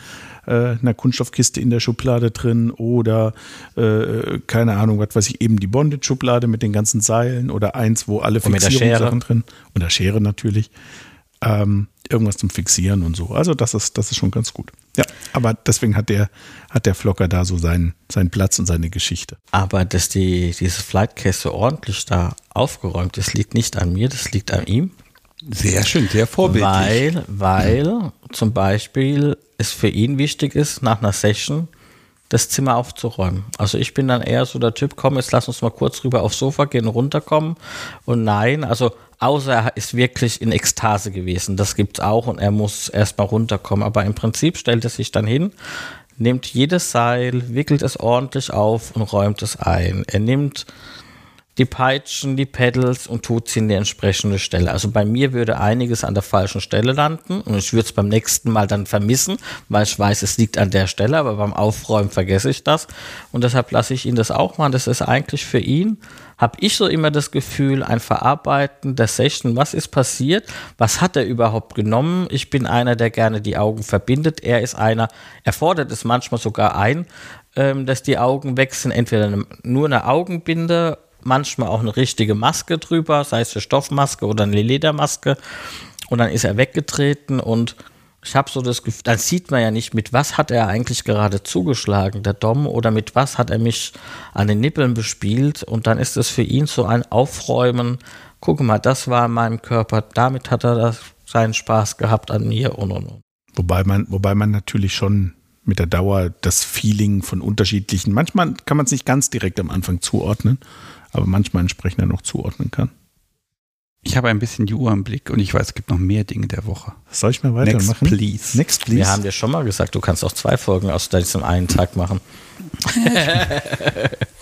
äh, einer Kunststoffkiste in der Schublade drin oder äh, keine Ahnung, was weiß ich, eben die Bondage-Schublade mit den ganzen Seilen oder eins, wo alle Fixierungssachen drin und der Schere natürlich. Ähm, irgendwas zum Fixieren und so. Also das ist, das ist schon ganz gut. Ja, aber deswegen hat der, hat der Flocker da so seinen, seinen Platz und seine Geschichte. Aber dass die, dieses Flightcase so ordentlich da aufgeräumt ist, liegt nicht an mir, das liegt an ihm. Sehr schön, sehr vorbildlich. Weil, weil zum Beispiel es für ihn wichtig ist, nach einer Session das Zimmer aufzuräumen. Also ich bin dann eher so der Typ, komm, jetzt lass uns mal kurz rüber aufs Sofa gehen, runterkommen. Und nein, also außer er ist wirklich in Ekstase gewesen. Das gibt's auch und er muss erstmal runterkommen. Aber im Prinzip stellt er sich dann hin, nimmt jedes Seil, wickelt es ordentlich auf und räumt es ein. Er nimmt die Peitschen, die Pedals und tut sie in die entsprechende Stelle. Also bei mir würde einiges an der falschen Stelle landen und ich würde es beim nächsten Mal dann vermissen, weil ich weiß, es liegt an der Stelle, aber beim Aufräumen vergesse ich das und deshalb lasse ich ihn das auch machen. Das ist eigentlich für ihn, habe ich so immer das Gefühl, ein Verarbeiten der Session. Was ist passiert? Was hat er überhaupt genommen? Ich bin einer, der gerne die Augen verbindet. Er ist einer, er fordert es manchmal sogar ein, ähm, dass die Augen wechseln, entweder nur eine Augenbinde manchmal auch eine richtige Maske drüber, sei es eine Stoffmaske oder eine Ledermaske. Und dann ist er weggetreten und ich habe so das Gefühl, dann sieht man ja nicht, mit was hat er eigentlich gerade zugeschlagen, der Dom, oder mit was hat er mich an den Nippeln bespielt. Und dann ist es für ihn so ein Aufräumen. Guck mal, das war in meinem Körper, damit hat er das, seinen Spaß gehabt an mir und und und. Wobei man, wobei man natürlich schon mit der Dauer das Feeling von unterschiedlichen, manchmal kann man es nicht ganz direkt am Anfang zuordnen, aber manchmal entsprechend noch zuordnen kann. Ich habe ein bisschen die Uhr im Blick und ich weiß, es gibt noch mehr Dinge der Woche. Soll ich mal weitermachen? Next, please. Next, please. Wir haben dir schon mal gesagt, du kannst auch zwei Folgen aus diesem einen Tag machen. [laughs]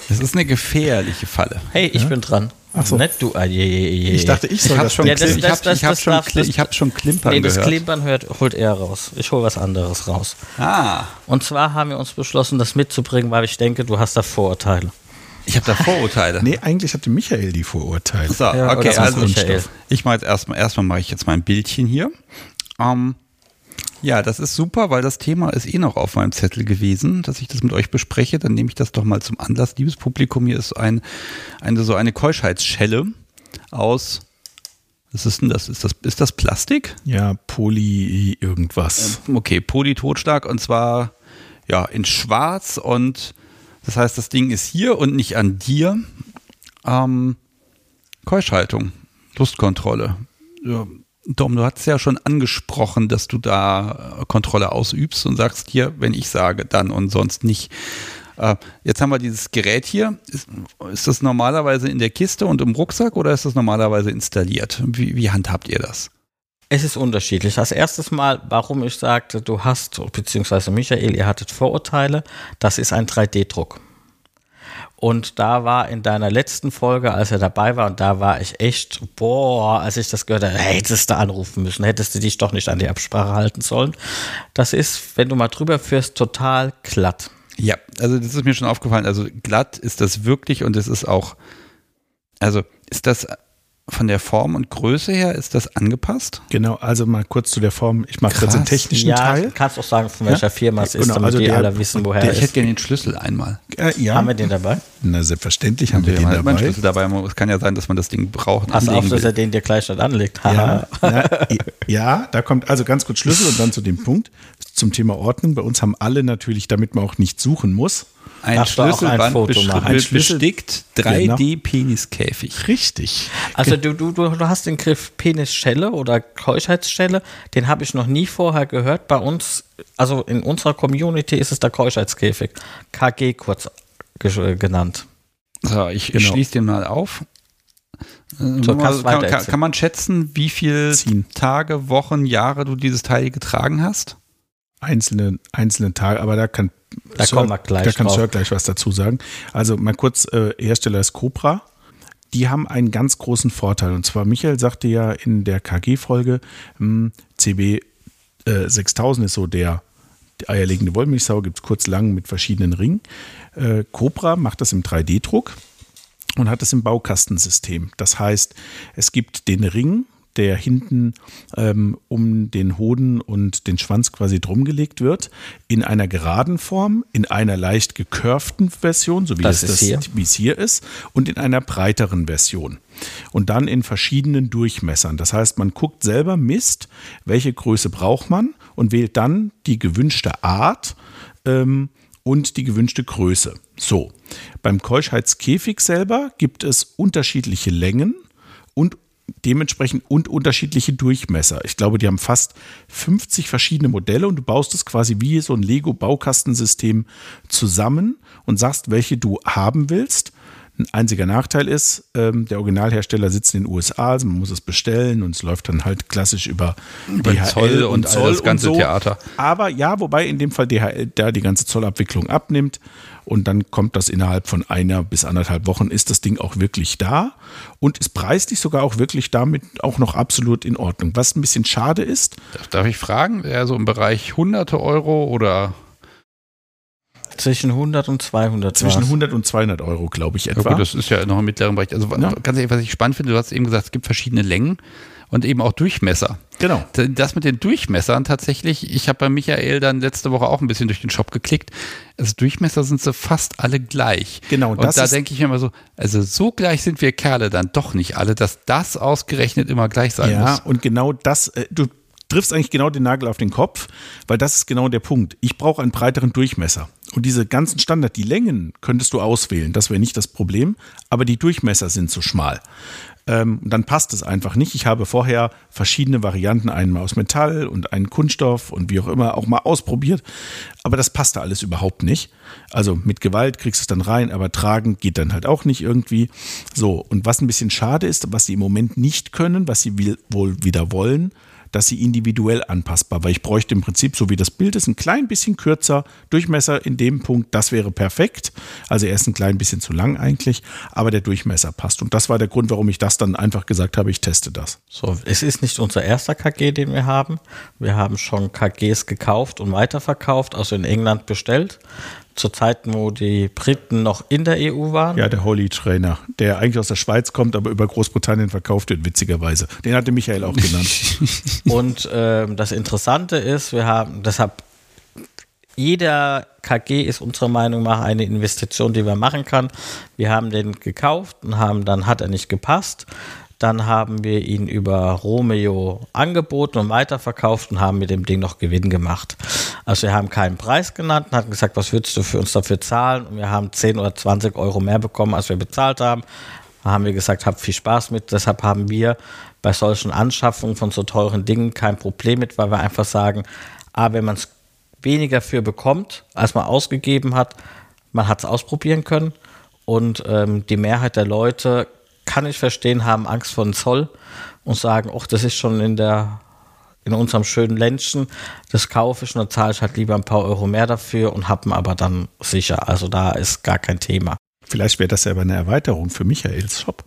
das ist eine gefährliche Falle. Hey, ich ja? bin dran. Ach so. Nicht du. Ah, je, je, je. Ich dachte, ich soll ich das schon. Ja, das, ich habe hab schon, ich hab schon Klimpern nee, das gehört. Klimpern hört, holt er raus. Ich hole was anderes raus. Ah. Und zwar haben wir uns beschlossen, das mitzubringen, weil ich denke, du hast da Vorurteile. Ich habe da Vorurteile. nee, eigentlich hatte Michael die Vorurteile. So, ja, okay, also Michael. ich mache jetzt erstmal, erstmal mache ich jetzt mein Bildchen hier. Ähm, ja, das ist super, weil das Thema ist eh noch auf meinem Zettel gewesen, dass ich das mit euch bespreche. Dann nehme ich das doch mal zum Anlass. Liebes Publikum, hier ist ein, eine, so eine Keuschheitsschelle aus was ist denn das? Ist das, ist das Plastik? Ja, Poly irgendwas. Ähm, okay, Poly-Totschlag und zwar ja in schwarz und das heißt, das Ding ist hier und nicht an dir. Ähm, Keuschhaltung, Lustkontrolle. Ja, Dom, du hast ja schon angesprochen, dass du da äh, Kontrolle ausübst und sagst hier, wenn ich sage, dann und sonst nicht. Äh, jetzt haben wir dieses Gerät hier. Ist, ist, das normalerweise in der Kiste und im Rucksack oder ist das normalerweise installiert? Wie, wie handhabt ihr das? Es ist unterschiedlich. Als erstes Mal, warum ich sagte, du hast, beziehungsweise Michael, ihr hattet Vorurteile, das ist ein 3D-Druck. Und da war in deiner letzten Folge, als er dabei war, und da war ich echt, boah, als ich das gehört habe, hättest du anrufen müssen, hättest du dich doch nicht an die Absprache halten sollen. Das ist, wenn du mal drüber führst, total glatt. Ja, also das ist mir schon aufgefallen. Also glatt ist das wirklich und es ist auch, also ist das von der Form und Größe her ist das angepasst? Genau, also mal kurz zu der Form. Ich mache jetzt den technischen ja, Teil. kannst auch sagen, von welcher ja? Firma es ist, genau, damit also die der, alle wissen, woher der, es ist. Ich hätte gerne den Schlüssel einmal. Äh, ja. Haben wir den dabei? Na, selbstverständlich haben wir den dabei. Meinen Schlüssel dabei. Es kann ja sein, dass man das Ding braucht. Pass auf, dass er den dir gleich nicht anlegt. ja, [laughs] na, ja, da kommt also ganz kurz Schlüssel und dann zu dem Punkt zum Thema Ordnung. Bei uns haben alle natürlich, damit man auch nicht suchen muss, ein Darfst Schlüsselband ein Foto machen. Ein Schlüssel bestickt 3D-Peniskäfig. Genau. Richtig. Also du, du, du hast den Griff Penisschelle oder Keuschheitsschelle, den habe ich noch nie vorher gehört. Bei uns, also in unserer Community ist es der Keuschheitskäfig. KG kurz genannt. So, ich genau. schließe den mal auf. So, kann, kann, kann, man schätzen, wie viele Tage, Wochen, Jahre du dieses Teil getragen hast? Einzelne, einzelne Tage, aber da kann da Sir, kommen wir gleich Da kann Sir gleich was dazu sagen. Also mal kurz, äh, Hersteller ist Cobra. Die haben einen ganz großen Vorteil. Und zwar, Michael sagte ja in der KG-Folge, hm, CB äh, 6000 ist so der die eierlegende Wollmilchsau, gibt es kurz lang mit verschiedenen Ringen. Äh, Cobra macht das im 3D-Druck und hat es im Baukastensystem. Das heißt, es gibt den Ring, der hinten ähm, um den Hoden und den Schwanz quasi drumgelegt wird, in einer geraden Form, in einer leicht gekörften Version, so wie das es das, wie es hier ist, und in einer breiteren Version. Und dann in verschiedenen Durchmessern. Das heißt, man guckt selber, misst, welche Größe braucht man und wählt dann die gewünschte Art ähm, und die gewünschte Größe. So, beim Keuschheitskäfig selber gibt es unterschiedliche Längen und dementsprechend und unterschiedliche Durchmesser. Ich glaube, die haben fast 50 verschiedene Modelle und du baust es quasi wie so ein Lego-Baukastensystem zusammen und sagst, welche du haben willst. Ein einziger Nachteil ist, ähm, der Originalhersteller sitzt in den USA, also man muss es bestellen und es läuft dann halt klassisch über, über DHL Zoll und, und Zoll das ganze und so. Theater. Aber ja, wobei in dem Fall DHL da die ganze Zollabwicklung abnimmt und dann kommt das innerhalb von einer bis anderthalb Wochen ist das Ding auch wirklich da und ist preislich sogar auch wirklich damit auch noch absolut in Ordnung. Was ein bisschen schade ist. Darf ich fragen, eher so im Bereich hunderte Euro oder zwischen 100 und 200. Zwischen 100 und 200 Euro, glaube ich, etwa. Ja, gut, das ist ja noch im mittleren Bereich. Also ja. ganz ehrlich, was ich spannend finde, du hast eben gesagt, es gibt verschiedene Längen und eben auch Durchmesser. Genau. Das mit den Durchmessern tatsächlich, ich habe bei Michael dann letzte Woche auch ein bisschen durch den Shop geklickt. Also Durchmesser sind so fast alle gleich. Genau. Und da denke ich mir immer so, also so gleich sind wir Kerle dann doch nicht alle, dass das ausgerechnet immer gleich sein ja, muss. Ja, und genau das, äh, du triffst eigentlich genau den Nagel auf den Kopf, weil das ist genau der Punkt. Ich brauche einen breiteren Durchmesser. Und diese ganzen Standard, die Längen könntest du auswählen, das wäre nicht das Problem, aber die Durchmesser sind zu schmal. Ähm, dann passt es einfach nicht. Ich habe vorher verschiedene Varianten, einmal aus Metall und einen Kunststoff und wie auch immer, auch mal ausprobiert. Aber das passte alles überhaupt nicht. Also mit Gewalt kriegst du es dann rein, aber tragen geht dann halt auch nicht irgendwie. So, und was ein bisschen schade ist, was sie im Moment nicht können, was sie wohl wieder wollen, dass sie individuell anpassbar, weil ich bräuchte im Prinzip, so wie das Bild ist, ein klein bisschen kürzer Durchmesser in dem Punkt, das wäre perfekt. Also er ist ein klein bisschen zu lang eigentlich, aber der Durchmesser passt. Und das war der Grund, warum ich das dann einfach gesagt habe, ich teste das. So, es ist nicht unser erster KG, den wir haben. Wir haben schon KGs gekauft und weiterverkauft, also in England bestellt zur Zeit, wo die Briten noch in der EU waren. Ja, der Holy Trainer, der eigentlich aus der Schweiz kommt, aber über Großbritannien verkauft wird, witzigerweise. Den hatte Michael auch genannt. [laughs] Und äh, das Interessante ist, wir haben, deshalb, jeder KG ist unserer Meinung nach eine Investition, die man machen kann. Wir haben den gekauft und haben, dann hat er nicht gepasst. Dann haben wir ihn über Romeo angeboten und weiterverkauft und haben mit dem Ding noch Gewinn gemacht. Also wir haben keinen Preis genannt und hatten gesagt, was würdest du für uns dafür zahlen? Und wir haben 10 oder 20 Euro mehr bekommen, als wir bezahlt haben. Da haben wir gesagt, habt viel Spaß mit. Deshalb haben wir bei solchen Anschaffungen von so teuren Dingen kein Problem mit, weil wir einfach sagen, ah, wenn man es weniger für bekommt, als man ausgegeben hat, man hat es ausprobieren können und ähm, die Mehrheit der Leute kann ich verstehen, haben Angst vor dem Zoll und sagen, ach, das ist schon in der in unserem schönen Ländchen, das kaufe ich und dann zahle ich halt lieber ein paar Euro mehr dafür und habe aber dann sicher. Also da ist gar kein Thema. Vielleicht wäre das ja aber eine Erweiterung für Michaels Shop.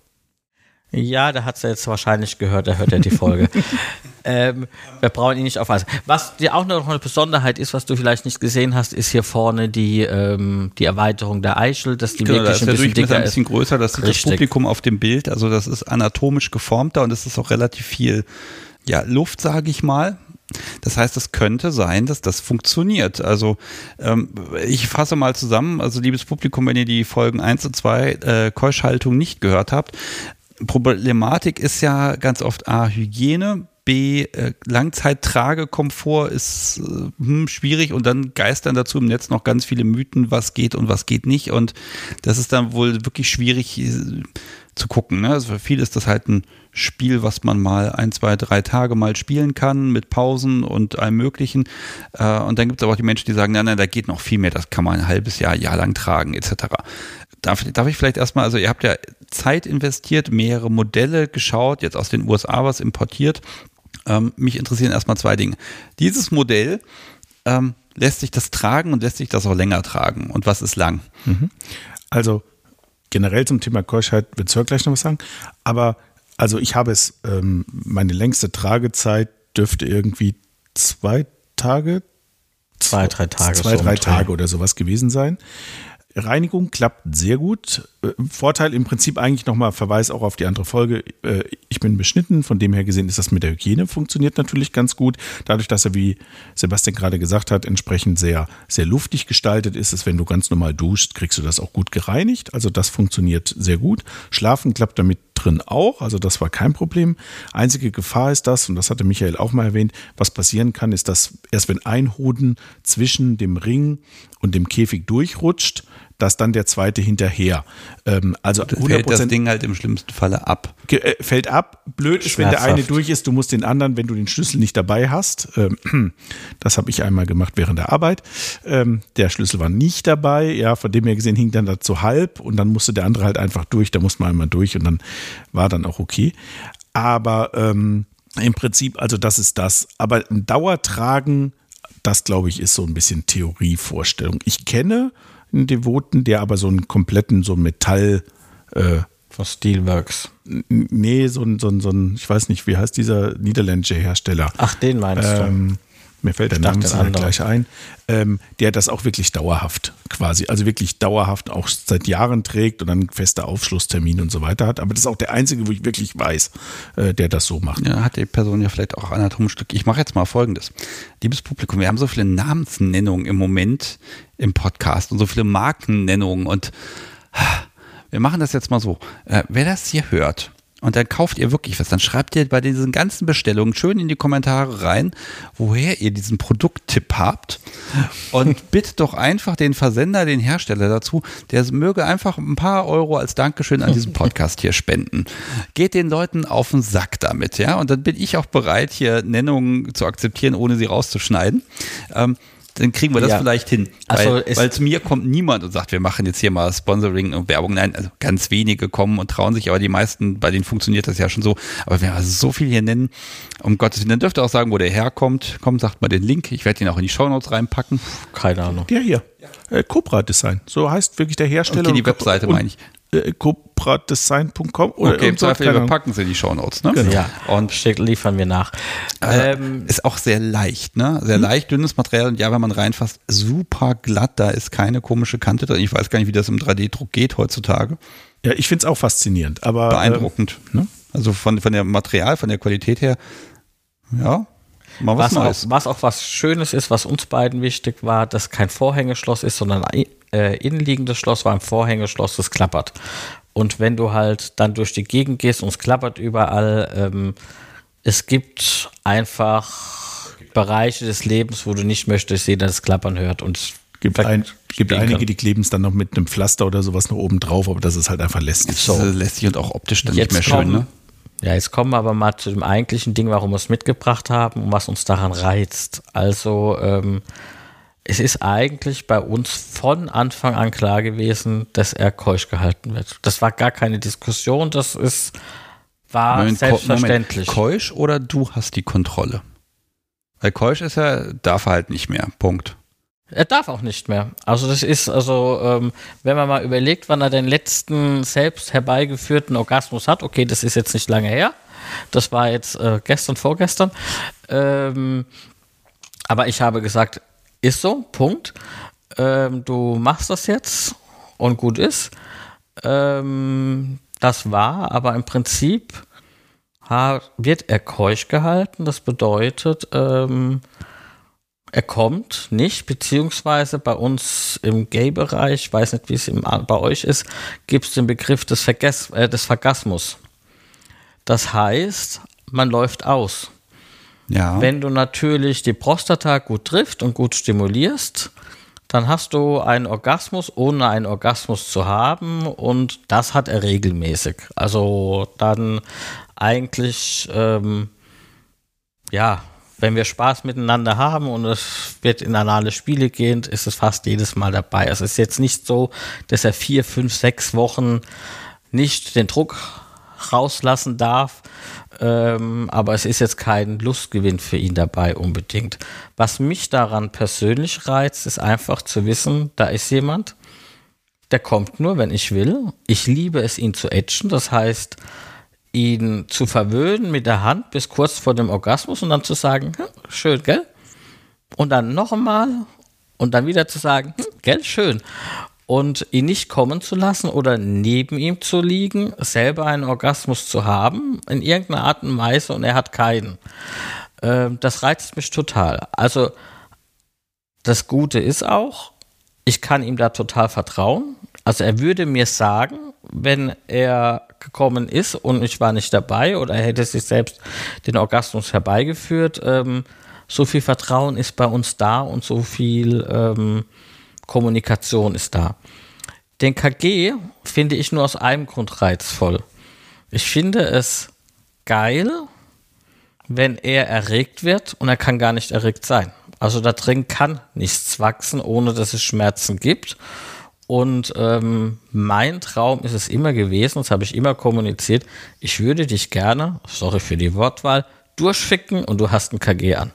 Ja, der hat es ja jetzt wahrscheinlich gehört, der hört ja die Folge. [laughs] ähm, wir brauchen ihn nicht aufweisen. Was dir auch noch eine Besonderheit ist, was du vielleicht nicht gesehen hast, ist hier vorne die, ähm, die Erweiterung der Eichel, dass die Genau, wirklich das ist ein bisschen dicker ein bisschen ist. größer, das sieht das Richtig. Publikum auf dem Bild, also das ist anatomisch geformter und es ist auch relativ viel ja, Luft, sage ich mal. Das heißt, es könnte sein, dass das funktioniert. Also ähm, ich fasse mal zusammen, also liebes Publikum, wenn ihr die Folgen 1 und 2 äh, Keuschhaltung nicht gehört habt, Problematik ist ja ganz oft A, Hygiene, B, äh, Langzeittragekomfort ist äh, hm, schwierig und dann geistern dazu im Netz noch ganz viele Mythen, was geht und was geht nicht und das ist dann wohl wirklich schwierig äh, zu gucken. Ne? Also für viele ist das halt ein Spiel, was man mal ein, zwei, drei Tage mal spielen kann mit Pausen und allem Möglichen. Äh, und dann gibt es aber auch die Menschen, die sagen, nein, nein, da geht noch viel mehr, das kann man ein halbes Jahr, Jahr lang tragen etc. Darf, darf ich vielleicht erstmal, also ihr habt ja Zeit investiert, mehrere Modelle geschaut, jetzt aus den USA was importiert. Ähm, mich interessieren erstmal zwei Dinge. Dieses Modell, ähm, lässt sich das tragen und lässt sich das auch länger tragen? Und was ist lang? Also generell zum Thema Keuschheit wird Sir gleich noch was sagen. Aber also ich habe es, ähm, meine längste Tragezeit dürfte irgendwie zwei Tage, Zwei, drei Tage. zwei, so drei. Tage oder sowas gewesen sein. Reinigung klappt sehr gut. Äh, Vorteil im Prinzip eigentlich nochmal Verweis auch auf die andere Folge. Äh, Ich bin beschnitten, von dem her gesehen ist das mit der Hygiene funktioniert natürlich ganz gut. Dadurch, dass er, wie Sebastian gerade gesagt hat, entsprechend sehr, sehr luftig gestaltet ist, ist, wenn du ganz normal duschst, kriegst du das auch gut gereinigt. Also das funktioniert sehr gut. Schlafen klappt damit drin auch, also das war kein Problem. Einzige Gefahr ist das, und das hatte Michael auch mal erwähnt, was passieren kann, ist, dass erst wenn ein Hoden zwischen dem Ring und dem Käfig durchrutscht, dass dann der zweite hinterher. Ähm, also Fällt das 100% Ding halt im schlimmsten Falle ab. äh, fällt ab. Blöd ist, wenn der eine durch ist, du musst den anderen, wenn du den Schlüssel nicht dabei hast. Ähm, [clears throat] das habe ich einmal gemacht während der Arbeit. Ähm, der Schlüssel war nicht dabei. Ja, von dem her gesehen hing dann dazu halb und dann musste der andere halt einfach durch. Da muss man einmal durch und dann war dann auch okay. Aber ähm, im Prinzip, also das ist das. Aber ein Dauertragen, das glaube ich, ist so ein bisschen Theorievorstellung. Ich kenne einen Devoten, der aber so einen kompletten, so Metall, äh, Von Steelworks. Nee, so ein, so ein, so ein, ich weiß nicht, wie heißt dieser niederländische Hersteller? Ach, den meinst du? Mir fällt der Name gleich ein. Ähm, der das auch wirklich dauerhaft quasi, also wirklich dauerhaft auch seit Jahren trägt und dann feste Aufschlusstermine und so weiter hat. Aber das ist auch der einzige, wo ich wirklich weiß, äh, der das so macht. Ja, hat die Person ja vielleicht auch anatomisch Stück. Ich mache jetzt mal Folgendes. Liebes Publikum, wir haben so viele Namensnennungen im Moment im Podcast und so viele Markennennungen und wir machen das jetzt mal so. Äh, wer das hier hört und dann kauft ihr wirklich was, dann schreibt ihr bei diesen ganzen Bestellungen schön in die Kommentare rein, woher ihr diesen Produkttipp habt und [laughs] bittet doch einfach den Versender, den Hersteller dazu, der möge einfach ein paar Euro als Dankeschön an diesem Podcast hier spenden. Geht den Leuten auf den Sack damit, ja, und dann bin ich auch bereit, hier Nennungen zu akzeptieren, ohne sie rauszuschneiden. Ähm, dann kriegen wir das Ja. vielleicht hin. Also weil, weil zu mir kommt niemand und sagt, wir machen jetzt hier mal Sponsoring und Werbung. Nein, also ganz wenige kommen und trauen sich, aber die meisten, bei denen funktioniert das ja schon so. Aber wenn wir also so viel hier nennen, um Gottes Willen, dann dürft ihr auch sagen, wo der herkommt. Kommt, sagt mal den Link. Ich werde ihn auch in die Shownotes reinpacken. Keine Ahnung. Der hier, äh, Cobra Design, so heißt wirklich der Hersteller. Okay, die Webseite meine ich. Äh, Cobradesign.com oder Okay, im so, Zweifel, keine wir Ahnung. packen sie in die Shownotes. Ne? Genau. Ja, und liefern wir nach. Ähm, ist auch sehr leicht, ne? Sehr leicht, dünnes Material und ja, wenn man reinfasst, super glatt, da ist keine komische Kante drin. Ich weiß gar nicht, wie das im 3D-Druck geht heutzutage. Ja, ich finde es auch faszinierend, aber Beeindruckend. Ähm, ne? Also von, von der Material, von der Qualität her, ja, mal was, was, auch, was auch was Schönes ist, was uns beiden wichtig war, dass kein Vorhängeschloss ist, sondern ein äh, innenliegendes Schloss war ein Vorhängeschloss, das klappert. Und wenn du halt dann durch die Gegend gehst und es klappert überall, ähm, es gibt einfach Bereiche des Lebens, wo du nicht möchtest, dass jeder das Klappern hört. Und es Gibt, ein, gibt einige, die kleben es dann noch mit einem Pflaster oder sowas noch oben drauf, aber das ist halt einfach lästig. So. Das ist lästig und auch optisch dann Jetzt nicht mehr schön, kommen- ne? Ja, jetzt kommen wir aber mal zu dem eigentlichen Ding, warum wir es mitgebracht haben und was uns daran reizt. Also, ähm, es ist eigentlich bei uns von Anfang an klar gewesen, dass er keusch gehalten wird. Das war gar keine Diskussion, das ist, war Moment, selbstverständlich. Moment, keusch oder du hast die Kontrolle? Weil keusch ist er, darf er halt nicht mehr. Punkt. Er darf auch nicht mehr. Also das ist, also ähm, wenn man mal überlegt, wann er den letzten selbst herbeigeführten Orgasmus hat, okay, das ist jetzt nicht lange her, das war jetzt äh, gestern, vorgestern, ähm, aber ich habe gesagt, ist so, Punkt. Ähm, du machst das jetzt und gut ist. Ähm, das war, aber im Prinzip wird er keusch gehalten. Das bedeutet, ähm, er kommt nicht, beziehungsweise bei uns im Gay-Bereich, weiß nicht, wie es im, bei euch ist, gibt es den Begriff des, Verges äh, des Vergasmus. Das heißt, man läuft aus. Ja. Wenn du natürlich die Prostata gut trifft und gut stimulierst, dann hast du einen Orgasmus, ohne einen Orgasmus zu haben und das hat er regelmäßig. Also dann eigentlich, ähm, ja, wenn wir Spaß miteinander haben und es wird in anale Spiele gehen, ist es fast jedes Mal dabei. Es ist jetzt nicht so, dass er vier, fünf, sechs Wochen nicht den Druck rauslassen darf, ähm, aber es ist jetzt kein Lustgewinn für ihn dabei unbedingt. Was mich daran persönlich reizt, ist einfach zu wissen, da ist jemand, der kommt nur, wenn ich will. Ich liebe es, ihn zu etchen. Das heißt, ihn zu verwöhnen mit der Hand bis kurz vor dem Orgasmus und dann zu sagen, hm, schön, gell? Und dann noch einmal und dann wieder zu sagen, hm, gell, schön. Und ihn nicht kommen zu lassen oder neben ihm zu liegen, selber einen Orgasmus zu haben, in irgendeiner Art und Weise und er hat keinen. Ähm, das reizt mich total. Also das Gute ist auch, ich kann ihm da total vertrauen. Also er würde mir sagen, wenn er gekommen ist und ich war nicht dabei oder er hätte sich selbst den Orgasmus herbeigeführt. Ähm, so viel Vertrauen ist bei uns da und so viel ähm, Kommunikation ist da. Den KG finde ich nur aus einem Grund reizvoll. Ich finde es geil, wenn er erregt wird und er kann gar nicht erregt sein. Also da drin kann nichts wachsen, ohne dass es Schmerzen gibt. Und ähm, mein Traum ist es immer gewesen, das habe ich immer kommuniziert, ich würde dich gerne, sorry für die Wortwahl, durchficken und du hast ein KG an.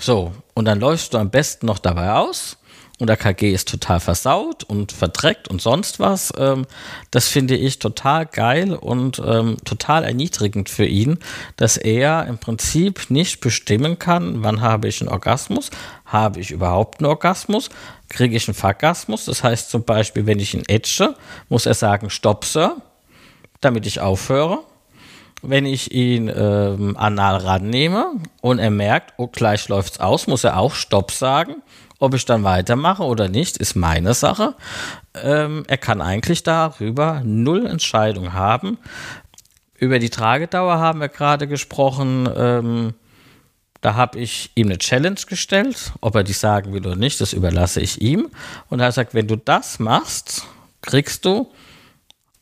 So, und dann läufst du am besten noch dabei aus und der KG ist total versaut und verdreckt und sonst was. Ähm, das finde ich total geil und ähm, total erniedrigend für ihn, dass er im Prinzip nicht bestimmen kann, wann habe ich einen Orgasmus, habe ich überhaupt einen Orgasmus, kriege ich einen Vergasmus. Das heißt zum Beispiel, wenn ich ihn etche, muss er sagen, stopp, Sir, damit ich aufhöre. Wenn ich ihn ähm, anal rannehme und er merkt, oh, gleich läuft's aus, muss er auch Stopp sagen ob ich dann weitermache oder nicht, ist meine Sache. Ähm, er kann eigentlich darüber null Entscheidung haben. Über die Tragedauer haben wir gerade gesprochen. Ähm, da habe ich ihm eine Challenge gestellt. Ob er die sagen will oder nicht, das überlasse ich ihm. Und er sagt, wenn du das machst, kriegst du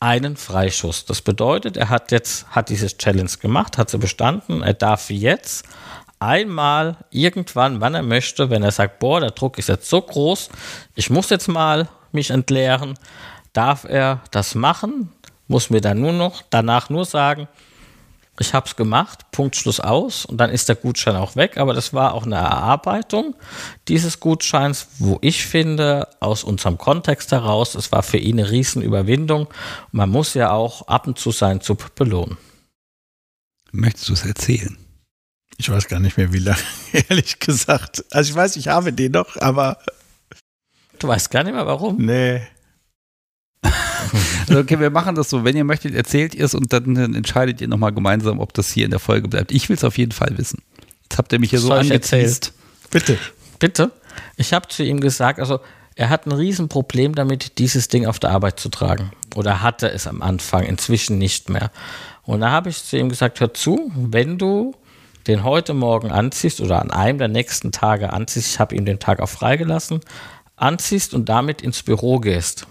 einen Freischuss. Das bedeutet, er hat jetzt hat diese Challenge gemacht, hat sie bestanden. Er darf jetzt einmal irgendwann, wann er möchte, wenn er sagt, boah, der Druck ist jetzt so groß, ich muss jetzt mal mich entleeren, darf er das machen, muss mir dann nur noch danach nur sagen, ich habe es gemacht, Punkt Schluss aus und dann ist der Gutschein auch weg. Aber das war auch eine Erarbeitung dieses Gutscheins, wo ich finde, aus unserem Kontext heraus, es war für ihn eine Riesenüberwindung. Man muss ja auch ab und zu sein zu belohnen. Möchtest du es erzählen? Ich weiß gar nicht mehr, wie lange, [laughs] ehrlich gesagt. Also ich weiß, ich habe den noch, aber. Du weißt gar nicht mehr warum? Nee. [laughs] also okay, wir machen das so. Wenn ihr möchtet, erzählt ihr es und dann entscheidet ihr nochmal gemeinsam, ob das hier in der Folge bleibt. Ich will es auf jeden Fall wissen. Jetzt habt ihr mich hier so angeteased. Bitte. Bitte. Ich habe zu ihm gesagt, also er hat ein Riesenproblem damit, dieses Ding auf der Arbeit zu tragen. Oder hatte es am Anfang, inzwischen nicht mehr. Und da habe ich zu ihm gesagt, hör zu, wenn du den heute Morgen anziehst oder an einem der nächsten Tage anziehst, ich habe ihm den Tag auch freigelassen, anziehst und damit ins Büro gehst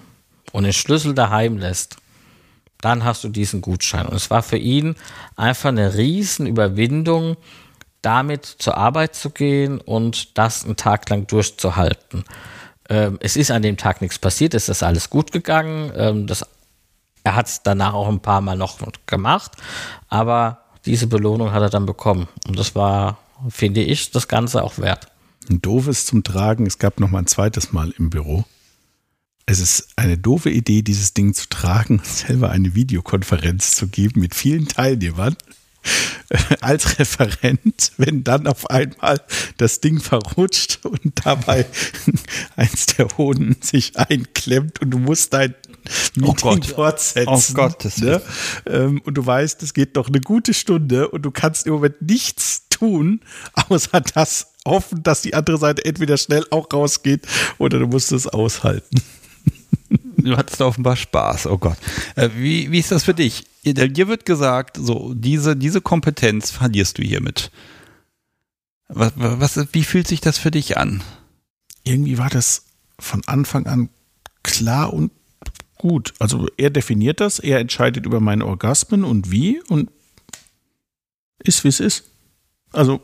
und den Schlüssel daheim lässt, dann hast du diesen Gutschein. Und es war für ihn einfach eine Riesenüberwindung, damit zur Arbeit zu gehen und das einen Tag lang durchzuhalten. Ähm, es ist an dem Tag nichts passiert, es ist alles gut gegangen. Ähm, das, er hat es danach auch ein paar Mal noch gemacht, aber diese Belohnung hat er dann bekommen. Und das war, finde ich, das Ganze auch wert. Ein doofes zum Tragen, es gab noch mal ein zweites Mal im Büro. Es ist eine doofe Idee, dieses Ding zu tragen und selber eine Videokonferenz zu geben mit vielen Teilnehmern [laughs] als Referent, wenn dann auf einmal das Ding verrutscht und dabei [laughs] eins der Hoden sich einklemmt und du musst dein Meeting oh fortsetzen. Oh Gott, das ne? Ähm, und du weißt, es geht noch eine gute Stunde und du kannst im Moment nichts tun, außer das hoffen, dass die andere Seite entweder schnell auch rausgeht oder du musst es aushalten. Du hattest offenbar Spaß, oh Gott. Äh, wie, wie ist das für dich? Dir wird gesagt, so, diese, diese Kompetenz verlierst du hiermit. Was, was, wie fühlt sich das für dich an? Irgendwie war das von Anfang an klar und gut. Also er definiert das, er entscheidet über meine Orgasmen und wie und ist wie es ist. Also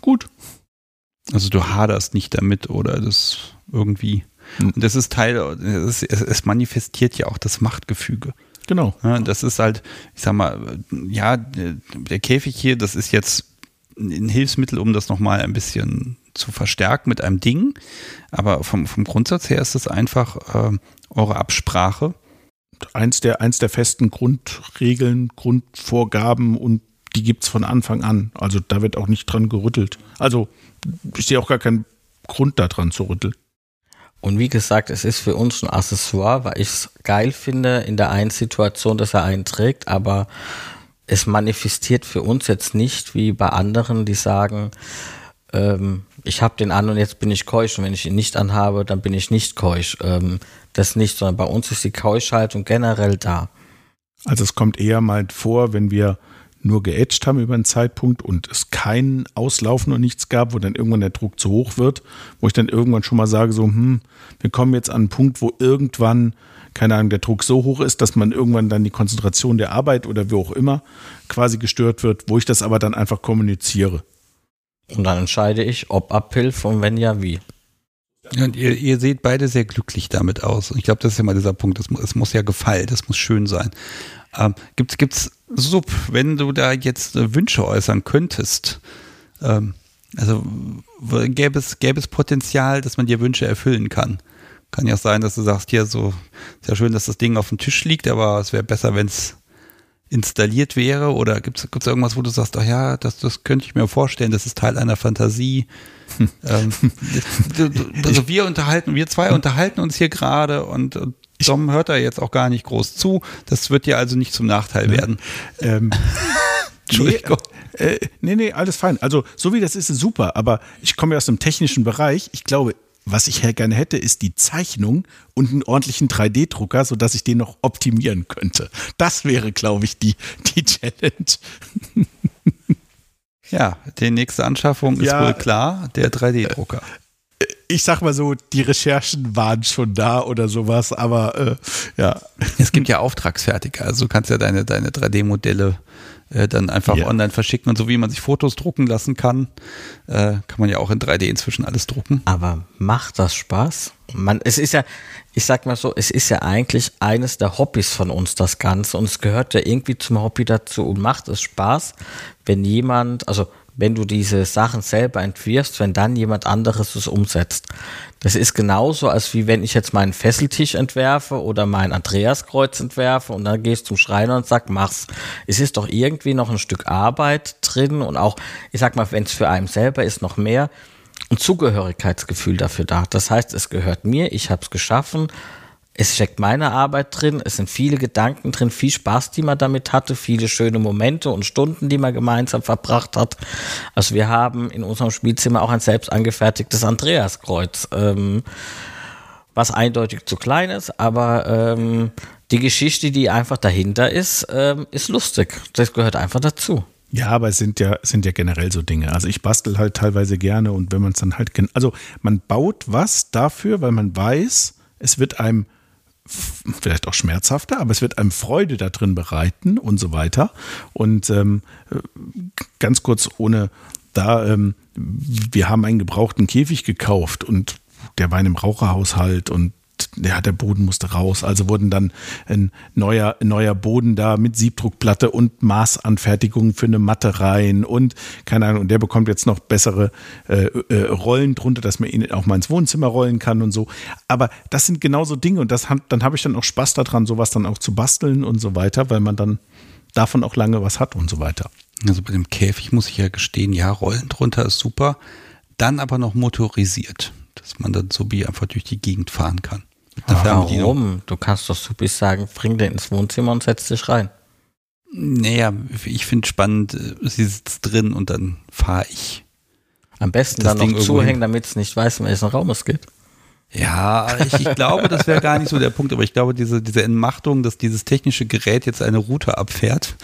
gut. Also du haderst nicht damit oder das irgendwie. Und das ist Teil, es, es manifestiert ja auch das Machtgefüge. Genau. Ja, das ist halt, ich sag mal, ja, der Käfig hier, das ist jetzt ein Hilfsmittel, um das nochmal ein bisschen zu verstärken mit einem Ding. Aber vom, vom Grundsatz her ist es einfach äh, eure Absprache. Eins der, eins der festen Grundregeln, Grundvorgaben und die gibt es von Anfang an. Also da wird auch nicht dran gerüttelt. Also ich sehe auch gar keinen Grund daran zu rütteln. Und wie gesagt, es ist für uns ein Accessoire, weil ich es geil finde in der einen Situation, dass er einen trägt, aber es manifestiert für uns jetzt nicht wie bei anderen, die sagen, ähm, ich habe den an und jetzt bin ich keusch und wenn ich ihn nicht anhabe, dann bin ich nicht keusch. Ähm, das nicht, sondern bei uns ist die Keuschhaltung generell da. Also es kommt eher mal vor, wenn wir nur geätscht haben über einen Zeitpunkt und es kein Auslaufen und nichts gab, wo dann irgendwann der Druck zu hoch wird, wo ich dann irgendwann schon mal sage, so, hm, wir kommen jetzt an einen Punkt, wo irgendwann, keine Ahnung, der Druck so hoch ist, dass man irgendwann dann die Konzentration der Arbeit oder wie auch immer quasi gestört wird, wo ich das aber dann einfach kommuniziere. Und dann entscheide ich, ob Abhilfe und wenn ja, wie. Und ihr, ihr seht beide sehr glücklich damit aus. Und ich glaube, das ist ja mal dieser Punkt. Es muss, es muss ja gefallen, das muss schön sein. Ähm, gibt's, gibt's Sub, wenn du da jetzt äh, Wünsche äußern könntest? Ähm, also gäbe es, gäbe es Potenzial, dass man dir Wünsche erfüllen kann? Kann ja auch sein, dass du sagst, hier so, sehr schön, dass das Ding auf dem Tisch liegt, aber es wäre besser, wenn es installiert wäre? Oder gibt es irgendwas, wo du sagst, ach ja, das, das könnte ich mir vorstellen, das ist Teil einer Fantasie? ähm, [laughs] also wir unterhalten, wir zwei unterhalten uns hier gerade und, und Dom hört da jetzt auch gar nicht groß zu. Das wird ja also nicht zum Nachteil ne? werden. Ähm, [laughs] [laughs] Entschuldigung. Nee, äh, nee, nee, alles fein. Also, so wie das ist, ist super. Aber ich komme ja aus dem technischen Bereich. Ich glaube, was ich gerne hätte, ist die Zeichnung und einen ordentlichen 3D-Drucker, sodass ich den noch optimieren könnte. Das wäre, glaube ich, die, die Challenge. Ja, die nächste Anschaffung ja, ist wohl klar, der 3D-Drucker. Ich sag mal so, die Recherchen waren schon da oder sowas, aber äh, ja. Es gibt ja Auftragsfertiger, also du kannst ja deine, deine 3D-Modelle äh, dann einfach ja. online verschicken und so wie man sich Fotos drucken lassen kann, äh, kann man ja auch in 3D inzwischen alles drucken. Aber macht das Spaß? Man, es ist ja, ich sag mal so, es ist ja eigentlich eines der Hobbys von uns, das Ganze. Und es gehört ja irgendwie zum Hobby dazu und macht es Spaß, wenn jemand, also wenn du diese Sachen selber entwirfst, wenn dann jemand anderes es umsetzt. Das ist genauso, als wie wenn ich jetzt meinen Fesseltisch entwerfe oder mein Andreaskreuz entwerfe und dann gehst zum Schreiner und sag, mach's. Es ist doch irgendwie noch ein Stück Arbeit drin und auch, ich sag mal, wenn es für einen selber ist, noch mehr ein Zugehörigkeitsgefühl dafür da. Das heißt, es gehört mir, ich habe es geschaffen es steckt meine Arbeit drin, es sind viele Gedanken drin, viel Spaß, die man damit hatte, viele schöne Momente und Stunden, die man gemeinsam verbracht hat. Also wir haben in unserem Spielzimmer auch ein selbst angefertigtes Andreaskreuz, ähm, was eindeutig zu klein ist, aber ähm, die Geschichte, die einfach dahinter ist, ähm, ist lustig. Das gehört einfach dazu. Ja, aber es sind ja, sind ja generell so Dinge. Also ich bastel halt teilweise gerne und wenn man es dann halt, also man baut was dafür, weil man weiß, es wird einem vielleicht auch schmerzhafter, aber es wird einem Freude da drin bereiten und so weiter. Und ähm, ganz kurz ohne da, ähm, wir haben einen gebrauchten Käfig gekauft und der war in einem Raucherhaushalt und ja, der Boden musste raus. Also wurden dann ein neuer, neuer Boden da mit Siebdruckplatte und Maßanfertigung für eine Matte rein und keine Ahnung. Und der bekommt jetzt noch bessere äh, äh, Rollen drunter, dass man ihn auch mal ins Wohnzimmer rollen kann und so. Aber das sind genauso Dinge und das dann habe ich dann auch Spaß daran, sowas dann auch zu basteln und so weiter, weil man dann davon auch lange was hat und so weiter. Also bei dem Käfig muss ich ja gestehen, ja, Rollen drunter ist super. Dann aber noch motorisiert, dass man dann so wie einfach durch die Gegend fahren kann. Warum? Du kannst doch so bis sagen, bring den ins Wohnzimmer und setz dich rein. Naja, ich finde spannend, äh, sie sitzt drin und dann fahre ich. Am besten das dann Ding noch zuhängen, damit es nicht weiß, in welchen Raum es geht. Ja, ich, ich glaube, das wäre gar nicht so der Punkt, aber ich glaube, diese, diese Entmachtung, dass dieses technische Gerät jetzt eine Route abfährt,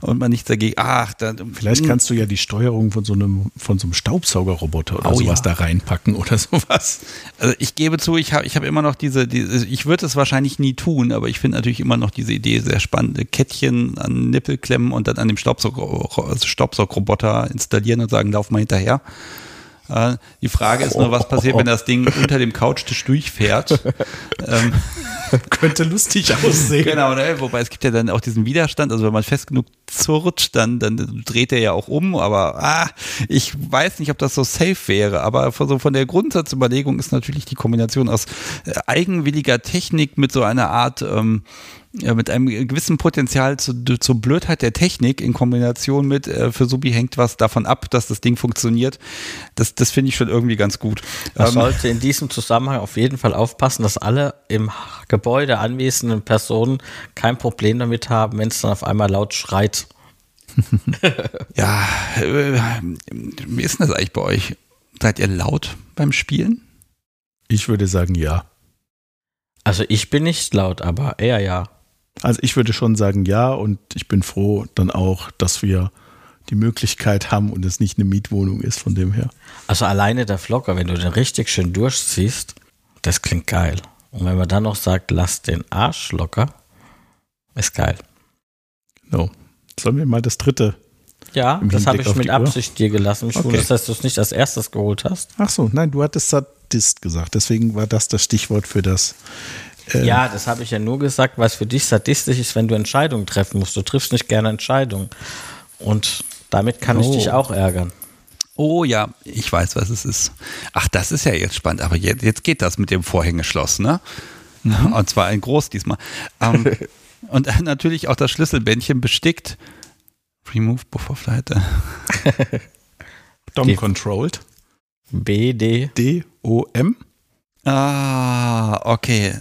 und man nichts dagegen. Ach, dann, vielleicht hm. kannst du ja die Steuerung von so einem von so einem Staubsaugerroboter oder oh, sowas ja. da reinpacken oder sowas. Also ich gebe zu, ich habe ich habe immer noch diese, diese ich würde es wahrscheinlich nie tun, aber ich finde natürlich immer noch diese Idee sehr spannend. Kettchen an Nippel klemmen und dann an dem Staubsaug, Staubsaugroboter installieren und sagen, lauf mal hinterher. Äh, die Frage ist nur, was passiert, wenn das Ding unter dem Couchtisch durchfährt. [laughs] ähm, Könnte lustig [laughs] aussehen. Genau, ne? wobei es gibt ja dann auch diesen Widerstand, also wenn man fest genug zurrt, dann, dann dreht er ja auch um, aber ah, ich weiß nicht, ob das so safe wäre, aber von, so von der Grundsatzüberlegung ist natürlich die Kombination aus äh, eigenwilliger Technik mit so einer Art ähm, ja, mit einem gewissen Potenzial zu, zur Blödheit der Technik in Kombination mit, äh, für Subi hängt was davon ab, dass das Ding funktioniert. Das, das finde ich schon irgendwie ganz gut. Man ähm, sollte in diesem Zusammenhang auf jeden Fall aufpassen, dass alle im Gebäude anwesenden Personen kein Problem damit haben, wenn es dann auf einmal laut schreit. [laughs] ja, äh, wie ist denn das eigentlich bei euch? Seid ihr laut beim Spielen? Ich würde sagen ja. Also ich bin nicht laut, aber er ja. Also ich würde schon sagen ja und ich bin froh dann auch, dass wir die Möglichkeit haben und es nicht eine Mietwohnung ist von dem her. Also alleine der Vlogger, wenn du den richtig schön durchziehst, das klingt geil. Und wenn man dann noch sagt, lass den Arsch locker, ist geil. Genau. Sollen wir mal das dritte? Ja, das habe ich mit Absicht dir gelassen. Ich okay. wundere, dass du es nicht als erstes geholt hast. Ach so, nein, du hattest Sadist gesagt. Deswegen war das das Stichwort für das ähm, ja, das habe ich ja nur gesagt, was für dich sadistisch ist, wenn du Entscheidungen treffen musst. Du triffst nicht gerne Entscheidungen. Und damit kann oh. ich dich auch ärgern. Oh ja, ich weiß, was es ist. Ach, das ist ja jetzt spannend. Aber jetzt, jetzt geht das mit dem Vorhängeschloss, ne? Mhm. Und zwar ein groß diesmal. Ähm, [laughs] und natürlich auch das Schlüsselbändchen bestickt. Remove before flight. [laughs] Dom controlled. B, D. D, O, M. Ah, okay.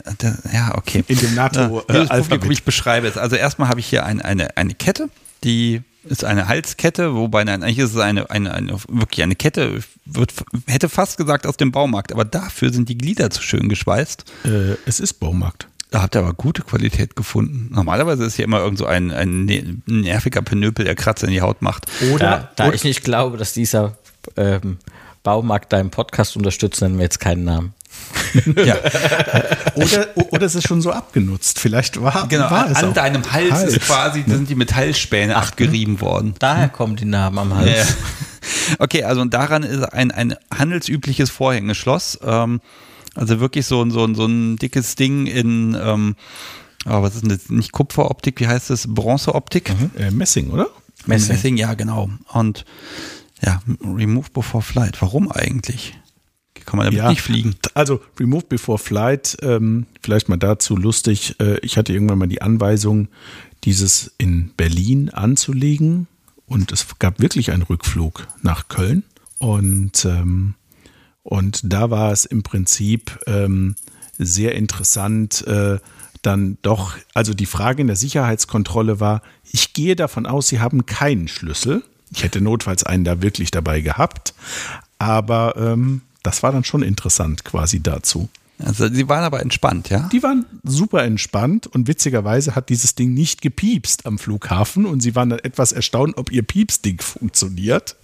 Ja, okay. In dem NATO-Alphabet. Äh, ich beschreibe es. Also erstmal habe ich hier eine, eine, eine Kette, die ist eine Halskette, wobei nein, eigentlich ist es eine, eine, eine wirklich eine Kette, wird, hätte fast gesagt aus dem Baumarkt, aber dafür sind die Glieder zu schön geschweißt. Äh, es ist Baumarkt. Da habt ihr aber gute Qualität gefunden. Normalerweise ist hier immer irgend so ein, ein ne, nerviger Penöpel, der Kratzer in die Haut macht. Oder, da, da ich nicht glaube, dass dieser ähm, Baumarkt deinen Podcast unterstützt, nennen wir jetzt keinen Namen [laughs] ja. [laughs] oder, oder es ist schon so abgenutzt. Vielleicht war, genau, war es an deinem Hals, Hals, ist quasi sind die Metallspäne Ach, abgerieben worden. Daher kommen die Namen am Hals. Ja. [laughs] Okay, also daran ist ein, ein handelsübliches Vorhängeschloss. Ähm, also wirklich so, so, so ein dickes Ding in, ähm, oh, was ist denn das? Nicht Kupferoptik, wie heißt das? Bronzeoptik? Mhm. Äh, Messing, oder? Messing. Messing, ja, genau. Und ja, Remove Before Flight. Warum eigentlich? Kann man damit ja, nicht fliegen? Also Remove Before Flight, ähm, vielleicht mal dazu lustig. Äh, ich hatte irgendwann mal die Anweisung, dieses in Berlin anzulegen. Und es gab wirklich einen Rückflug nach Köln. Und, ähm, und da war es im Prinzip ähm, sehr interessant, äh, dann doch, also die Frage in der Sicherheitskontrolle war, ich gehe davon aus, Sie haben keinen Schlüssel. Ich hätte notfalls einen da wirklich dabei gehabt. Aber ähm, das war dann schon interessant quasi dazu. Also sie waren aber entspannt, ja? Die waren super entspannt und witzigerweise hat dieses Ding nicht gepiepst am Flughafen und sie waren dann etwas erstaunt, ob ihr Piepsding funktioniert.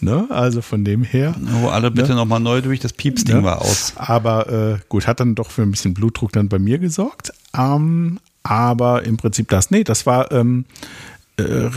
Ne? Also von dem her. Oh, alle bitte ne? nochmal neu durch, das Piepsding ne? war aus. Aber äh, gut, hat dann doch für ein bisschen Blutdruck dann bei mir gesorgt. Ähm, aber im Prinzip das, nee, das war ähm, äh,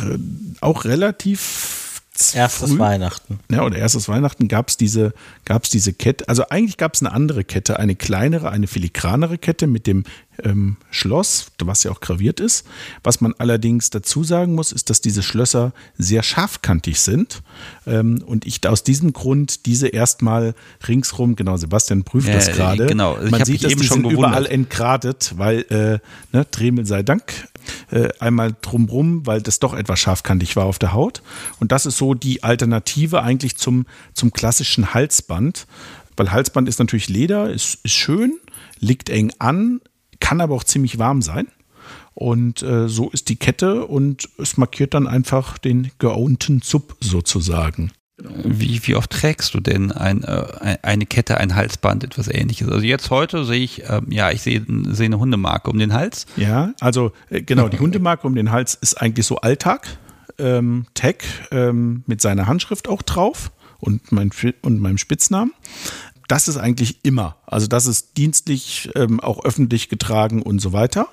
auch relativ Erstes früh, Weihnachten. Ja, oder erstes Weihnachten gab es diese, gab's diese Kette. Also eigentlich gab es eine andere Kette, eine kleinere, eine filigranere Kette mit dem ähm, Schloss, was ja auch graviert ist. Was man allerdings dazu sagen muss, ist, dass diese Schlösser sehr scharfkantig sind. Ähm, und ich aus diesem Grund diese erstmal ringsrum, genau, Sebastian prüft ja, das gerade. Genau, ich man sieht, dass eben die schon sind überall entgradet, weil, äh, ne, Dremel sei Dank, äh, einmal drumrum, weil das doch etwas scharfkantig war auf der Haut. Und das ist so die Alternative eigentlich zum, zum klassischen Halsband. Weil Halsband ist natürlich Leder, ist, ist schön, liegt eng an, kann aber auch ziemlich warm sein. Und äh, so ist die Kette und es markiert dann einfach den geownten Zub sozusagen. Wie, wie oft trägst du denn ein, äh, eine Kette, ein Halsband, etwas ähnliches? Also jetzt heute sehe ich, äh, ja, ich sehe, sehe eine Hundemarke um den Hals. Ja, also äh, genau, die Hundemarke um den Hals ist eigentlich so Alltag. Ähm, Tag ähm, mit seiner Handschrift auch drauf und, mein, und meinem Spitznamen das ist eigentlich immer. Also das ist dienstlich, ähm, auch öffentlich getragen und so weiter.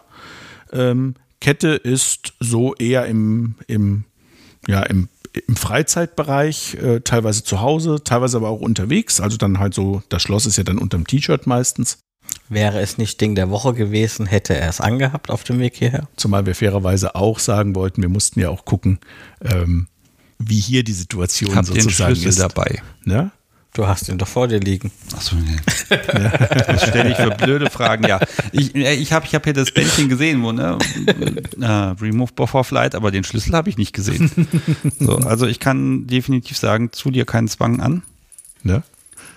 Ähm, Kette ist so eher im, im, ja, im, im Freizeitbereich, äh, teilweise zu Hause, teilweise aber auch unterwegs. Also dann halt so, das Schloss ist ja dann unterm T-Shirt meistens. Wäre es nicht Ding der Woche gewesen, hätte er es angehabt auf dem Weg hierher. Zumal wir fairerweise auch sagen wollten, wir mussten ja auch gucken, ähm, wie hier die Situation Hab sozusagen den Schlüssel ist. dabei. Ne? Du hast ihn doch vor dir liegen. Achso, nee. Das stelle ich für blöde Fragen, ja. Ich, äh, ich habe ich hab hier das Bändchen gesehen, wo, ne? Uh, remove before flight, aber den Schlüssel habe ich nicht gesehen. So, also ich kann definitiv sagen, zu dir keinen Zwang an. Ne?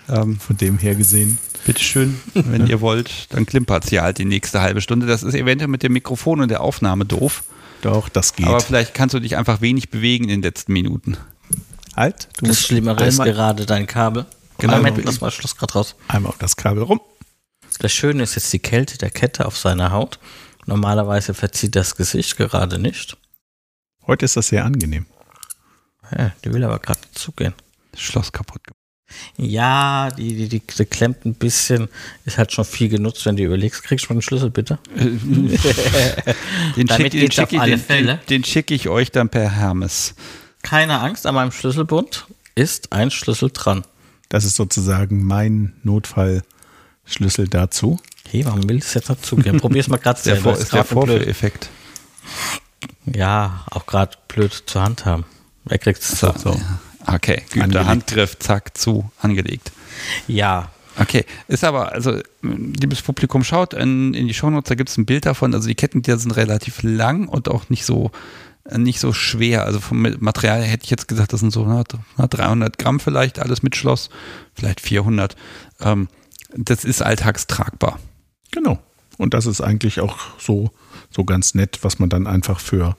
Ähm, Von dem her gesehen. Bitteschön, wenn ihr wollt, dann klimpert es hier halt die nächste halbe Stunde. Das ist eventuell mit dem Mikrofon und der Aufnahme doof. Doch, das geht. Aber vielleicht kannst du dich einfach wenig bewegen in den letzten Minuten. Halt. Du das Schlimmere ist gerade dein Kabel. Genau. Moment, das war Schluss gerade raus. Einmal auf das Kabel rum. Das Schöne ist jetzt die Kälte der Kette auf seiner Haut. Normalerweise verzieht das Gesicht gerade nicht. Heute ist das sehr angenehm. Ja, die will aber gerade zugehen. Das Schloss kaputt gemacht. Ja, die, die, die, die, klemmt ein bisschen, ist halt schon viel genutzt, wenn du überlegst. Kriegst du mal den Schlüssel, bitte? [laughs] den schicke schick, den, den, den schick ich euch dann per Hermes keine Angst, an meinem Schlüsselbund ist ein Schlüssel dran. Das ist sozusagen mein Notfallschlüssel dazu. Hey, warum will ich das jetzt dazu? Ja, es mal gerade selber. Der, ist der Vorführeffekt. Ja, auch gerade blöd zur Hand haben. Wer kriegt es so? so. Okay, guter Handgriff, zack, zu, angelegt. Ja. Okay, ist aber, also, liebes Publikum, schaut in, in die Shownotes, da gibt es ein Bild davon. Also, die Ketten, die sind relativ lang und auch nicht so nicht so schwer. Also vom Material hätte ich jetzt gesagt, das sind so 300 Gramm vielleicht, alles mit Schloss, vielleicht 400. Ähm, das ist alltagstragbar. Genau. Und das ist eigentlich auch so, so ganz nett, was man dann einfach für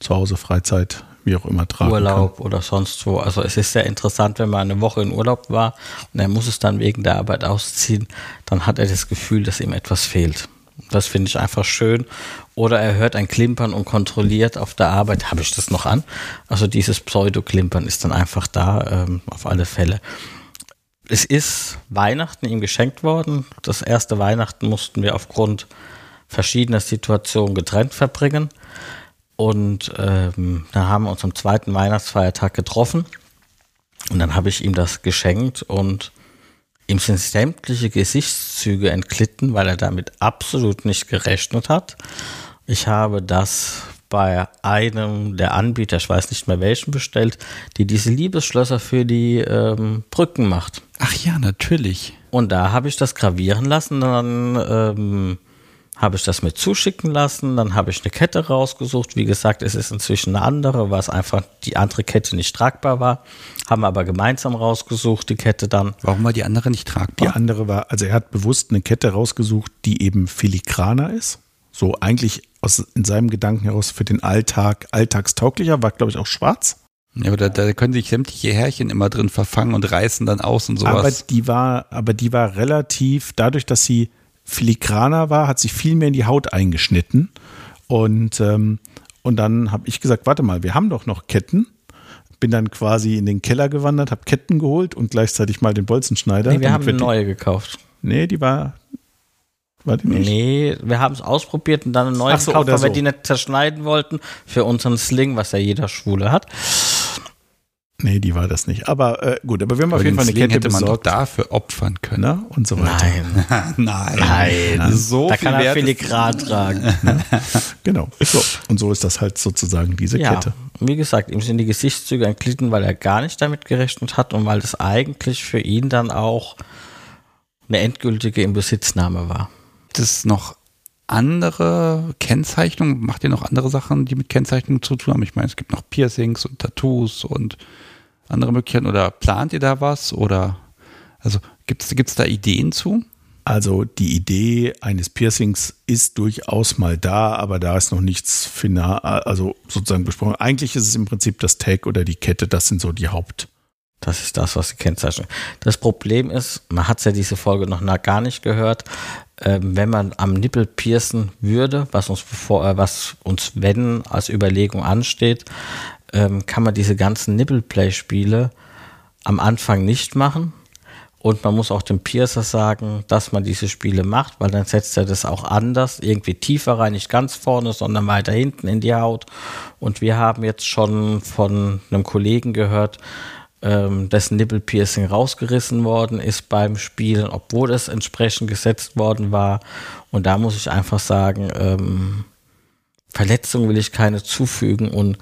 zu Hause Freizeit wie auch immer tragen Urlaub kann. oder sonst wo. Also es ist sehr interessant, wenn man eine Woche in Urlaub war und er muss es dann wegen der Arbeit ausziehen, dann hat er das Gefühl, dass ihm etwas fehlt. Das finde ich einfach schön. Oder er hört ein Klimpern und kontrolliert auf der Arbeit, habe ich das noch an? Also dieses Pseudo-Klimpern ist dann einfach da, ähm, auf alle Fälle. Es ist Weihnachten ihm geschenkt worden. Das erste Weihnachten mussten wir aufgrund verschiedener Situationen getrennt verbringen. Und ähm, da haben wir uns am zweiten Weihnachtsfeiertag getroffen. Und dann habe ich ihm das geschenkt und Ihm sind sämtliche Gesichtszüge entglitten, weil er damit absolut nicht gerechnet hat. Ich habe das bei einem der Anbieter, ich weiß nicht mehr welchen, bestellt, die diese Liebesschlösser für die ähm, Brücken macht. Ach ja, natürlich. Und da habe ich das gravieren lassen. Dann ähm, habe ich das mir zuschicken lassen, dann habe ich eine Kette rausgesucht. Wie gesagt, es ist inzwischen eine andere, weil es einfach die andere Kette nicht tragbar war. Haben aber gemeinsam rausgesucht, die Kette dann. Warum war die andere nicht tragbar? Die andere war, also er hat bewusst eine Kette rausgesucht, die eben filigraner ist. So eigentlich aus, in seinem Gedanken heraus für den Alltag alltagstauglicher, war glaube ich auch schwarz. Ja, aber da, da, können sich sämtliche Härchen immer drin verfangen und reißen dann aus und sowas. Aber die war, aber die war relativ, dadurch, dass sie filigraner war, hat sich viel mehr in die Haut eingeschnitten. Und, ähm, und dann habe ich gesagt, warte mal, wir haben doch noch Ketten. Bin dann quasi in den Keller gewandert, habe Ketten geholt und gleichzeitig mal den Bolzenschneider. Nee, wir haben eine neue gekauft. Nee, die war. War die nicht? Nee, wir haben es ausprobiert und dann eine neue so, gekauft, weil so. wir die nicht zerschneiden wollten für unseren Sling, was ja jeder Schwule hat. Nee, die war das nicht. Aber äh, gut, aber wir haben Aber auf jeden den Fall eine Sling Kette hätte man doch besorgt. dafür opfern können. Ne? Und so weiter. Nein. [laughs] Nein. Nein. So da viel kann er ist- filigran tragen. [laughs] Genau. So. Und so ist das halt sozusagen diese Ja, Kette. wie gesagt, ihm sind die Gesichtszüge entglitten, weil er gar nicht damit gerechnet hat und weil es eigentlich für ihn dann auch eine endgültige Inbesitznahme war. Gibt es noch andere Kennzeichnungen? Macht ihr noch andere Sachen, die mit Kennzeichnungen zu tun haben? Ich meine, es gibt noch Piercings und Tattoos und andere Möglichkeiten. Oder plant ihr da was? Oder also gibt es da Ideen zu? Also die Idee eines Piercings ist durchaus mal da, aber da ist noch nichts final, also sozusagen besprochen. Eigentlich ist es im Prinzip das Tag oder die Kette, das sind so die Haupt. Das ist das, was die Kennzeichnung. Das Problem ist, man hat ja diese Folge noch gar nicht gehört, ähm, wenn man am Nippel piercen würde, was uns bevor, äh, was uns wenn als Überlegung ansteht, ähm, kann man diese ganzen Nippelplay-Spiele am Anfang nicht machen. Und man muss auch dem Piercer sagen, dass man diese Spiele macht, weil dann setzt er das auch anders, irgendwie tiefer rein, nicht ganz vorne, sondern weiter hinten in die Haut. Und wir haben jetzt schon von einem Kollegen gehört, ähm, dessen Nippelpiercing rausgerissen worden ist beim Spielen, obwohl es entsprechend gesetzt worden war. Und da muss ich einfach sagen, ähm, Verletzungen will ich keine zufügen und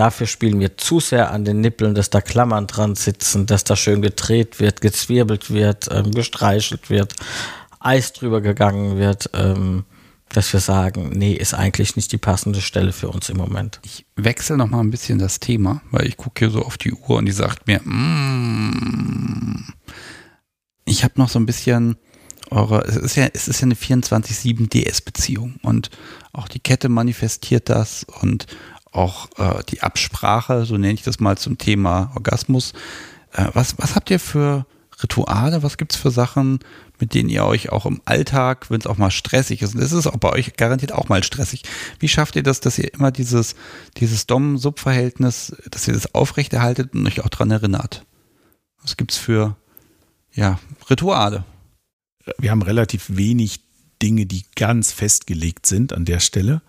dafür spielen wir zu sehr an den Nippeln, dass da Klammern dran sitzen, dass da schön gedreht wird, gezwirbelt wird, ähm, gestreichelt wird, Eis drüber gegangen wird, ähm, dass wir sagen, nee, ist eigentlich nicht die passende Stelle für uns im Moment. Ich wechsle noch mal ein bisschen das Thema, weil ich gucke hier so auf die Uhr und die sagt mir, mm, ich habe noch so ein bisschen eure, es ist ja, es ist ja eine 24-7 DS-Beziehung und auch die Kette manifestiert das und auch äh, die Absprache, so nenne ich das mal zum Thema Orgasmus. Äh, was, was habt ihr für Rituale? Was gibt's für Sachen, mit denen ihr euch auch im Alltag, wenn es auch mal stressig ist, und es ist auch bei euch garantiert auch mal stressig, wie schafft ihr das, dass ihr immer dieses, dieses Dom-Sub-Verhältnis, dass ihr das aufrechterhaltet und euch auch dran erinnert? Was gibt's für ja, Rituale? Wir haben relativ wenig Dinge, die ganz festgelegt sind an der Stelle.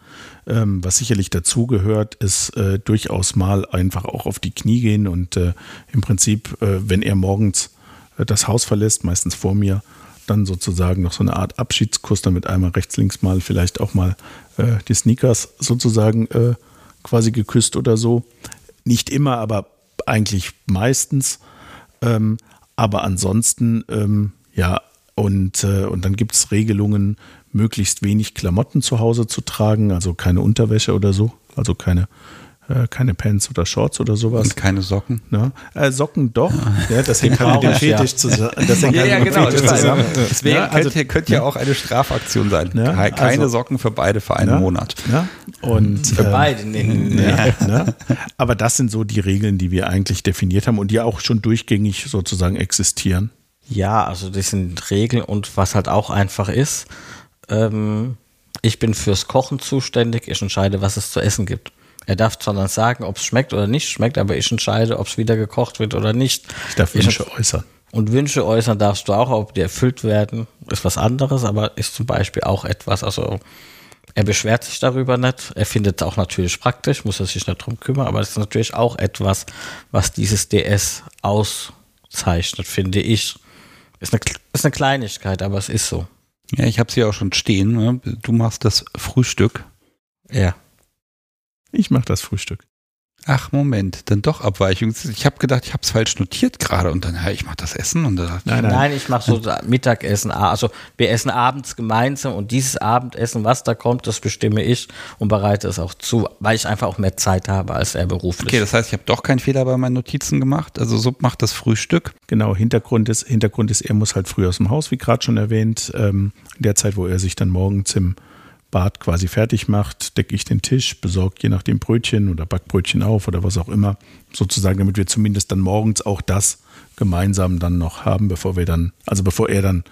Ähm, was sicherlich dazugehört, ist äh, durchaus mal einfach auch auf die Knie gehen und äh, im Prinzip, äh, wenn er morgens äh, das Haus verlässt, meistens vor mir, dann sozusagen noch so eine Art Abschiedskuss, dann mit einmal rechts, links mal vielleicht auch mal äh, die Sneakers sozusagen äh, quasi geküsst oder so. Nicht immer, aber eigentlich meistens. Ähm, aber ansonsten, ähm, ja, und, äh, und dann gibt es Regelungen, möglichst wenig Klamotten zu Hause zu tragen, also keine Unterwäsche oder so, also keine, äh, keine Pants oder Shorts oder sowas. Und keine Socken? Ne? Äh, Socken doch, ja, das hängt halt mit dem [laughs] ja. Fetisch zusammen. Das hängt halt mit dem Fetisch das zusammen. Deswegen Ja, also- könnte, könnte ja auch eine Strafaktion sein. Ja, Ke- Keine also- Socken für beide für einen Ja. Monat. Ja? Und, Für ähm, beide. Nee, nee. Ja, ne? Aber das sind so die Regeln, die wir eigentlich definiert haben und die auch schon durchgängig sozusagen existieren. Ja, also das sind Regeln und was halt auch einfach ist, ähm, ich bin fürs Kochen zuständig, ich entscheide, was es zu essen gibt. Er darf zwar dann sagen, ob es schmeckt oder nicht schmeckt, aber ich entscheide, ob es wieder gekocht wird oder nicht. Ich darf Ich- Wünsche äußern. Und Wünsche äußern darfst du auch, ob die erfüllt werden, ist was anderes, aber ist zum Beispiel auch etwas, also er beschwert sich darüber nicht, er findet es auch natürlich praktisch, muss er sich nicht drum kümmern, aber es ist natürlich auch etwas, was dieses DS auszeichnet, finde ich. Ist eine, ist eine Kleinigkeit, aber es ist so. Ja, ich habe sie auch schon stehen. Ne? Du machst das Frühstück. Ja. Ich mache das Frühstück. Ach, Moment, dann doch Abweichung. Ich habe gedacht, ich habe es falsch notiert gerade und dann, ja, ich mache das Essen und da dachte ich, Nein, Nein, ich mache so Mittagessen. Also wir essen abends gemeinsam und dieses Abendessen, was da kommt, das bestimme ich und bereite es auch zu, weil ich einfach auch mehr Zeit habe als er beruflich. okay, das heißt, ich habe doch keinen Fehler bei meinen Notizen gemacht. Also Sub macht das Frühstück. Genau, Hintergrund ist, Hintergrund ist, er muss halt früh aus dem Haus, wie gerade schon erwähnt. Ähm, in der Zeit, wo er sich dann morgens im Bad quasi fertig macht, decke ich den Tisch, besorge je nachdem Brötchen oder Backbrötchen auf oder was auch immer, sozusagen, damit wir zumindest dann morgens auch das gemeinsam dann noch haben, bevor wir dann, also bevor er dann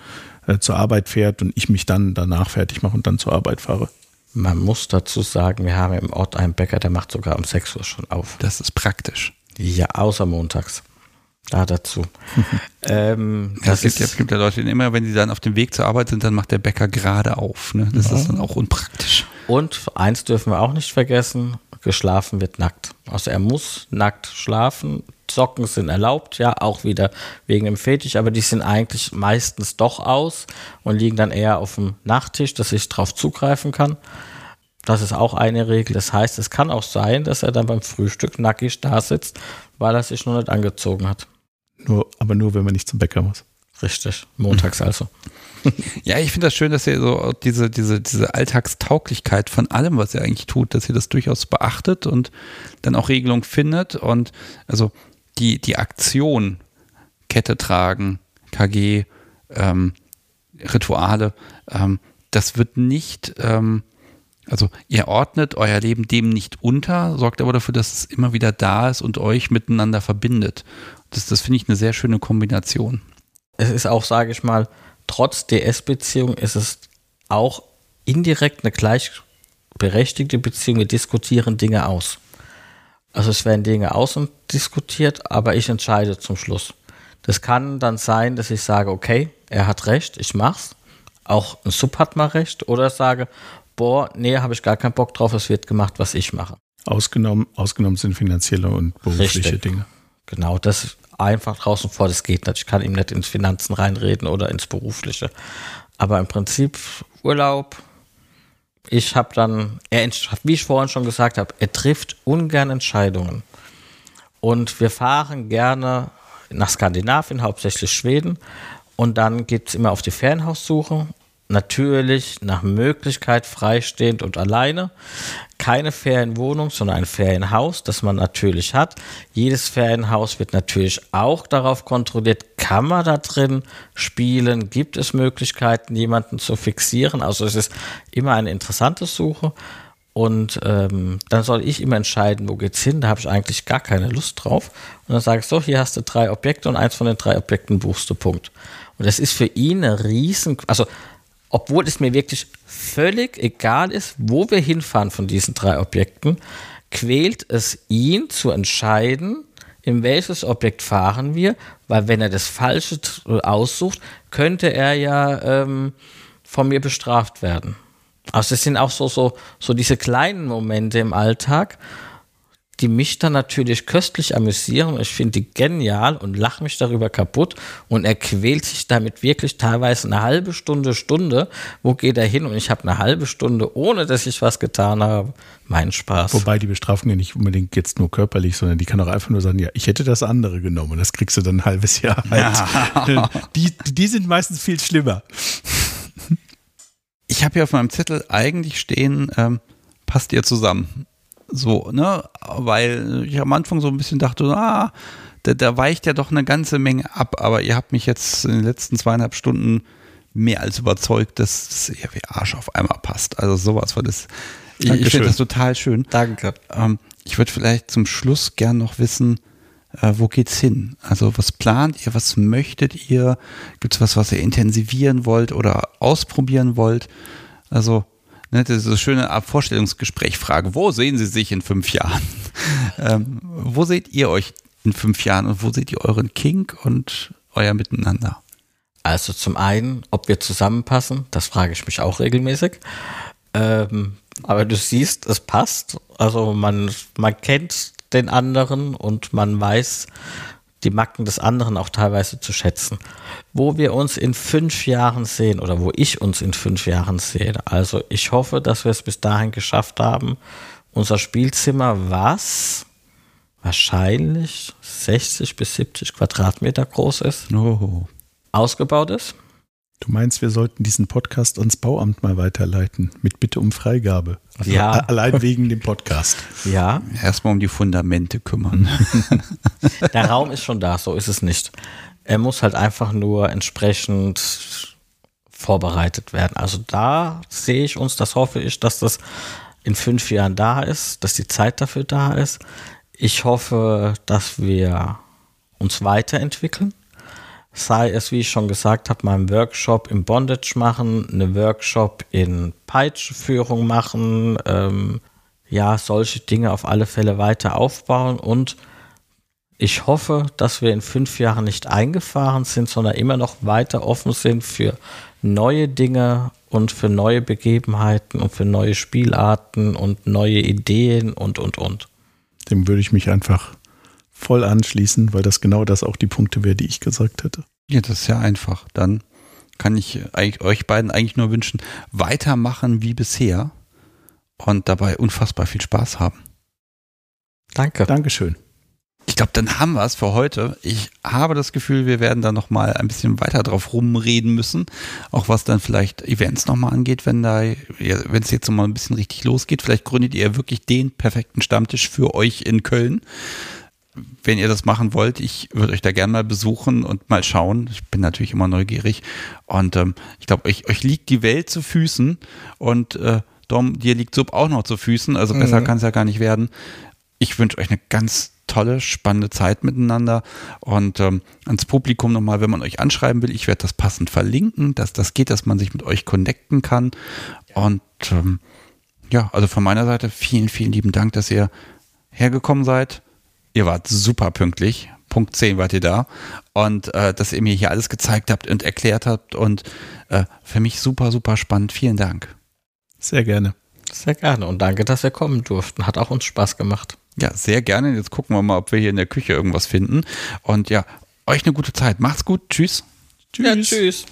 äh, zur Arbeit fährt und ich mich dann danach fertig mache und dann zur Arbeit fahre. Man muss dazu sagen, wir haben im Ort einen Bäcker, der macht sogar um 6 Uhr schon auf. Das ist praktisch. Ja, außer montags. Da dazu. [laughs] ähm, Ja, das es gibt, ja, ist, gibt ja Leute, die immer, wenn sie dann auf dem Weg zur Arbeit sind, dann macht der Bäcker gerade auf. Ne? Das ist dann auch unpraktisch. und eins dürfen wir auch nicht vergessen, geschlafen wird nackt. Also er muss nackt schlafen. Socken sind erlaubt, ja, auch wieder wegen dem Fetisch, aber die sind eigentlich meistens doch aus und liegen dann eher auf dem Nachttisch, dass ich drauf zugreifen kann. Das ist auch eine Regel. Das heißt, es kann auch sein, dass er dann beim Frühstück nackig da sitzt, weil er sich noch nicht angezogen hat. Nur, aber nur, wenn man nicht zum Bäcker muss. Richtig, montags also. [laughs] Ja, ich finde das schön, dass ihr so diese, diese, diese Alltagstauglichkeit von allem, was ihr eigentlich tut, dass ihr das durchaus beachtet und dann auch Regelungen findet und also die, die Aktion, Kette tragen, KG, ähm, Rituale, ähm, das wird nicht, ähm, also ihr ordnet euer Leben dem nicht unter, sorgt aber dafür, dass es immer wieder da ist und euch miteinander verbindet. Das, das finde ich eine sehr schöne Kombination. es ist auch, sage ich mal, trotz DS-Beziehung ist es auch indirekt eine gleichberechtigte Beziehung. Wir diskutieren Dinge aus. Also es werden Dinge aus und diskutiert, aber ich entscheide zum Schluss. Das kann dann sein, dass ich sage, okay, er hat recht, ich mach's. Auch ein Sub hat mal recht. Oder sage, boah, nee, habe ich gar keinen Bock drauf, es wird gemacht, was ich mache. Ausgenommen, ausgenommen sind finanzielle und berufliche Richtig. Dinge. Genau, das ist einfach draußen vor, das geht nicht. Ich kann ihm nicht ins Finanzen reinreden oder ins Berufliche. Aber im Prinzip Urlaub. Ich habe dann, er, wie ich vorhin schon gesagt habe, er trifft ungern Entscheidungen. Und wir fahren gerne nach Skandinavien, hauptsächlich Schweden. Und dann geht es immer auf die Ferienhaussuche. Natürlich nach Möglichkeit freistehend und alleine. Keine Ferienwohnung, sondern ein Ferienhaus, das man natürlich hat. Jedes Ferienhaus wird natürlich auch darauf kontrolliert, kann man da drin spielen, gibt es Möglichkeiten, jemanden zu fixieren. Also es ist immer eine interessante Suche. Und ähm, dann soll ich immer entscheiden, wo geht's hin. Da habe ich eigentlich gar keine Lust drauf. Und dann sage ich so, hier hast du drei Objekte und eins von den drei Objekten buchst du Punkt. Und das ist für ihn eine riesen, also obwohl es mir wirklich völlig egal ist, wo wir hinfahren von diesen drei Objekten, quält es ihn zu entscheiden, in welches Objekt fahren wir, weil wenn er das Falsche aussucht, könnte er ja ähm, von mir bestraft werden. Also es sind auch so, so, so diese kleinen Momente im Alltag, die mich dann natürlich köstlich amüsieren. Ich finde die genial und lache mich darüber kaputt. Und er quält sich damit wirklich teilweise eine halbe Stunde, Stunde. Wo geht er hin? Und ich habe eine halbe Stunde, ohne dass ich was getan habe. Mein Spaß. Wobei die Bestrafung ja nicht unbedingt jetzt nur körperlich, sondern die kann auch einfach nur sagen, ja, ich hätte das andere genommen. Und das kriegst du dann ein halbes Jahr [laughs] alt. Die, die sind meistens viel schlimmer. Ich habe hier auf meinem Zettel eigentlich stehen, ähm, passt ihr zusammen. So, ne? Weil ich am Anfang so ein bisschen dachte, ah, da, da weicht ja doch eine ganze Menge ab, aber ihr habt mich jetzt in den letzten zweieinhalb Stunden mehr als überzeugt, dass es ihr wie Arsch auf einmal passt. Also sowas war das. Ich, ich Dankeschön. finde das total schön. Danke. Ähm, ich würde vielleicht zum Schluss gern noch wissen, äh, wo geht's hin? Also was plant ihr, was möchtet ihr? Gibt es was, was ihr intensivieren wollt oder ausprobieren wollt? Also, ne, das ist so eine schöne Art Vorstellungsgespräch fragen. Wo sehen Sie sich in fünf Jahren? [laughs] ähm, wo seht ihr euch in fünf Jahren und wo seht ihr euren Kink und euer Miteinander? Also zum einen, ob wir zusammenpassen, das frage ich mich auch regelmäßig. Ähm, aber du siehst, es passt. Also man, man kennt den anderen und man weiß die Macken des anderen auch teilweise zu schätzen. Wo wir uns in fünf Jahren sehen oder wo ich uns in fünf Jahren sehe. Also ich hoffe, dass wir es bis dahin geschafft haben, unser Spielzimmer, was wahrscheinlich 60 bis 70 Quadratmeter groß ist, Oh. ausgebaut ist. Du meinst, wir sollten diesen Podcast ans Bauamt mal weiterleiten, mit Bitte um Freigabe. Also Ja. Allein wegen dem Podcast. Ja, Erstmal um die Fundamente kümmern. [laughs] der Raum ist schon da, so ist es nicht. Er muss halt einfach nur entsprechend vorbereitet werden. Also da sehe ich uns, das hoffe ich, dass das in fünf Jahren da ist, dass die Zeit dafür da ist. Ich hoffe, dass wir uns weiterentwickeln. Sei es, wie ich schon gesagt habe, mal einen Workshop im Bondage machen, einen Workshop in Peitschführung machen, ähm, ja, solche Dinge auf alle Fälle weiter aufbauen und ich hoffe, dass wir in fünf Jahren nicht eingefahren sind, sondern immer noch weiter offen sind für neue Dinge und für neue Begebenheiten und für neue Spielarten und neue Ideen und, und, und. Dem würde ich mich einfach voll anschließen, weil das genau das auch die Punkte wäre, die ich gesagt hätte. Ja, das ist ja einfach. Dann kann ich euch beiden eigentlich nur wünschen, weitermachen wie bisher und dabei unfassbar viel Spaß haben. Danke. Dankeschön. Ich glaube, dann haben wir es für heute. Ich habe das Gefühl, wir werden da noch mal ein bisschen weiter drauf rumreden müssen, auch was dann vielleicht Events noch mal angeht, wenn da, wenn es jetzt noch mal ein bisschen richtig losgeht. Vielleicht gründet ihr wirklich den perfekten Stammtisch für euch in Köln. Wenn ihr das machen wollt, ich würde euch da gerne mal besuchen und mal schauen. Ich bin natürlich immer neugierig und ähm, ich glaube, euch, euch liegt die Welt zu Füßen und äh, Dom, dir liegt Sub auch noch zu Füßen, also besser mhm. kann es ja gar nicht werden. Ich wünsche euch eine ganz tolle, spannende Zeit miteinander. Und ähm, ans Publikum nochmal, wenn man euch anschreiben will, ich werde das passend verlinken, dass das geht, dass man sich mit euch connecten kann. Und ähm, ja, also von meiner Seite vielen, vielen lieben Dank, dass ihr hergekommen seid. Ihr wart super pünktlich. Punkt 10 wart ihr da. Und äh, dass ihr mir hier alles gezeigt habt und erklärt habt. Und äh, für mich super, super spannend. Vielen Dank. Sehr gerne. Sehr gerne. Und danke, dass wir kommen durften. Hat auch uns Spaß gemacht. Ja, sehr gerne. Jetzt gucken wir mal, ob wir hier in der Küche irgendwas finden. Und ja, euch eine gute Zeit. Macht's gut. Tschüss. Tschüss. Ja, tschüss.